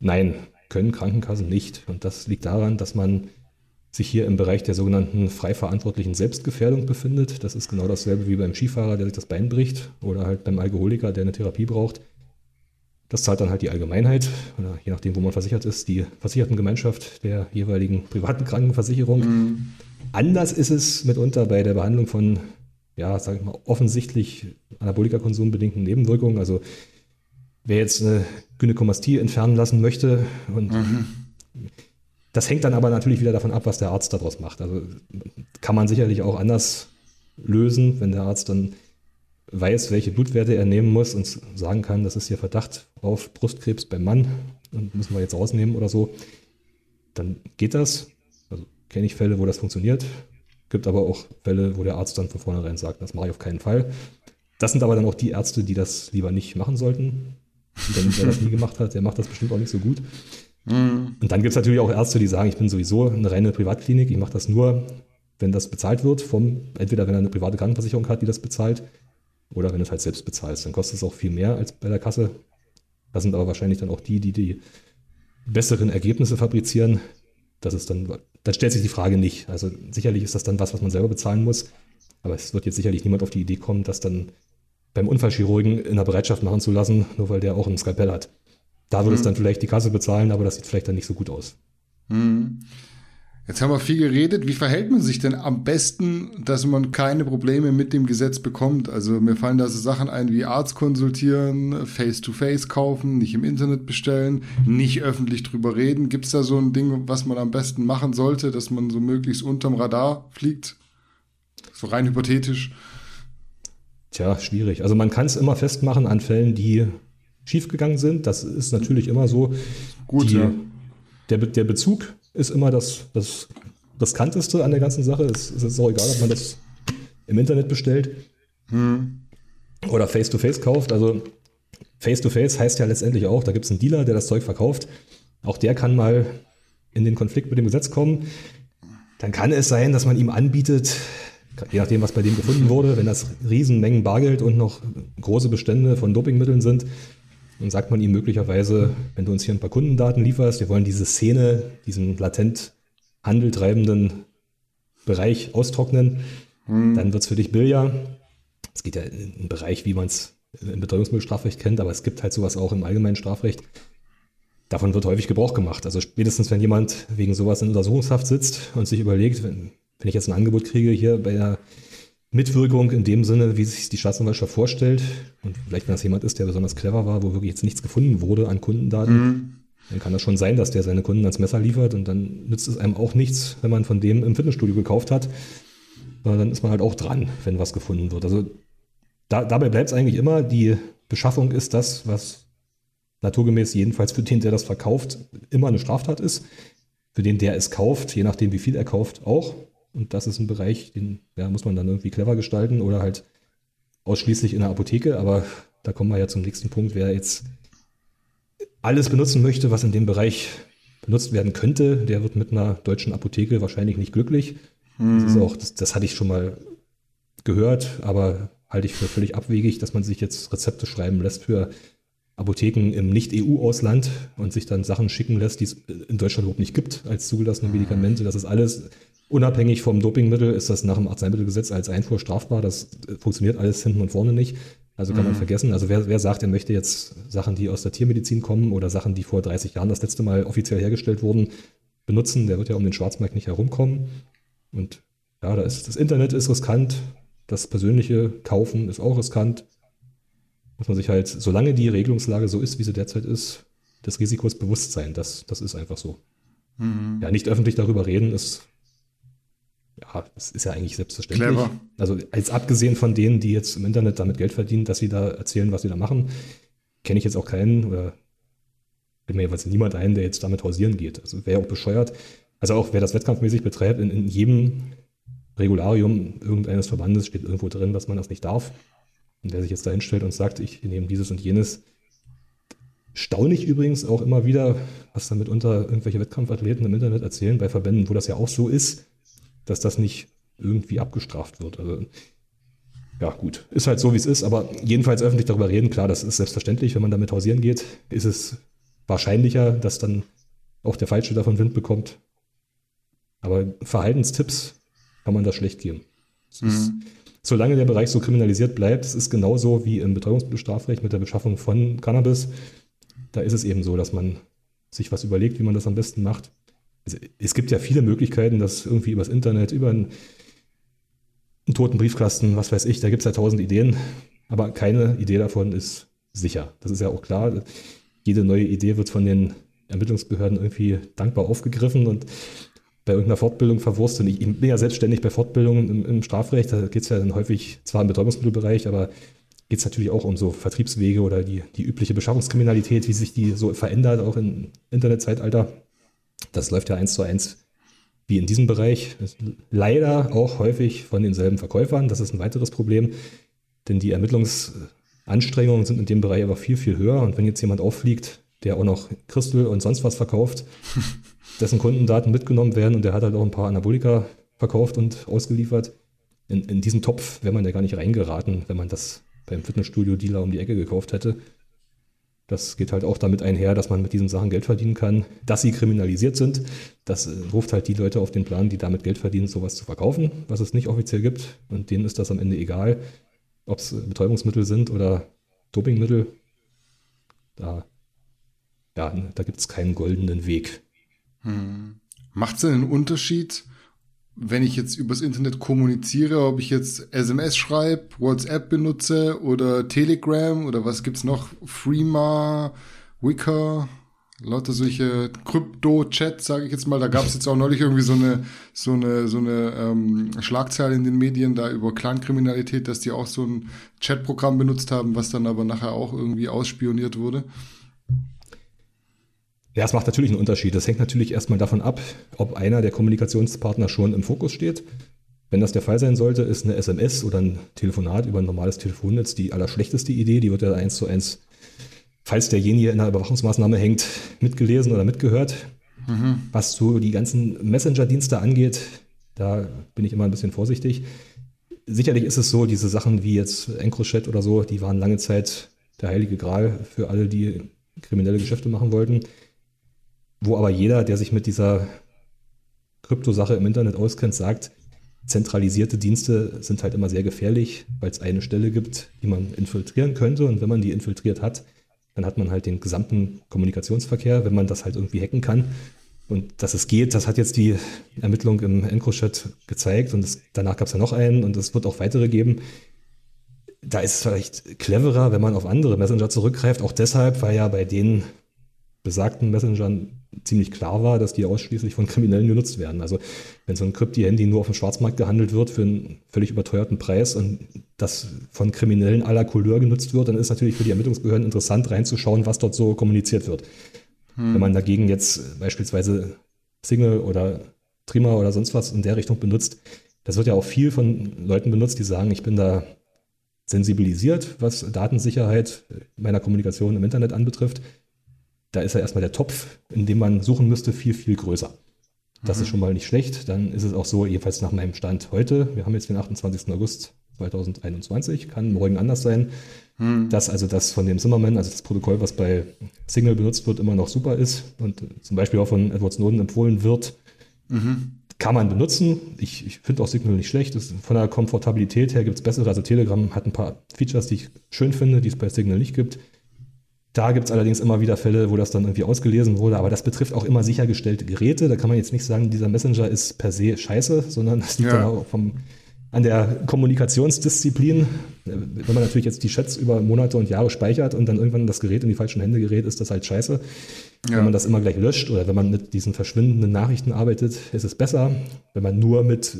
Nein, können Krankenkassen nicht. Und das liegt daran, dass man sich hier im Bereich der sogenannten frei verantwortlichen Selbstgefährdung befindet. Das ist genau dasselbe wie beim Skifahrer, der sich das Bein bricht oder halt beim Alkoholiker, der eine Therapie braucht. Das zahlt dann halt die Allgemeinheit oder je nachdem, wo man versichert ist, die Versichertengemeinschaft der jeweiligen privaten Krankenversicherung. Mhm. Anders ist es mitunter bei der Behandlung von, ja, sage ich mal, offensichtlich Anabolika-Konsum bedingten Nebenwirkungen. Also wer jetzt eine Gynäkomastie entfernen lassen möchte und mhm das hängt dann aber natürlich wieder davon ab, was der Arzt daraus macht. Also kann man sicherlich auch anders lösen, wenn der Arzt dann weiß, welche Blutwerte er nehmen muss und sagen kann, das ist hier Verdacht auf Brustkrebs beim Mann und müssen wir jetzt rausnehmen oder so, dann geht das. Also kenne ich Fälle, wo das funktioniert. Gibt aber auch Fälle, wo der Arzt dann von vornherein sagt, das mache ich auf keinen Fall. Das sind aber dann auch die Ärzte, die das lieber nicht machen sollten. Denn wer das nie gemacht hat, der macht das bestimmt auch nicht so gut. Mhm. Und dann gibt es natürlich auch Ärzte, die sagen, ich bin sowieso eine reine Privatklinik, ich mache das nur, wenn das bezahlt wird, vom, entweder wenn er eine private Krankenversicherung hat, die das bezahlt, oder wenn du es halt selbst bezahlst. Dann kostet es auch viel mehr als bei der Kasse. Das sind aber wahrscheinlich dann auch die, die die besseren Ergebnisse fabrizieren. Das ist dann, dann stellt sich die Frage nicht. Also sicherlich ist das dann was, was man selber bezahlen muss. Aber es wird jetzt sicherlich niemand auf die Idee kommen, das dann beim Unfallchirurgen in der Bereitschaft machen zu lassen, nur weil der auch ein Skalpell hat. Da würde mhm. es dann vielleicht die Kasse bezahlen, aber das sieht vielleicht dann nicht so gut aus. Hm. Jetzt haben wir viel geredet. Wie verhält man sich denn am besten, dass man keine Probleme mit dem Gesetz bekommt? Also mir fallen da so Sachen ein wie Arzt konsultieren, Face-to-Face -face kaufen, nicht im Internet bestellen, nicht öffentlich drüber reden. Gibt es da so ein Ding, was man am besten machen sollte, dass man so möglichst unterm Radar fliegt? So rein hypothetisch. Tja, schwierig. Also man kann es immer festmachen an Fällen, die schiefgegangen sind. Das ist natürlich immer so. Gut, die, ja. Der, der Bezug ist immer das, das riskanteste an der ganzen Sache. Es, es ist auch egal, ob man das im Internet bestellt hm. oder face-to-face -face kauft. Also face-to-face -face heißt ja letztendlich auch, da gibt es einen Dealer, der das Zeug verkauft. Auch der kann mal in den Konflikt mit dem Gesetz kommen. Dann kann es sein, dass man ihm anbietet, je nachdem, was bei dem gefunden wurde, wenn das Riesenmengen Bargeld und noch große Bestände von Dopingmitteln sind, dann sagt man ihm möglicherweise, wenn du uns hier ein paar Kundendaten lieferst, wir wollen diese Szene, diesen latent handeltreibenden Bereich austrocknen, hm. dann wird es für dich billiger. Es geht ja in einen Bereich, wie man es im Betreuungsmittelstrafrecht kennt, aber es gibt halt sowas auch im allgemeinen Strafrecht. Davon wird häufig Gebrauch gemacht. Also spätestens, wenn jemand wegen sowas in Untersuchungshaft sitzt und sich überlegt, wenn, wenn ich jetzt ein Angebot kriege hier bei der Mitwirkung in dem Sinne, wie sich die Staatsanwaltschaft vorstellt, und vielleicht wenn das jemand ist, der besonders clever war, wo wirklich jetzt nichts gefunden wurde an Kundendaten, mhm. dann kann das schon sein, dass der seine Kunden ans Messer liefert und dann nützt es einem auch nichts, wenn man von dem im Fitnessstudio gekauft hat. Dann ist man halt auch dran, wenn was gefunden wird. Also da, dabei bleibt es eigentlich immer, die Beschaffung ist das, was naturgemäß jedenfalls für den, der das verkauft, immer eine Straftat ist. Für den, der es kauft, je nachdem, wie viel er kauft, auch. Und das ist ein Bereich, den ja, muss man dann irgendwie clever gestalten oder halt ausschließlich in der Apotheke. Aber da kommen wir ja zum nächsten Punkt. Wer jetzt alles benutzen möchte, was in dem Bereich benutzt werden könnte, der wird mit einer deutschen Apotheke wahrscheinlich nicht glücklich. Mhm. Das, ist auch, das, das hatte ich schon mal gehört, aber halte ich für völlig abwegig, dass man sich jetzt Rezepte schreiben lässt für Apotheken im Nicht-EU-Ausland und sich dann Sachen schicken lässt, die es in Deutschland überhaupt nicht gibt als zugelassene Medikamente. Das ist alles unabhängig vom Dopingmittel, ist das nach dem Arzneimittelgesetz als Einfuhr strafbar. Das funktioniert alles hinten und vorne nicht. Also kann mhm. man vergessen. Also wer, wer sagt, er möchte jetzt Sachen, die aus der Tiermedizin kommen oder Sachen, die vor 30 Jahren das letzte Mal offiziell hergestellt wurden, benutzen, der wird ja um den Schwarzmarkt nicht herumkommen. Und ja, da ist das Internet ist riskant, das persönliche Kaufen ist auch riskant muss man sich halt, solange die Regelungslage so ist, wie sie derzeit ist, des Risikos bewusst sein. Das, das ist einfach so. Mhm. Ja, nicht öffentlich darüber reden ist, ja, das ist ja eigentlich selbstverständlich. Clever. Also als abgesehen von denen, die jetzt im Internet damit Geld verdienen, dass sie da erzählen, was sie da machen, kenne ich jetzt auch keinen oder bin mir jeweils niemand ein, der jetzt damit hausieren geht. Also wäre auch bescheuert. Also auch wer das wettkampfmäßig betreibt, in, in jedem Regularium irgendeines Verbandes steht irgendwo drin, dass man das nicht darf. Und wer sich jetzt da hinstellt und sagt, ich nehme dieses und jenes, staune ich übrigens auch immer wieder, was dann mitunter irgendwelche Wettkampfathleten im Internet erzählen, bei Verbänden, wo das ja auch so ist, dass das nicht irgendwie abgestraft wird. Also, ja, gut, ist halt so, wie es ist, aber jedenfalls öffentlich darüber reden, klar, das ist selbstverständlich, wenn man damit hausieren geht, ist es wahrscheinlicher, dass dann auch der Falsche davon Wind bekommt. Aber Verhaltenstipps kann man da schlecht geben. Es mhm. ist solange der Bereich so kriminalisiert bleibt, es ist genauso wie im Betäubungsmittelstrafrecht mit der Beschaffung von Cannabis. Da ist es eben so, dass man sich was überlegt, wie man das am besten macht. Also, es gibt ja viele Möglichkeiten, das irgendwie übers Internet, über einen, einen toten Briefkasten, was weiß ich, da gibt es ja tausend Ideen, aber keine Idee davon ist sicher. Das ist ja auch klar. Jede neue Idee wird von den Ermittlungsbehörden irgendwie dankbar aufgegriffen und bei irgendeiner Fortbildung verwurstet. Ich bin ja selbstständig bei Fortbildungen im, im Strafrecht, da geht es ja dann häufig zwar im Betäubungsmittelbereich, aber geht es natürlich auch um so Vertriebswege oder die, die übliche Beschaffungskriminalität, wie sich die so verändert, auch im Internetzeitalter. Das läuft ja eins zu eins wie in diesem Bereich. Leider auch häufig von denselben Verkäufern. Das ist ein weiteres Problem, denn die Ermittlungsanstrengungen sind in dem Bereich aber viel, viel höher. Und wenn jetzt jemand auffliegt, der auch noch Christel und sonst was verkauft, dessen Kundendaten mitgenommen werden und der hat halt auch ein paar Anabolika verkauft und ausgeliefert. In, in diesen Topf wäre man ja gar nicht reingeraten, wenn man das beim Fitnessstudio-Dealer um die Ecke gekauft hätte. Das geht halt auch damit einher, dass man mit diesen Sachen Geld verdienen kann. Dass sie kriminalisiert sind, das äh, ruft halt die Leute auf den Plan, die damit Geld verdienen, sowas zu verkaufen, was es nicht offiziell gibt. Und denen ist das am Ende egal, ob es Betäubungsmittel sind oder Dopingmittel. Da, ja, da gibt es keinen goldenen Weg. Hm. Macht es einen Unterschied, wenn ich jetzt übers Internet kommuniziere, ob ich jetzt SMS schreibe, WhatsApp benutze oder Telegram oder was gibt's noch? Freema, Wicker, lauter solche Krypto-Chats, sage ich jetzt mal. Da gab es jetzt auch neulich irgendwie so eine so eine so eine ähm, Schlagzeile in den Medien da über Clankriminalität, dass die auch so ein Chatprogramm benutzt haben, was dann aber nachher auch irgendwie ausspioniert wurde. Ja, es macht natürlich einen Unterschied. Das hängt natürlich erstmal davon ab, ob einer der Kommunikationspartner schon im Fokus steht. Wenn das der Fall sein sollte, ist eine SMS oder ein Telefonat über ein normales Telefonnetz die allerschlechteste Idee. Die wird ja eins zu eins, falls derjenige in einer Überwachungsmaßnahme hängt, mitgelesen oder mitgehört. Mhm. Was so die ganzen Messenger-Dienste angeht, da bin ich immer ein bisschen vorsichtig. Sicherlich ist es so, diese Sachen wie jetzt EncroChat oder so, die waren lange Zeit der heilige Gral für alle, die kriminelle Geschäfte machen wollten wo aber jeder, der sich mit dieser Kryptosache im Internet auskennt, sagt, zentralisierte Dienste sind halt immer sehr gefährlich, weil es eine Stelle gibt, die man infiltrieren könnte. Und wenn man die infiltriert hat, dann hat man halt den gesamten Kommunikationsverkehr, wenn man das halt irgendwie hacken kann. Und dass es geht, das hat jetzt die Ermittlung im EncroChat gezeigt. Und das, danach gab es ja noch einen und es wird auch weitere geben. Da ist es vielleicht cleverer, wenn man auf andere Messenger zurückgreift. Auch deshalb, weil ja bei den besagten Messengern ziemlich klar war, dass die ausschließlich von Kriminellen genutzt werden. Also wenn so ein Krypti-Handy nur auf dem Schwarzmarkt gehandelt wird für einen völlig überteuerten Preis und das von Kriminellen aller Couleur genutzt wird, dann ist natürlich für die Ermittlungsbehörden interessant reinzuschauen, was dort so kommuniziert wird. Hm. Wenn man dagegen jetzt beispielsweise Single oder Trimmer oder sonst was in der Richtung benutzt, das wird ja auch viel von Leuten benutzt, die sagen, ich bin da sensibilisiert, was Datensicherheit meiner Kommunikation im Internet anbetrifft da ist ja erstmal der Topf, in dem man suchen müsste, viel, viel größer. Das mhm. ist schon mal nicht schlecht. Dann ist es auch so, jedenfalls nach meinem Stand heute, wir haben jetzt den 28. August 2021, kann morgen anders sein, mhm. dass also das von dem Zimmerman, also das Protokoll, was bei Signal benutzt wird, immer noch super ist und zum Beispiel auch von Edward Snowden empfohlen wird, mhm. kann man benutzen. Ich, ich finde auch Signal nicht schlecht. Das, von der Komfortabilität her gibt es bessere. Also Telegram hat ein paar Features, die ich schön finde, die es bei Signal nicht gibt. Da gibt es allerdings immer wieder Fälle, wo das dann irgendwie ausgelesen wurde, aber das betrifft auch immer sichergestellte Geräte. Da kann man jetzt nicht sagen, dieser Messenger ist per se scheiße, sondern das liegt ja. dann auch vom, an der Kommunikationsdisziplin. Wenn man natürlich jetzt die Chats über Monate und Jahre speichert und dann irgendwann das Gerät in die falschen Hände gerät, ist das halt scheiße. Ja. Wenn man das immer gleich löscht oder wenn man mit diesen verschwindenden Nachrichten arbeitet, ist es besser. Wenn man nur mit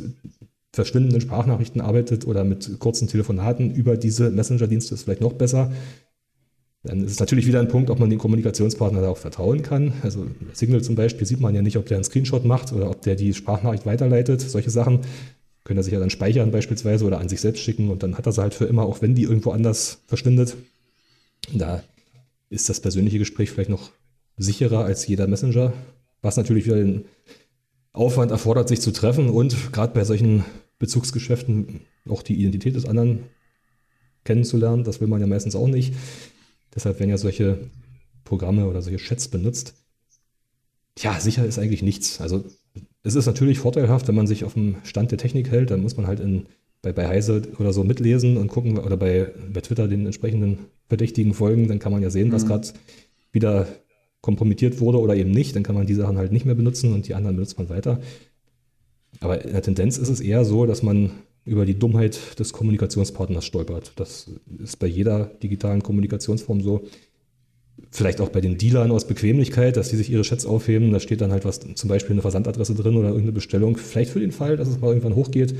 verschwindenden Sprachnachrichten arbeitet oder mit kurzen Telefonaten über diese Messenger-Dienste, ist vielleicht noch besser. Dann ist es natürlich wieder ein Punkt, ob man den Kommunikationspartner darauf vertrauen kann. Also Signal zum Beispiel sieht man ja nicht, ob der einen Screenshot macht oder ob der die Sprachnachricht weiterleitet. Solche Sachen können er sich ja dann speichern beispielsweise oder an sich selbst schicken und dann hat er sie halt für immer, auch wenn die irgendwo anders verschwindet. Da ist das persönliche Gespräch vielleicht noch sicherer als jeder Messenger, was natürlich wieder den Aufwand erfordert, sich zu treffen und gerade bei solchen Bezugsgeschäften auch die Identität des anderen kennenzulernen. Das will man ja meistens auch nicht. Deshalb werden ja solche Programme oder solche Chats benutzt. Ja, sicher ist eigentlich nichts. Also es ist natürlich vorteilhaft, wenn man sich auf dem Stand der Technik hält, dann muss man halt in, bei, bei Heise oder so mitlesen und gucken oder bei, bei Twitter den entsprechenden Verdächtigen folgen, dann kann man ja sehen, mhm. was gerade wieder kompromittiert wurde oder eben nicht. Dann kann man die Sachen halt nicht mehr benutzen und die anderen benutzt man weiter. Aber in der Tendenz ist es eher so, dass man über die Dummheit des Kommunikationspartners stolpert. Das ist bei jeder digitalen Kommunikationsform so. Vielleicht auch bei den Dealern aus Bequemlichkeit, dass die sich ihre Chats aufheben. Da steht dann halt was, zum Beispiel eine Versandadresse drin oder irgendeine Bestellung. Vielleicht für den Fall, dass es mal irgendwann hochgeht.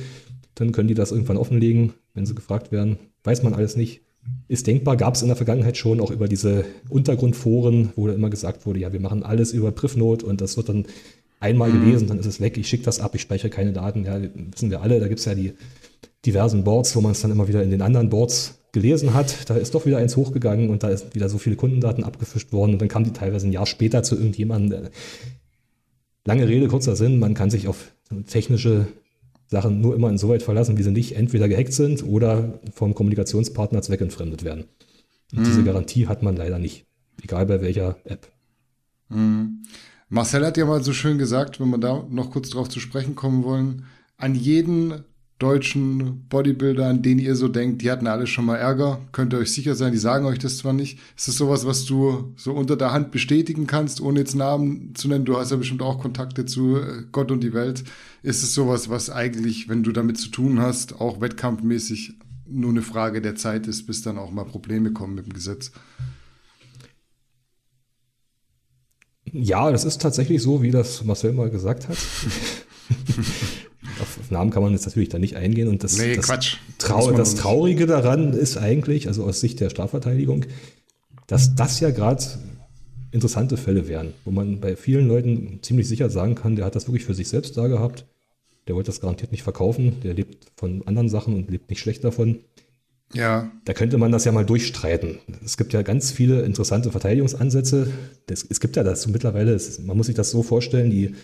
Dann können die das irgendwann offenlegen, wenn sie gefragt werden. Weiß man alles nicht. Ist denkbar, gab es in der Vergangenheit schon auch über diese Untergrundforen, wo da immer gesagt wurde, ja, wir machen alles über Priffnote und das wird dann einmal mhm. gelesen, dann ist es weg, ich schicke das ab, ich speichere keine Daten. Ja, wissen wir alle, da gibt es ja die diversen Boards, wo man es dann immer wieder in den anderen Boards gelesen hat. Da ist doch wieder eins hochgegangen und da ist wieder so viele Kundendaten abgefischt worden und dann kam die teilweise ein Jahr später zu irgendjemandem. Lange Rede, kurzer Sinn, man kann sich auf technische Sachen nur immer insoweit verlassen, wie sie nicht entweder gehackt sind oder vom Kommunikationspartner zweckentfremdet werden. Und mhm. diese Garantie hat man leider nicht, egal bei welcher App. Mhm. Marcel hat ja mal so schön gesagt, wenn wir da noch kurz drauf zu sprechen kommen wollen, an jeden deutschen Bodybuildern, denen ihr so denkt, die hatten alle schon mal Ärger? Könnt ihr euch sicher sein, die sagen euch das zwar nicht. Ist das sowas, was du so unter der Hand bestätigen kannst, ohne jetzt Namen zu nennen? Du hast ja bestimmt auch Kontakte zu äh, Gott und die Welt. Ist es sowas, was eigentlich, wenn du damit zu tun hast, auch wettkampfmäßig nur eine Frage der Zeit ist, bis dann auch mal Probleme kommen mit dem Gesetz? Ja, das ist tatsächlich so, wie das Marcel mal gesagt hat. auf, Namen kann man jetzt natürlich da nicht eingehen. Und das, nee, das, Quatsch. Trau das Traurige daran ist eigentlich, also aus Sicht der Strafverteidigung, dass das ja gerade interessante Fälle wären, wo man bei vielen Leuten ziemlich sicher sagen kann, der hat das wirklich für sich selbst da gehabt. Der wollte das garantiert nicht verkaufen. Der lebt von anderen Sachen und lebt nicht schlecht davon. Ja. Da könnte man das ja mal durchstreiten. Es gibt ja ganz viele interessante Verteidigungsansätze. Das, es gibt ja dazu mittlerweile, es, man muss sich das so vorstellen, die,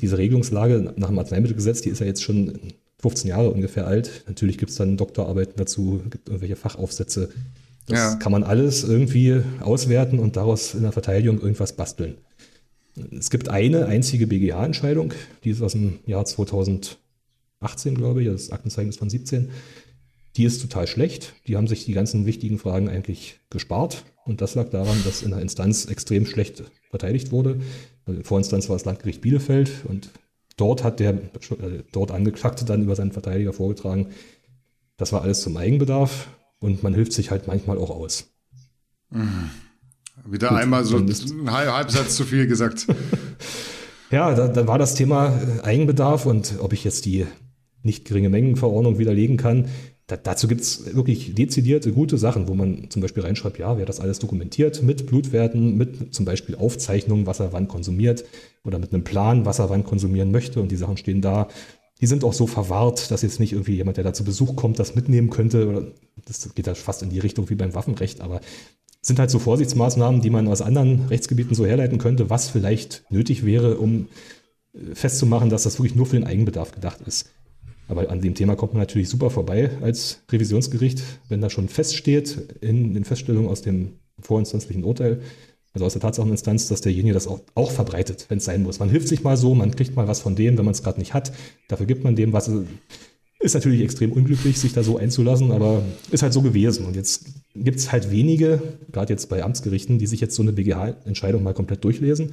diese Regelungslage nach dem Arzneimittelgesetz, die ist ja jetzt schon 15 Jahre ungefähr alt. Natürlich gibt es dann Doktorarbeiten dazu, gibt irgendwelche Fachaufsätze. Das ja. kann man alles irgendwie auswerten und daraus in der Verteidigung irgendwas basteln. Es gibt eine einzige BGH-Entscheidung, die ist aus dem Jahr 2018, glaube ich, das Aktenzeugnis von 17. Die ist total schlecht. Die haben sich die ganzen wichtigen Fragen eigentlich gespart. Und das lag daran, dass in der Instanz extrem schlecht verteidigt wurde. Also Vorinstanz war das Landgericht Bielefeld und dort hat der äh, dort Angeklagte dann über seinen Verteidiger vorgetragen, das war alles zum Eigenbedarf und man hilft sich halt manchmal auch aus. Mhm. Wieder Gut, einmal so ein Halbsatz zu viel gesagt. ja, da, da, war das Thema äh, Eigenbedarf und ob ich jetzt die nicht geringe Mengenverordnung widerlegen kann. Da, dazu gibt es wirklich dezidierte gute Sachen, wo man zum Beispiel reinschreibt, ja, wer das alles dokumentiert mit Blutwerten, mit zum Beispiel Aufzeichnungen, was er wann konsumiert oder mit einem Plan, was er wann konsumieren möchte und die Sachen stehen da. Die sind auch so verwahrt, dass jetzt nicht irgendwie jemand, der da zu Besuch kommt, das mitnehmen könnte. Das geht da fast in die Richtung wie beim Waffenrecht, aber sind halt so Vorsichtsmaßnahmen, die man aus anderen Rechtsgebieten so herleiten könnte, was vielleicht nötig wäre, um äh, festzumachen, dass das wirklich nur für den Eigenbedarf gedacht ist. Aber an dem Thema kommt man natürlich super vorbei als Revisionsgericht, wenn da schon feststeht in den Feststellungen aus dem vorinstanzlichen Urteil, also aus der Tatsacheninstanz, dass derjenige das auch, auch verbreitet, wenn es sein muss. Man hilft sich mal so, man kriegt mal was von dem, wenn man es gerade nicht hat. Dafür gibt man dem was. Ist natürlich extrem unglücklich, sich da so einzulassen, aber ist halt so gewesen. Und jetzt gibt es halt wenige, gerade jetzt bei Amtsgerichten, die sich jetzt so eine BGH-Entscheidung mal komplett durchlesen,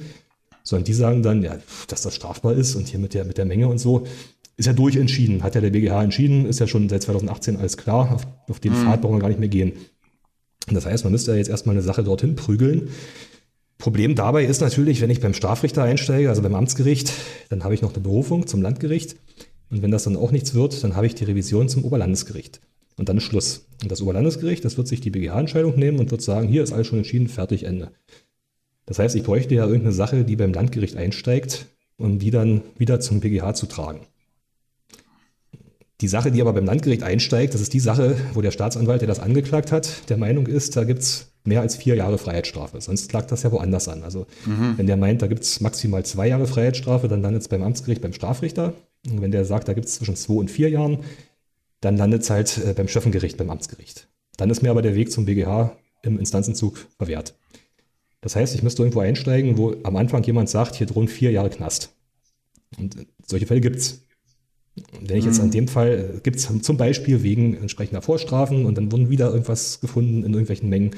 sondern die sagen dann, ja, dass das strafbar ist und hier mit der, mit der Menge und so, ist ja durchentschieden, hat ja der BGH entschieden, ist ja schon seit 2018 alles klar, auf, auf den mhm. Pfad brauchen wir gar nicht mehr gehen. Das heißt, man müsste ja jetzt erstmal eine Sache dorthin prügeln. Problem dabei ist natürlich, wenn ich beim Strafrichter einsteige, also beim Amtsgericht, dann habe ich noch eine Berufung zum Landgericht. Und wenn das dann auch nichts wird, dann habe ich die Revision zum Oberlandesgericht. Und dann ist Schluss. Und das Oberlandesgericht, das wird sich die BGH-Entscheidung nehmen und wird sagen, hier ist alles schon entschieden, fertig, Ende. Das heißt, ich bräuchte ja irgendeine Sache, die beim Landgericht einsteigt, um die dann wieder zum BGH zu tragen. Die Sache, die aber beim Landgericht einsteigt, das ist die Sache, wo der Staatsanwalt, der das angeklagt hat, der Meinung ist, da gibt es mehr als vier Jahre Freiheitsstrafe. Sonst klagt das ja woanders an. Also mhm. wenn der meint, da gibt es maximal zwei Jahre Freiheitsstrafe, dann landet es beim Amtsgericht beim Strafrichter. Und wenn der sagt, da gibt es zwischen zwei und vier Jahren, dann landet es halt äh, beim Schöffengericht, beim Amtsgericht. Dann ist mir aber der Weg zum BGH im Instanzenzug verwehrt. Das heißt, ich müsste irgendwo einsteigen, wo am Anfang jemand sagt, hier drohen vier Jahre Knast. Und solche Fälle gibt es. Wenn ich jetzt an mhm. dem Fall, gibt es zum Beispiel wegen entsprechender Vorstrafen und dann wurden wieder irgendwas gefunden in irgendwelchen Mengen.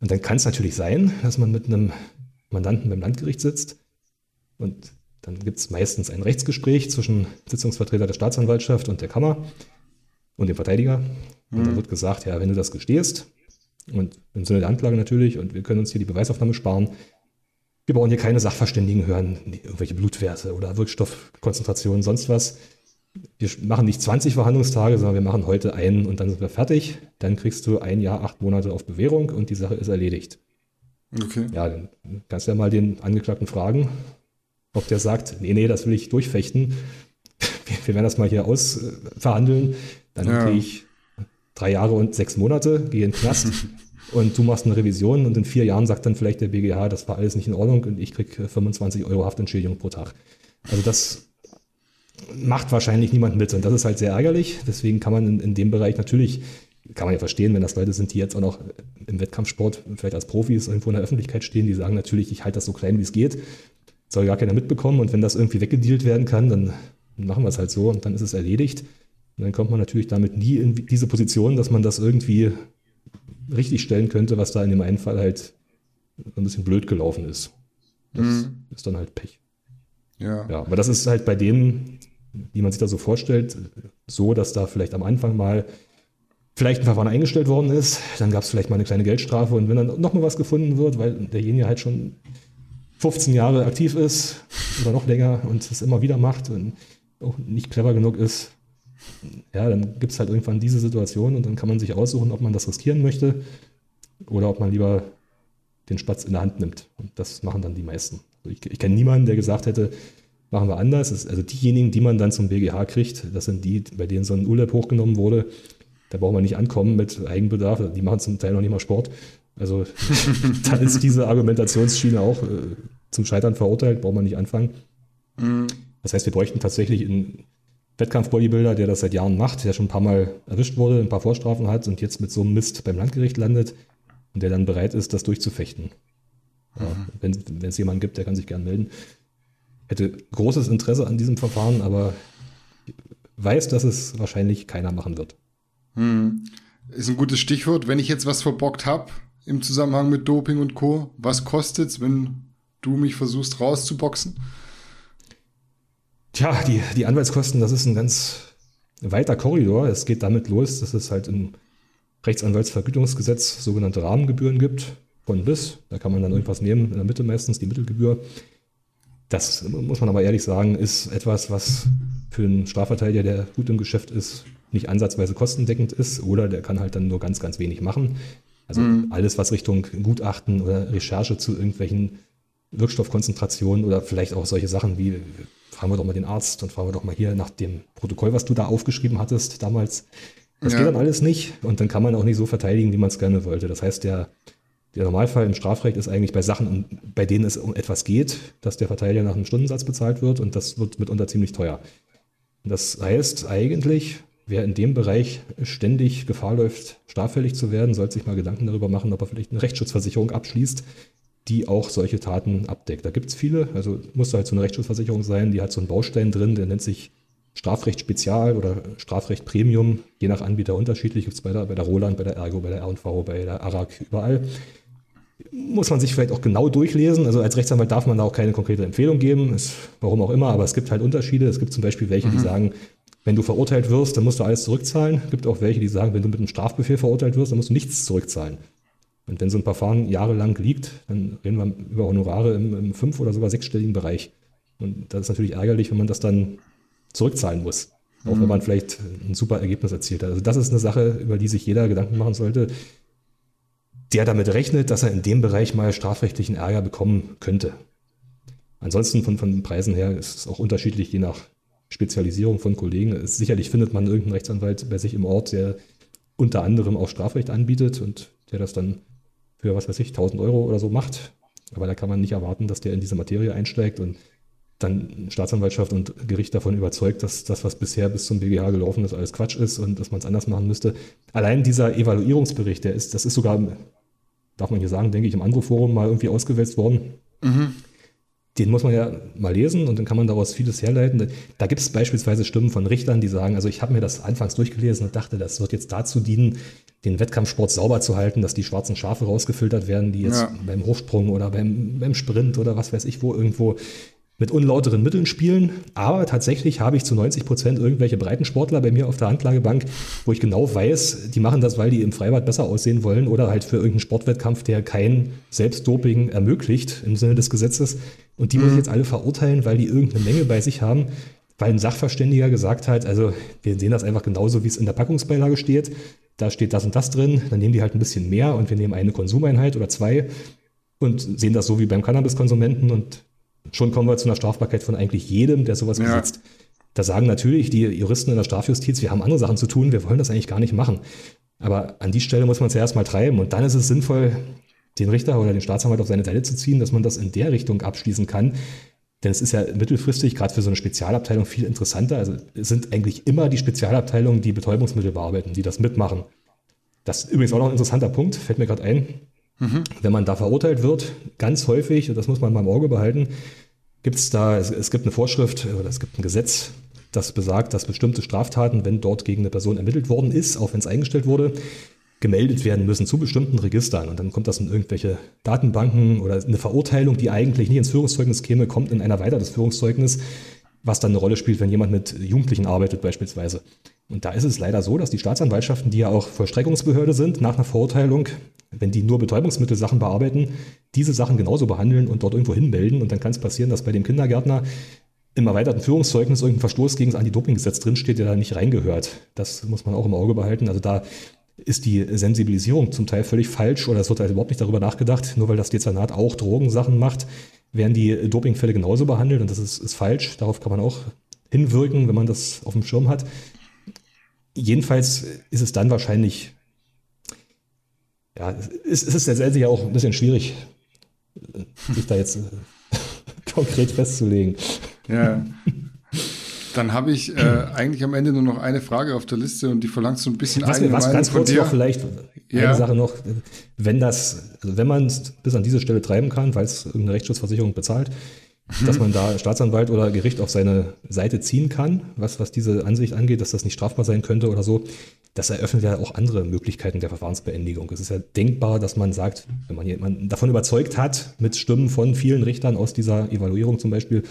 Und dann kann es natürlich sein, dass man mit einem Mandanten beim Landgericht sitzt und dann gibt es meistens ein Rechtsgespräch zwischen Sitzungsvertreter der Staatsanwaltschaft und der Kammer und dem Verteidiger. Und mhm. dann wird gesagt, ja, wenn du das gestehst, und im Sinne der Anklage natürlich, und wir können uns hier die Beweisaufnahme sparen, wir brauchen hier keine Sachverständigen hören, irgendwelche Blutwerte oder Wirkstoffkonzentrationen, sonst was. Wir machen nicht 20 Verhandlungstage, sondern wir machen heute einen und dann sind wir fertig. Dann kriegst du ein Jahr, acht Monate auf Bewährung und die Sache ist erledigt. Okay. Ja, dann kannst du ja mal den Angeklagten fragen, ob der sagt, nee, nee, das will ich durchfechten. Wir werden das mal hier ausverhandeln. Dann ja. kriege ich drei Jahre und sechs Monate, gehe in den Knast. und du machst eine Revision und in vier Jahren sagt dann vielleicht der BGH, das war alles nicht in Ordnung und ich kriege 25 Euro Haftentschädigung pro Tag. Also das macht wahrscheinlich niemand mit und das ist halt sehr ärgerlich. Deswegen kann man in, in dem Bereich natürlich, kann man ja verstehen, wenn das Leute sind, die jetzt auch noch im Wettkampfsport vielleicht als Profis irgendwo in der Öffentlichkeit stehen, die sagen natürlich, ich halte das so klein, wie es geht, soll gar keiner mitbekommen und wenn das irgendwie weggedealt werden kann, dann machen wir es halt so und dann ist es erledigt. Und dann kommt man natürlich damit nie in diese Position, dass man das irgendwie richtig stellen könnte, was da in dem einen Fall halt ein bisschen blöd gelaufen ist. Das mhm. ist dann halt Pech. Ja. ja. Aber das ist halt bei denen, wie man sich da so vorstellt, so, dass da vielleicht am Anfang mal vielleicht ein Verfahren eingestellt worden ist, dann gab es vielleicht mal eine kleine Geldstrafe und wenn dann nochmal was gefunden wird, weil derjenige halt schon 15 Jahre aktiv ist oder noch länger und es immer wieder macht und auch nicht clever genug ist, ja, dann gibt es halt irgendwann diese Situation und dann kann man sich aussuchen, ob man das riskieren möchte oder ob man lieber den Spatz in der Hand nimmt. Und das machen dann die meisten. Also ich, ich kenne niemanden, der gesagt hätte, machen wir anders. also diejenigen, die man dann zum BGH kriegt, das sind die, bei denen so ein ULEP hochgenommen wurde. Da brauchen wir nicht ankommen mit Eigenbedarf. Die machen zum Teil noch nicht mal Sport. Also dann ist diese Argumentationsschiene auch äh, zum Scheitern verurteilt, braucht man nicht anfangen. Mhm. Das heißt, wir bräuchten tatsächlich einen Wettkampf-Bodybuilder, der das seit Jahren macht, der schon ein paar Mal erwischt wurde, ein paar Vorstrafen hat und jetzt mit so einem Mist beim Landgericht landet und der dann bereit ist, das durchzufechten. Ja, mhm. Wenn es jemanden gibt, der kann sich gern melden. Hätte großes Interesse an diesem Verfahren, aber weiß, dass es wahrscheinlich keiner machen wird. Mhm. Ist ein gutes Stichwort. Wenn ich jetzt was verbockt habe im Zusammenhang mit Doping und Co., was kostet es, wenn du mich versuchst rauszuboxen? Tja, die, die Anwaltskosten, das ist ein ganz weiter Korridor. Es geht damit los, dass es halt im Rechtsanwaltsvergütungsgesetz sogenannte Rahmengebühren gibt, von bis. Da kann man dann irgendwas nehmen, in der Mitte meistens die Mittelgebühr. Das muss man aber ehrlich sagen, ist etwas, was für einen Strafverteidiger, der gut im Geschäft ist, nicht ansatzweise kostendeckend ist oder der kann halt dann nur ganz, ganz wenig machen. Also mhm. alles, was Richtung Gutachten oder Recherche zu irgendwelchen Wirkstoffkonzentrationen oder vielleicht auch solche Sachen wie, fragen wir doch mal den Arzt und fragen wir doch mal hier nach dem Protokoll, was du da aufgeschrieben hattest damals. Das ja. geht dann alles nicht und dann kann man auch nicht so verteidigen, wie man es gerne wollte. Das heißt, der, der Normalfall im Strafrecht ist eigentlich bei Sachen, bei denen es um etwas geht, dass der Verteidiger nach einem Stundensatz bezahlt wird und das wird mitunter ziemlich teuer. Das heißt eigentlich, wer in dem Bereich ständig Gefahr läuft, straffällig zu werden, sollte sich mal Gedanken darüber machen, ob er vielleicht eine Rechtsschutzversicherung abschließt, die auch solche Taten abdeckt. Da gibt es viele, also muss halt so eine Rechtsschutzversicherung sein, die hat so einen Baustein drin, der nennt sich Strafrecht Spezial oder Strafrecht Premium, je nach Anbieter unterschiedlich, gibt es bei der, bei der Roland, bei der Ergo, bei der R&V, bei der ARAG, überall. Muss man sich vielleicht auch genau durchlesen. Also als Rechtsanwalt darf man da auch keine konkrete Empfehlung geben, ist, warum auch immer, aber es gibt halt Unterschiede. Es gibt zum Beispiel welche, mhm. die sagen, wenn du verurteilt wirst, dann musst du alles zurückzahlen. Es gibt auch welche, die sagen, wenn du mit einem Strafbefehl verurteilt wirst, dann musst du nichts zurückzahlen. Und wenn so ein Verfahren jahrelang liegt, dann reden wir über Honorare im, im fünf- oder sogar sechsstelligen Bereich. Und das ist natürlich ärgerlich, wenn man das dann zurückzahlen muss. Auch wenn mhm. man vielleicht ein super Ergebnis erzielt hat. Also das ist eine Sache, über die sich jeder Gedanken machen sollte, der damit rechnet, dass er in dem Bereich mal strafrechtlichen Ärger bekommen könnte. Ansonsten von, von den Preisen her ist es auch unterschiedlich, je nach Spezialisierung von Kollegen. Sicherlich findet man irgendeinen Rechtsanwalt bei sich im Ort, der unter anderem auch Strafrecht anbietet und der das dann für, was weiß ich, 1000 Euro oder so macht. Aber da kann man nicht erwarten, dass der in diese Materie einsteigt und dann Staatsanwaltschaft und Gericht davon überzeugt, dass das, was bisher bis zum BGH gelaufen ist, alles Quatsch ist und dass man es anders machen müsste. Allein dieser Evaluierungsbericht, der ist, das ist sogar, darf man hier sagen, denke ich, im Andro-Forum mal irgendwie ausgewälzt worden. Mhm den muss man ja mal lesen und dann kann man daraus vieles herleiten. Da gibt es beispielsweise Stimmen von Richtern, die sagen, also ich habe mir das anfangs durchgelesen und dachte, das wird jetzt dazu dienen, den Wettkampfsport sauber zu halten, dass die schwarzen Schafe rausgefiltert werden, die jetzt ja. beim Hochsprung oder beim, beim Sprint oder was weiß ich wo irgendwo mit unlauteren Mitteln spielen. Aber tatsächlich habe ich zu 90 Prozent irgendwelche Breitensportler bei mir auf der Anklagebank, wo ich genau weiß, die machen das, weil die im Freibad besser aussehen wollen oder halt für irgendeinen Sportwettkampf, der kein Selbstdoping ermöglicht im Sinne des Gesetzes. Und die mhm. muss ich jetzt alle verurteilen, weil die irgendeine Menge bei sich haben. Weil ein Sachverständiger gesagt hat, also wir sehen das einfach genauso, wie es in der Packungsbeilage steht. Da steht das und das drin, dann nehmen die halt ein bisschen mehr und wir nehmen eine Konsumeinheit oder zwei und sehen das so wie beim Cannabiskonsumenten und schon kommen wir zu einer Strafbarkeit von eigentlich jedem, der sowas ja. besitzt. Da sagen natürlich die Juristen in der Strafjustiz, wir haben andere Sachen zu tun, wir wollen das eigentlich gar nicht machen. Aber an die Stelle muss man es ja erstmal treiben und dann ist es sinnvoll, den Richter oder den Staatsanwalt auf seine Seite zu ziehen, dass man das in der Richtung abschließen kann. Denn es ist ja mittelfristig gerade für so eine Spezialabteilung viel interessanter. Also es sind eigentlich immer die Spezialabteilungen, die Betäubungsmittel bearbeiten, die das mitmachen. Das ist übrigens auch noch ein interessanter Punkt, fällt mir gerade ein. Mhm. Wenn man da verurteilt wird, ganz häufig, und das muss man mal im Auge behalten, gibt es da, es, es, gibt eine Vorschrift oder es gibt ein Gesetz, das besagt, dass bestimmte Straftaten, wenn dort gegen eine Person ermittelt worden ist, auch wenn es eingestellt wurde, gemeldet werden müssen zu bestimmten Registern. Und dann kommt das in irgendwelche Datenbanken oder eine Verurteilung, die eigentlich nicht ins Führungszeugnis käme, kommt in ein erweitertes Führungszeugnis, was dann eine Rolle spielt, wenn jemand mit Jugendlichen arbeitet beispielsweise. Und da ist es leider so, dass die Staatsanwaltschaften, die ja auch Vollstreckungsbehörde sind, nach einer Verurteilung, wenn die nur Betäubungsmittelsachen bearbeiten, diese Sachen genauso behandeln und dort irgendwo hinmelden. Und dann kann es passieren, dass bei dem Kindergärtner im erweiterten Führungszeugnis irgendein Verstoß gegen das Anti-Doping-Gesetz drinsteht, der da nicht reingehört. Das muss man auch im Auge behalten. Also da ist die Sensibilisierung zum Teil völlig falsch oder es wird halt überhaupt nicht darüber nachgedacht. Nur weil das Dezernat auch Drogensachen macht, werden die Dopingfälle genauso behandelt und das ist, ist falsch. Darauf kann man auch hinwirken, wenn man das auf dem Schirm hat. Jedenfalls ist es dann wahrscheinlich, ja, es, es ist letztendlich auch ein bisschen schwierig, sich da jetzt konkret festzulegen. Ja. Dann habe ich äh, eigentlich am Ende nur noch eine Frage auf der Liste und die verlangt so ein bisschen was, eigene was Meinung ganz kurz noch vielleicht ja. eine Sache noch, wenn das, also wenn man es bis an diese Stelle treiben kann, weil es irgendeine Rechtsschutzversicherung bezahlt, dass man da Staatsanwalt oder Gericht auf seine Seite ziehen kann, was, was diese Ansicht angeht, dass das nicht strafbar sein könnte oder so. Das eröffnet ja auch andere Möglichkeiten der Verfahrensbeendigung. Es ist ja denkbar, dass man sagt, wenn man jemanden davon überzeugt hat, mit Stimmen von vielen Richtern aus dieser Evaluierung zum Beispiel,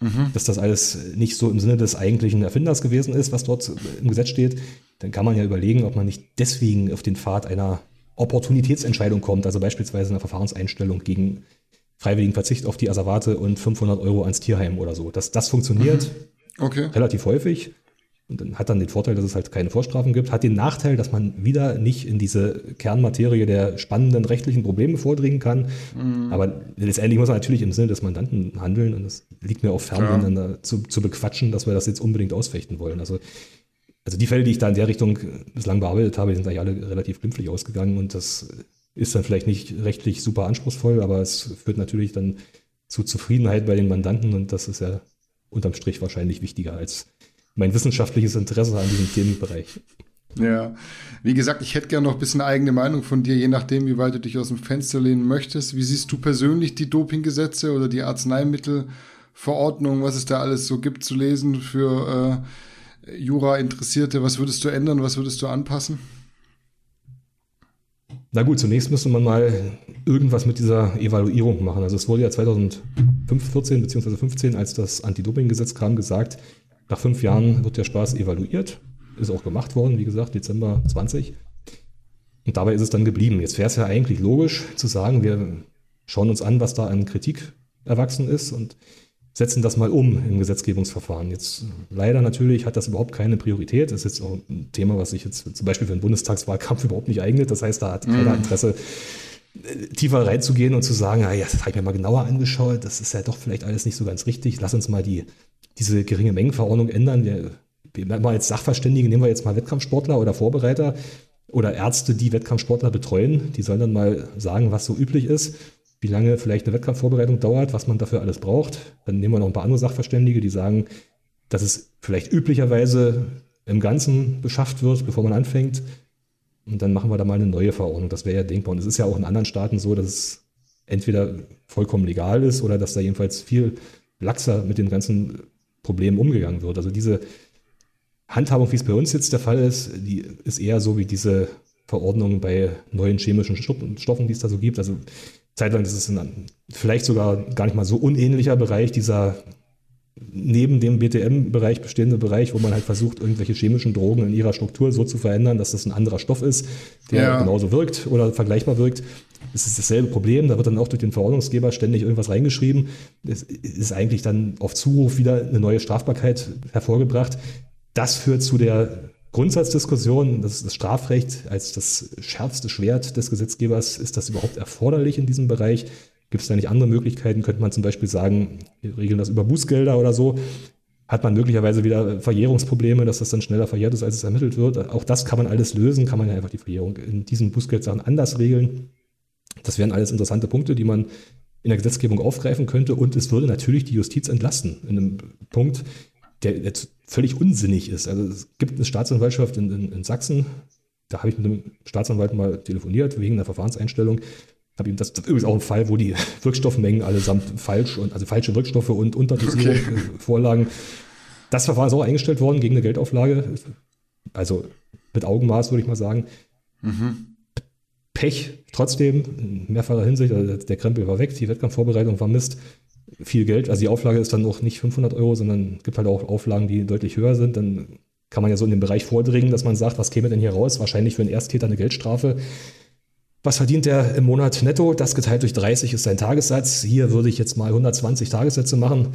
mhm. dass das alles nicht so im Sinne des eigentlichen Erfinders gewesen ist, was dort im Gesetz steht, dann kann man ja überlegen, ob man nicht deswegen auf den Pfad einer Opportunitätsentscheidung kommt, also beispielsweise eine Verfahrenseinstellung gegen freiwilligen Verzicht auf die Asservate und 500 Euro ans Tierheim oder so. Das, das funktioniert mhm. okay. relativ häufig und dann hat dann den Vorteil, dass es halt keine Vorstrafen gibt, hat den Nachteil, dass man wieder nicht in diese Kernmaterie der spannenden rechtlichen Probleme vordringen kann. Mhm. Aber letztendlich muss man natürlich im Sinne des Mandanten handeln und es liegt mir auch fern, ja. dann zu, zu bequatschen, dass wir das jetzt unbedingt ausfechten wollen. Also, also die Fälle, die ich da in der Richtung bislang bearbeitet habe, sind eigentlich alle relativ glimpflich ausgegangen und das ist dann vielleicht nicht rechtlich super anspruchsvoll, aber es führt natürlich dann zu Zufriedenheit bei den Mandanten und das ist ja unterm Strich wahrscheinlich wichtiger als mein wissenschaftliches Interesse an diesem Themenbereich. Ja, wie gesagt, ich hätte gerne noch ein bisschen eigene Meinung von dir, je nachdem, wie weit du dich aus dem Fenster lehnen möchtest. Wie siehst du persönlich die Dopinggesetze oder die Arzneimittelverordnung, was es da alles so gibt zu lesen für äh, Jura-Interessierte? Was würdest du ändern, was würdest du anpassen? Na gut, zunächst müsste man mal irgendwas mit dieser Evaluierung machen. Also es wurde ja 2014 bzw. 2015, als das Anti-Doping-Gesetz kam, gesagt, nach fünf Jahren wird der Spaß evaluiert. Ist auch gemacht worden, wie gesagt, Dezember 20. Und dabei ist es dann geblieben. Jetzt wäre es ja eigentlich logisch zu sagen, wir schauen uns an, was da an Kritik erwachsen ist und setzen das mal um im Gesetzgebungsverfahren. Jetzt leider natürlich hat das überhaupt keine Priorität. Das ist jetzt auch ein Thema, was sich jetzt zum Beispiel für den Bundestagswahlkampf überhaupt nicht eignet. Das heißt, da hat keiner mhm. Interesse, äh, tiefer reinzugehen und zu sagen, ja, das habe ich mir mal genauer angeschaut, das ist ja doch vielleicht alles nicht so ganz richtig. Lass uns mal die diese geringe Mengenverordnung ändern. Wir, wir mal jetzt Sachverständige, nehmen wir jetzt mal Wettkampfsportler oder Vorbereiter oder Ärzte, die Wettkampfsportler betreuen. Die sollen dann mal sagen, was so üblich ist, wie lange vielleicht eine Wettkampfvorbereitung dauert, was man dafür alles braucht. Dann nehmen wir noch ein paar andere Sachverständige, die sagen, dass es vielleicht üblicherweise im Ganzen beschafft wird, bevor man anfängt. Und dann machen wir da mal eine neue Verordnung. Das wäre ja denkbar. Und es ist ja auch in anderen Staaten so, dass es entweder vollkommen legal ist oder dass da jedenfalls viel laxer mit den ganzen Problemen umgegangen wird. Also diese Handhabung, wie es bei uns jetzt der Fall ist, die ist eher so wie diese Verordnung bei neuen chemischen Stoffen, die es da so gibt. Also zeitlang ist es ein, vielleicht sogar gar nicht mal so unähnlicher Bereich, dieser neben dem BTM-Bereich bestehende Bereich, wo man halt versucht, irgendwelche chemischen Drogen in ihrer Struktur so zu verändern, dass das ein anderer Stoff ist, der ja. genauso wirkt oder vergleichbar wirkt. Es ist dasselbe Problem, da wird dann auch durch den Verordnungsgeber ständig irgendwas reingeschrieben. Es ist eigentlich dann auf Zuruf wieder eine neue Strafbarkeit hervorgebracht. Das führt zu der Grundsatzdiskussion, das, das Strafrecht als das schärfste Schwert des Gesetzgebers, ist das überhaupt erforderlich in diesem Bereich? Gibt es da nicht andere Möglichkeiten? Könnte man zum Beispiel sagen, wir regeln das über Bußgelder oder so? Hat man möglicherweise wieder Verjährungsprobleme, dass das dann schneller verjährt ist, als es ermittelt wird? Auch das kann man alles lösen, kann man ja einfach die Verjährung in diesen Bußgeldsachen anders regeln. Das wären alles interessante Punkte, die man in der Gesetzgebung aufgreifen könnte und es würde natürlich die Justiz entlasten. In einem Punkt, der jetzt völlig unsinnig ist. Also es gibt eine Staatsanwaltschaft in, in, in Sachsen, da habe ich mit einem Staatsanwalt mal telefoniert wegen einer Verfahrenseinstellung. Habe ihm das, das ist übrigens auch ein Fall, wo die Wirkstoffmengen allesamt falsch und also falsche Wirkstoffe und Unterdosierung okay. vorlagen. Das Verfahren ist auch eingestellt worden gegen eine Geldauflage. Also mit Augenmaß, würde ich mal sagen. Mhm. Pech trotzdem, in mehrfacher Hinsicht. Also der Krempel war weg, die Wettkampfvorbereitung war Mist. Viel Geld. Also die Auflage ist dann auch nicht 500 Euro, sondern gibt halt auch Auflagen, die deutlich höher sind. Dann kann man ja so in den Bereich vordringen, dass man sagt, was käme denn hier raus? Wahrscheinlich für einen Ersttäter eine Geldstrafe. Was verdient der im Monat netto? Das geteilt durch 30 ist sein Tagessatz. Hier würde ich jetzt mal 120 Tagessätze machen.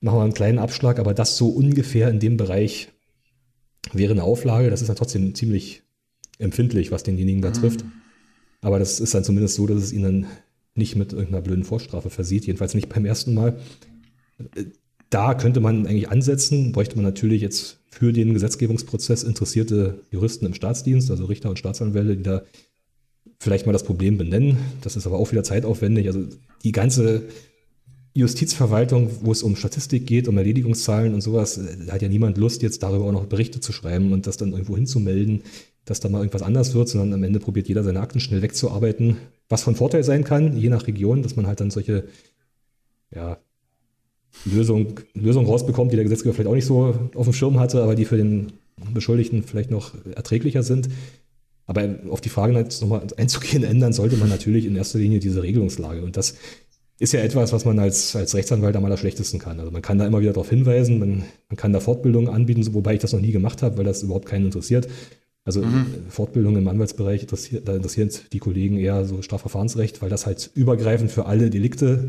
Machen wir einen kleinen Abschlag, aber das so ungefähr in dem Bereich wäre eine Auflage. Das ist dann trotzdem ziemlich empfindlich, was denjenigen da trifft. Mhm. Aber das ist dann zumindest so, dass es ihnen nicht mit irgendeiner blöden Vorstrafe versieht, jedenfalls nicht beim ersten Mal. Da könnte man eigentlich ansetzen, bräuchte man natürlich jetzt für den Gesetzgebungsprozess interessierte Juristen im Staatsdienst, also Richter und Staatsanwälte, die da vielleicht mal das Problem benennen. Das ist aber auch wieder zeitaufwendig. Also die ganze Justizverwaltung, wo es um Statistik geht, um Erledigungszahlen und sowas, da hat ja niemand Lust, jetzt darüber auch noch Berichte zu schreiben und das dann irgendwo hinzumelden, dass da mal irgendwas anders wird, sondern am Ende probiert jeder seine Akten schnell wegzuarbeiten. Was von Vorteil sein kann, je nach Region, dass man halt dann solche ja, Lösungen Lösung rausbekommt, die der Gesetzgeber vielleicht auch nicht so auf dem Schirm hatte, aber die für den Beschuldigten vielleicht noch erträglicher sind. Aber auf die Frage jetzt nochmal einzugehen, ändern sollte man natürlich in erster Linie diese Regelungslage. Und das ist ja etwas, was man als, als Rechtsanwalt am allerschlechtesten kann. Also man kann da immer wieder darauf hinweisen, man, man kann da Fortbildungen anbieten, wobei ich das noch nie gemacht habe, weil das überhaupt keinen interessiert. Also mhm. Fortbildung im Anwaltsbereich interessiert, da interessiert die Kollegen eher so Strafverfahrensrecht, weil das halt übergreifend für alle Delikte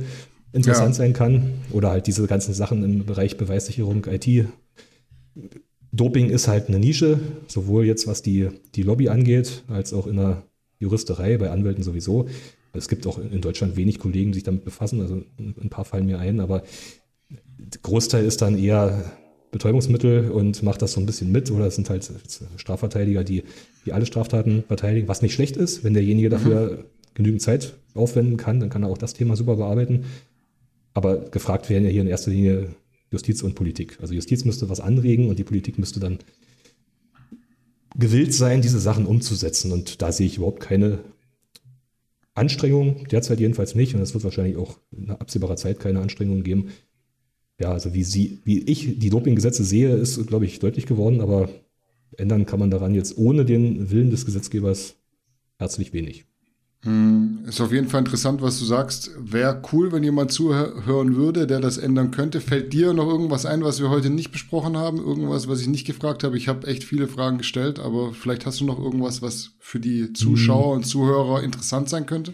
interessant ja. sein kann. Oder halt diese ganzen Sachen im Bereich Beweissicherung, IT. Doping ist halt eine Nische, sowohl jetzt was die, die Lobby angeht, als auch in der Juristerei, bei Anwälten sowieso. Es gibt auch in Deutschland wenig Kollegen, die sich damit befassen, also ein paar fallen mir ein, aber der Großteil ist dann eher Betäubungsmittel und macht das so ein bisschen mit. Oder es sind halt Strafverteidiger, die, die alle Straftaten verteidigen, was nicht schlecht ist. Wenn derjenige dafür mhm. genügend Zeit aufwenden kann, dann kann er auch das Thema super bearbeiten. Aber gefragt werden ja hier in erster Linie Justiz und Politik. Also Justiz müsste was anregen und die Politik müsste dann gewillt sein, diese Sachen umzusetzen. Und da sehe ich überhaupt keine Anstrengung, derzeit jedenfalls nicht. Und es wird wahrscheinlich auch in absehbarer Zeit keine Anstrengungen geben. Ja, also wie, sie, wie ich die Dopinggesetze sehe, ist, glaube ich, deutlich geworden, aber ändern kann man daran jetzt ohne den Willen des Gesetzgebers herzlich wenig. Hm, ist auf jeden Fall interessant, was du sagst. Wäre cool, wenn jemand zuhören würde, der das ändern könnte. Fällt dir noch irgendwas ein, was wir heute nicht besprochen haben? Irgendwas, was ich nicht gefragt habe? Ich habe echt viele Fragen gestellt, aber vielleicht hast du noch irgendwas, was für die Zuschauer und Zuhörer interessant sein könnte?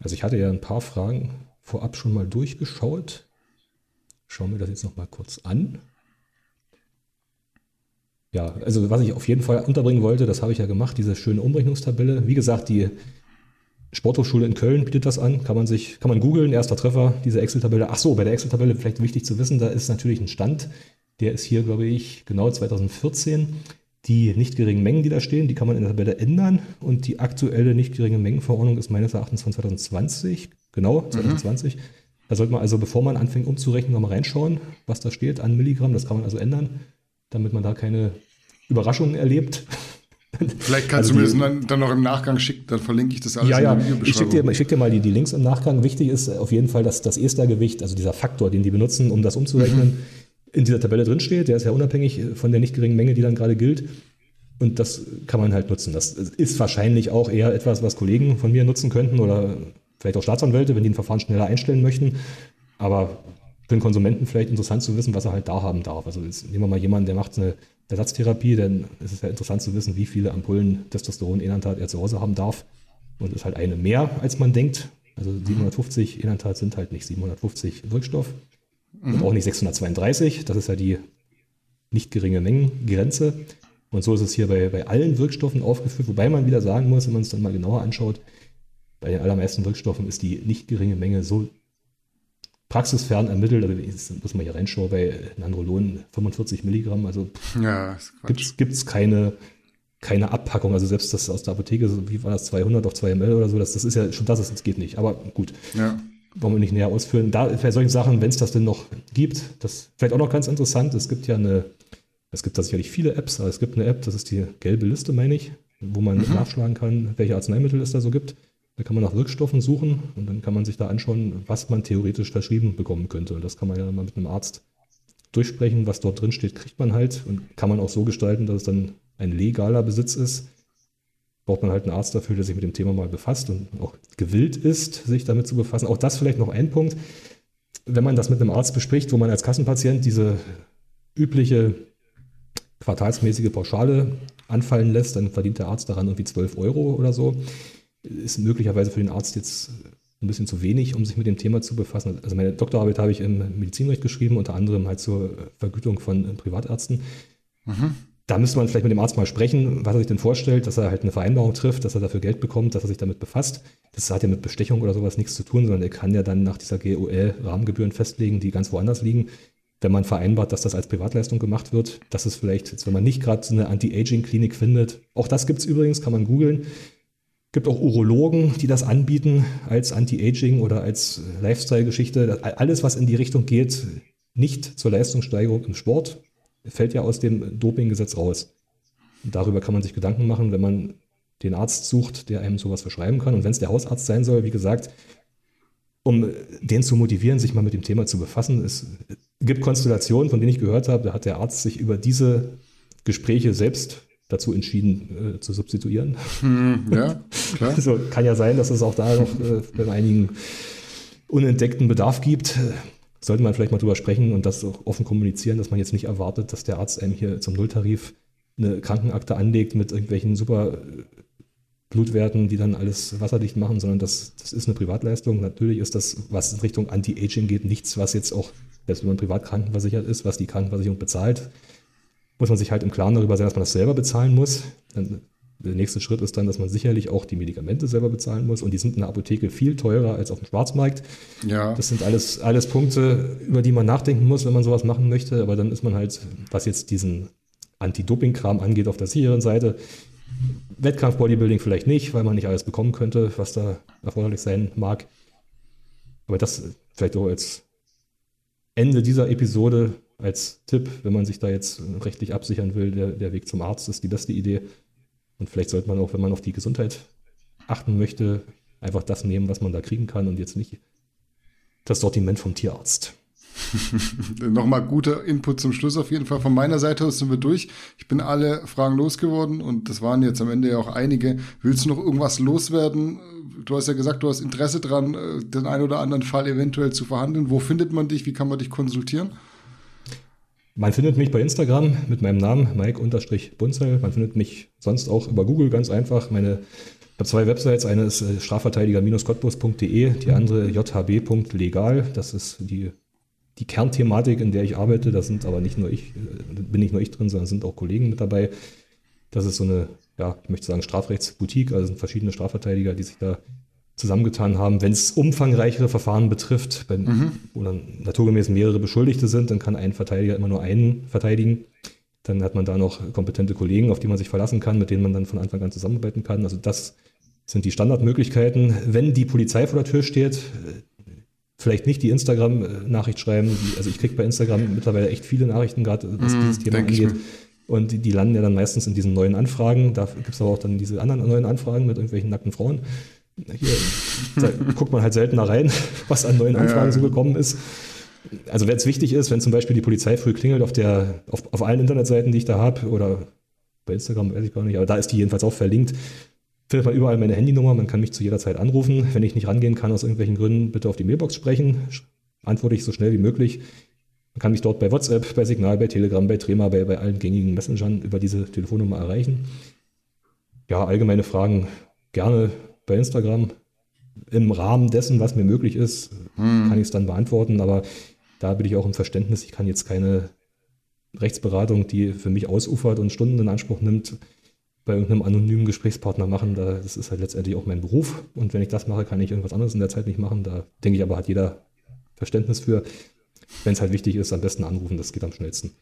Also ich hatte ja ein paar Fragen vorab schon mal durchgeschaut. Schauen wir das jetzt noch mal kurz an. Ja, also was ich auf jeden Fall unterbringen wollte, das habe ich ja gemacht, diese schöne Umrechnungstabelle. Wie gesagt, die Sporthochschule in Köln bietet das an, kann man sich, kann man googeln, erster Treffer, diese Excel-Tabelle. Ach so, bei der Excel-Tabelle vielleicht wichtig zu wissen, da ist natürlich ein Stand, der ist hier, glaube ich, genau 2014. Die nicht geringen Mengen, die da stehen, die kann man in der Tabelle ändern und die aktuelle nicht geringe Mengenverordnung ist meines Erachtens von 2020, genau 2020. Mhm. Da sollte man also, bevor man anfängt umzurechnen, nochmal reinschauen, was da steht an Milligramm. Das kann man also ändern damit man da keine Überraschungen erlebt. Vielleicht kannst also du mir das dann noch im Nachgang schicken, dann verlinke ich das alles ja, in der ja. Videobeschreibung. Ich schicke dir, schick dir, mal die, die, Links im Nachgang. Wichtig ist auf jeden Fall, dass das Estergewicht, also dieser Faktor, den die benutzen, um das umzurechnen, mhm. in dieser Tabelle drinsteht. Der ist ja unabhängig von der nicht geringen Menge, die dann gerade gilt. Und das kann man halt nutzen. Das ist wahrscheinlich auch eher etwas, was Kollegen von mir nutzen könnten oder vielleicht auch Staatsanwälte, wenn die ein Verfahren schneller einstellen möchten. Aber für den Konsumenten vielleicht interessant zu wissen, was er halt da haben darf. Also jetzt nehmen wir mal jemanden, der macht eine Ersatztherapie, dann ist es ja interessant zu wissen, wie viele Ampullen Testosteron Enantat er zu Hause haben darf. Und ist halt eine mehr, als man denkt. Also 750 Enantat sind halt nicht 750 Wirkstoff mhm. und auch nicht 632. Das ist ja die nicht geringe Mengengrenze. Und so ist es hier bei, bei allen Wirkstoffen aufgeführt, wobei man wieder sagen muss, wenn man es dann mal genauer anschaut, bei den allermeisten Wirkstoffen ist die nicht geringe Menge so praxisfern ermittelt. Also ich muss mal hier reinschauen, bei Nandrolon 45 Milligramm. Also ja, gibt es keine, keine Abpackung. Also selbst das aus der Apotheke, wie war das, 200 auf 2 ml oder so, das, das ist ja schon das, das geht nicht. Aber gut. Ja. Wollen wir nicht näher ausführen. Da bei solchen Sachen, wenn es das denn noch gibt, das vielleicht auch noch ganz interessant. Es gibt ja eine, es gibt da sicherlich viele Apps, aber es gibt eine App, das ist die gelbe Liste, meine ich, wo man mhm. nachschlagen kann, welche Arzneimittel es da so gibt. Da kann man nach Wirkstoffen suchen und dann kann man sich da anschauen, was man theoretisch verschrieben bekommen könnte. Und das kann man ja mal mit einem Arzt durchsprechen, was dort drin steht, kriegt man halt und kann man auch so gestalten, dass es dann ein legaler Besitz ist. Braucht man halt einen Arzt dafür, der sich mit dem Thema mal befasst und auch gewillt ist, sich damit zu befassen. Auch das vielleicht noch ein Punkt. Wenn man das mit einem Arzt bespricht, wo man als Kassenpatient diese übliche quartalsmäßige Pauschale anfallen lässt, dann verdient der Arzt daran irgendwie 12 Euro oder so. Ist möglicherweise für den Arzt jetzt ein bisschen zu wenig, um sich mit dem Thema zu befassen. Also meine Doktorarbeit habe ich im Medizinrecht geschrieben, unter anderem halt zur Vergütung von Privatärzten. Mhm. Da müsste man vielleicht mit dem Arzt mal sprechen, was er sich denn vorstellt, dass er halt eine Vereinbarung trifft, dass er dafür Geld bekommt, dass er sich damit befasst. Das hat ja mit Bestechung oder sowas nichts zu tun, sondern er kann ja dann nach dieser GOL Rahmengebühren festlegen, die ganz woanders liegen. Wenn man vereinbart, dass das als Privatleistung gemacht wird, das ist vielleicht, jetzt, wenn man nicht gerade so eine Anti-Aging-Klinik findet, auch das gibt es übrigens, kann man googeln, gibt auch Urologen, die das anbieten als Anti-Aging oder als Lifestyle-Geschichte. Alles, was in die Richtung geht, nicht zur Leistungssteigerung im Sport, fällt ja aus dem Dopinggesetz raus. Darüber kann man sich Gedanken machen, wenn man den Arzt sucht, der einem sowas verschreiben kann. Und wenn es der Hausarzt sein soll, wie gesagt, um den zu motivieren, sich mal mit dem Thema zu befassen. Es gibt Konstellationen, von denen ich gehört habe, da hat der Arzt sich über diese Gespräche selbst dazu entschieden äh, zu substituieren. Hm, ja, klar. Also kann ja sein, dass es auch da noch äh, bei einigen unentdeckten Bedarf gibt. Sollte man vielleicht mal drüber sprechen und das auch offen kommunizieren, dass man jetzt nicht erwartet, dass der Arzt einem hier zum Nulltarif eine Krankenakte anlegt mit irgendwelchen super äh, Blutwerten, die dann alles wasserdicht machen, sondern das, das ist eine Privatleistung. Natürlich ist das, was in Richtung Anti-Aging geht, nichts, was jetzt auch, selbst wenn man privat krankenversichert ist, was die Krankenversicherung bezahlt, muss man sich halt im Klaren darüber sein, dass man das selber bezahlen muss. Dann, der nächste Schritt ist dann, dass man sicherlich auch die Medikamente selber bezahlen muss und die sind in der Apotheke viel teurer als auf dem Schwarzmarkt. Ja. Das sind alles, alles Punkte, über die man nachdenken muss, wenn man sowas machen möchte. Aber dann ist man halt, was jetzt diesen Anti-Doping-Kram angeht, auf der sicheren Seite. Wettkampf-Bodybuilding vielleicht nicht, weil man nicht alles bekommen könnte, was da erforderlich sein mag. Aber das vielleicht auch als Ende dieser Episode als Tipp, wenn man sich da jetzt rechtlich absichern will, der, der Weg zum Arzt ist die beste Idee. Und vielleicht sollte man auch, wenn man auf die Gesundheit achten möchte, einfach das nehmen, was man da kriegen kann und jetzt nicht das Sortiment vom Tierarzt. Nochmal guter Input zum Schluss auf jeden Fall. Von meiner Seite aus sind wir durch. Ich bin alle Fragen losgeworden und das waren jetzt am Ende ja auch einige. Willst du noch irgendwas loswerden? Du hast ja gesagt, du hast Interesse dran, äh, den einen oder anderen Fall eventuell zu verhandeln. Wo findet man dich? Wie kann man dich konsultieren? Man findet mich bei Instagram mit meinem Namen Mike-Bunzel. Man findet mich sonst auch über Google ganz einfach. Meine ich habe zwei Websites. Eine ist äh, strafverteidiger-cottbus.de, die andere jhb.legal. Das ist die, die Kernthematik, in der ich arbeite. Da sind aber nicht nur ich, äh, bin nicht nur ich drin, sondern sind auch Kollegen mit dabei. Das ist so eine, ja, ich möchte sagen, Strafrechtsboutique. Also sind verschiedene Strafverteidiger, die sich da zusammengetan haben. Wenn es umfangreichere Verfahren betrifft, wenn, mhm. wo dann naturgemäß mehrere Beschuldigte sind, dann kann ein Verteidiger immer nur einen verteidigen. Dann hat man da noch kompetente Kollegen, auf die man sich verlassen kann, mit denen man dann von Anfang an zusammenarbeiten kann. Also das sind die Standardmöglichkeiten. Wenn die Polizei vor der Tür steht, vielleicht nicht die Instagram-Nachricht schreiben. Also ich kriege bei Instagram mittlerweile echt viele Nachrichten, gerade was mm, dieses Thema angeht. Und die, die, landen ja dann meistens in diesen neuen Anfragen. Da gibt es aber auch dann diese anderen neuen Anfragen mit irgendwelchen nackten Frauen. Hier da guckt man halt seltener rein, was an neuen Anfragen ja. so gekommen ist. Also wenn es wichtig ist, wenn zum Beispiel die Polizei früh klingelt auf, der, auf, auf allen Internetseiten, die ich da habe, oder bei Instagram weiß ich gar nicht, aber da ist die jedenfalls auch verlinkt, findet man überall meine Handynummer, man kann mich zu jeder Zeit anrufen. Wenn ich nicht rangehen kann aus irgendwelchen Gründen, bitte auf die Mailbox sprechen, antworte ich so schnell wie möglich. Man kann mich dort bei WhatsApp, bei Signal, bei Telegram, bei Trema, bei, bei allen gängigen Messengern über diese Telefonnummer erreichen. Ja, allgemeine Fragen gerne bei Instagram. Im Rahmen dessen, was mir möglich ist, hm. kann ich es dann beantworten. Aber da bin ich auch im Verständnis, ich kann jetzt keine Rechtsberatung, die für mich ausufert und Stunden in Anspruch nimmt, bei irgendeinem anonymen Gesprächspartner machen. Das ist halt letztendlich auch mein Beruf. Und wenn ich das mache, kann ich irgendwas anderes in der Zeit nicht machen. Da denke ich aber, hat jeder Verständnis für. Wenn es halt wichtig ist, am besten anrufen, das geht am schnellsten.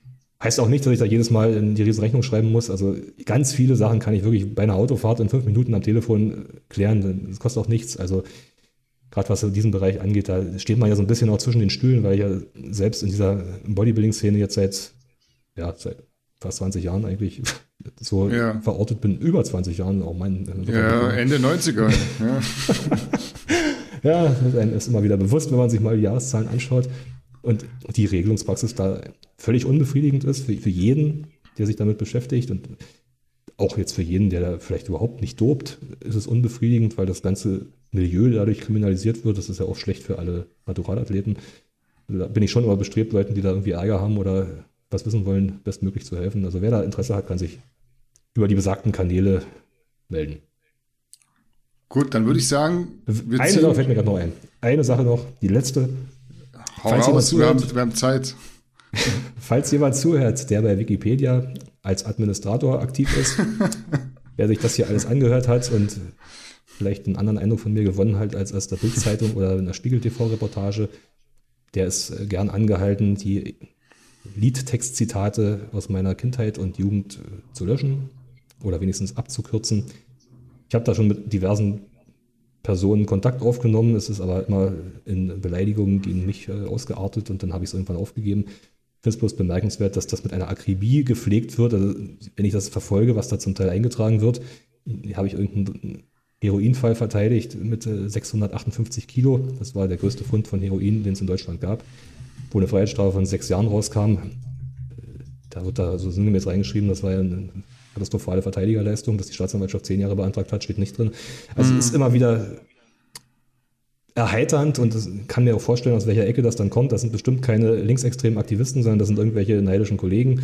Heißt auch nicht, dass ich da jedes Mal in die riesen Rechnung schreiben muss. Also ganz viele Sachen kann ich wirklich bei einer Autofahrt in fünf Minuten am Telefon äh, klären. Das kostet auch nichts. Also gerade was diesen Bereich angeht, da steht man ja so ein bisschen auch zwischen den Stühlen, weil ich ja selbst in dieser Bodybuilding-Szene jetzt seit, ja, seit fast 20 Jahren eigentlich so ja. verortet bin. Über 20 Jahren auch mein. Ja, Ende 90er. ja, ja, das ist immer wieder bewusst, wenn man sich mal die Jahreszahlen anschaut. Und die Regelungspraxis da völlig unbefriedigend ist für, für jeden, der sich damit beschäftigt und auch jetzt für jeden, der da vielleicht überhaupt nicht dobt, ist es unbefriedigend, weil das ganze Milieu dadurch kriminalisiert wird. Das ist ja auch schlecht für alle Naturalathleten. Da bin ich schon immer bestrebt, Leuten, die da irgendwie Ärger haben oder was wissen wollen, bestmöglich zu helfen. Also wer da Interesse hat, kann sich über die besagten Kanäle melden. Gut, dann würde ich sagen, eine Sache fällt mir gerade noch ein. Eine Sache noch, die letzte. Hau Falls raus, wir haben, wir haben Zeit. Falls jemand zuhört, der bei Wikipedia als Administrator aktiv ist, wer sich das hier alles angehört hat und vielleicht einen anderen Eindruck von mir gewonnen hat als aus der Bildzeitung oder in der Spiegel-TV-Reportage, der ist äh, gern angehalten, die Liedtextzitate aus meiner Kindheit und Jugend äh, zu löschen oder wenigstens abzukürzen. Ich habe da schon mit diversen Personen Kontakt aufgenommen, es ist aber immer in Beleidigungen gegen mich äh, ausgeartet und dann habe ich es irgendwann aufgegeben. Finde es bloß bemerkenswert, dass das mit einer Akribie gepflegt wird. Also, wenn ich das verfolge, was da zum Teil eingetragen wird, habe ich irgendeinen Heroinfall verteidigt mit 658 äh, Kilo. Das war der größte Fund von Heroin, den es in Deutschland gab, wo eine Freiheitsstrafe von sechs Jahren rauskam. Da wird da so sinngemäß reingeschrieben, das war ja eine katastrophale Verteidigerleistung, dass die Staatsanwaltschaft zehn Jahre beantragt hat, steht nicht drin. Also mhm. ist immer wieder erheiternd und kann mir auch vorstellen, aus welcher Ecke das dann kommt. Das sind bestimmt keine linksextremen Aktivisten, sondern das sind irgendwelche neidischen Kollegen.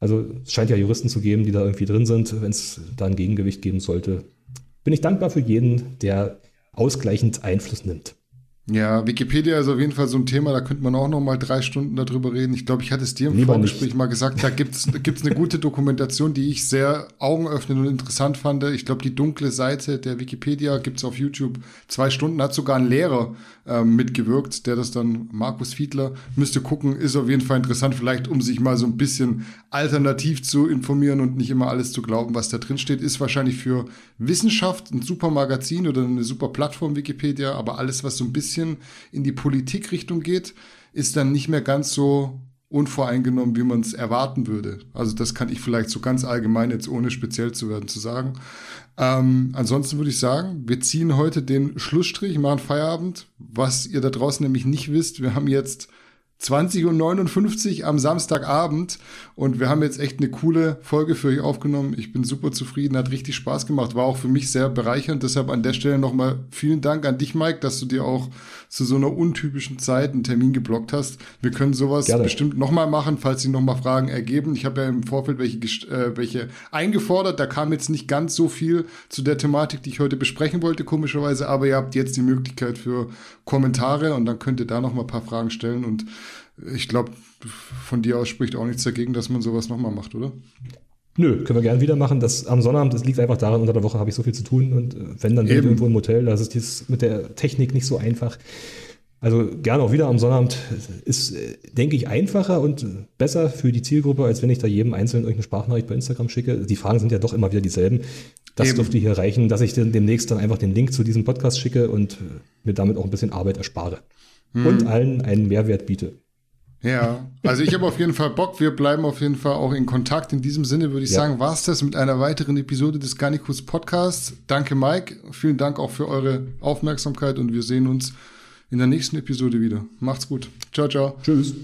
Also es scheint ja Juristen zu geben, die da irgendwie drin sind. Wenn es da ein Gegengewicht geben sollte, bin ich dankbar für jeden, der ausgleichend Einfluss nimmt. Ja, Wikipedia ist auf jeden Fall so ein Thema, da könnte man auch noch mal drei Stunden darüber reden. Ich glaube, ich hatte es dir im Lieber Vorgespräch nicht. mal gesagt, da gibt's gibt's eine gute Dokumentation, die ich sehr augenöffnend und interessant fand. Ich glaube, die dunkle Seite der Wikipedia gibt's auf YouTube. Zwei Stunden hat sogar ein Lehrer ähm, mitgewirkt, der das dann, Markus Fiedler, müsste gucken, ist auf jeden Fall interessant, vielleicht um sich mal so ein bisschen alternativ zu informieren und nicht immer alles zu glauben, was da drin steht. Ist wahrscheinlich für Wissenschaft ein super Magazin oder eine super Plattform Wikipedia, aber alles, was so ein bisschen bisschen in die Politikrichtung geht, ist dann nicht mehr ganz so unvoreingenommen, wie man es erwarten würde. Also das kann ich vielleicht so ganz allgemein jetzt ohne speziell zu werden zu sagen. Ähm, ansonsten würde ich sagen, wir ziehen heute den Schlussstrich, machen Feierabend. Was ihr da draußen nämlich nicht wisst, wir haben jetzt 20.59 Uhr am Samstagabend und wir haben jetzt echt eine coole Folge für euch aufgenommen. Ich bin super zufrieden, hat richtig Spaß gemacht, war auch für mich sehr bereichernd. Deshalb an der Stelle nochmal vielen Dank an dich, Mike, dass du dir auch zu so einer untypischen Zeit einen Termin geblockt hast. Wir können sowas Gerne. bestimmt nochmal machen, falls sich nochmal Fragen ergeben. Ich habe ja im Vorfeld welche, äh, welche eingefordert. Da kam jetzt nicht ganz so viel zu der Thematik, die ich heute besprechen wollte, komischerweise. Aber ihr habt jetzt die Möglichkeit für Kommentare und dann könnt ihr da nochmal ein paar Fragen stellen und ich glaube, von dir aus spricht auch nichts dagegen, dass man sowas nochmal macht, oder? Nö, können wir gerne wieder machen. Das am Sonnabend, das liegt einfach daran, unter der Woche habe ich so viel zu tun und äh, wenn dann irgendwo im Hotel, das ist dies mit der Technik nicht so einfach. Also gerne auch wieder am Sonnabend. Ist, äh, denke ich, einfacher und besser für die Zielgruppe, als wenn ich da jedem Einzelnen irgendeine Sprachnachricht bei Instagram schicke. Die Fragen sind ja doch immer wieder dieselben. Das Eben. dürfte hier reichen, dass ich dann demnächst dann einfach den Link zu diesem Podcast schicke und äh, mir damit auch ein bisschen Arbeit erspare. Hm. Und allen einen Mehrwert biete. Ja, also ich habe auf jeden Fall Bock. Wir bleiben auf jeden Fall auch in Kontakt. In diesem Sinne würde ich ja. sagen, war es das mit einer weiteren Episode des Garnikus Podcasts. Danke, Mike. Vielen Dank auch für eure Aufmerksamkeit und wir sehen uns in der nächsten Episode wieder. Macht's gut. Ciao, ciao. Tschüss.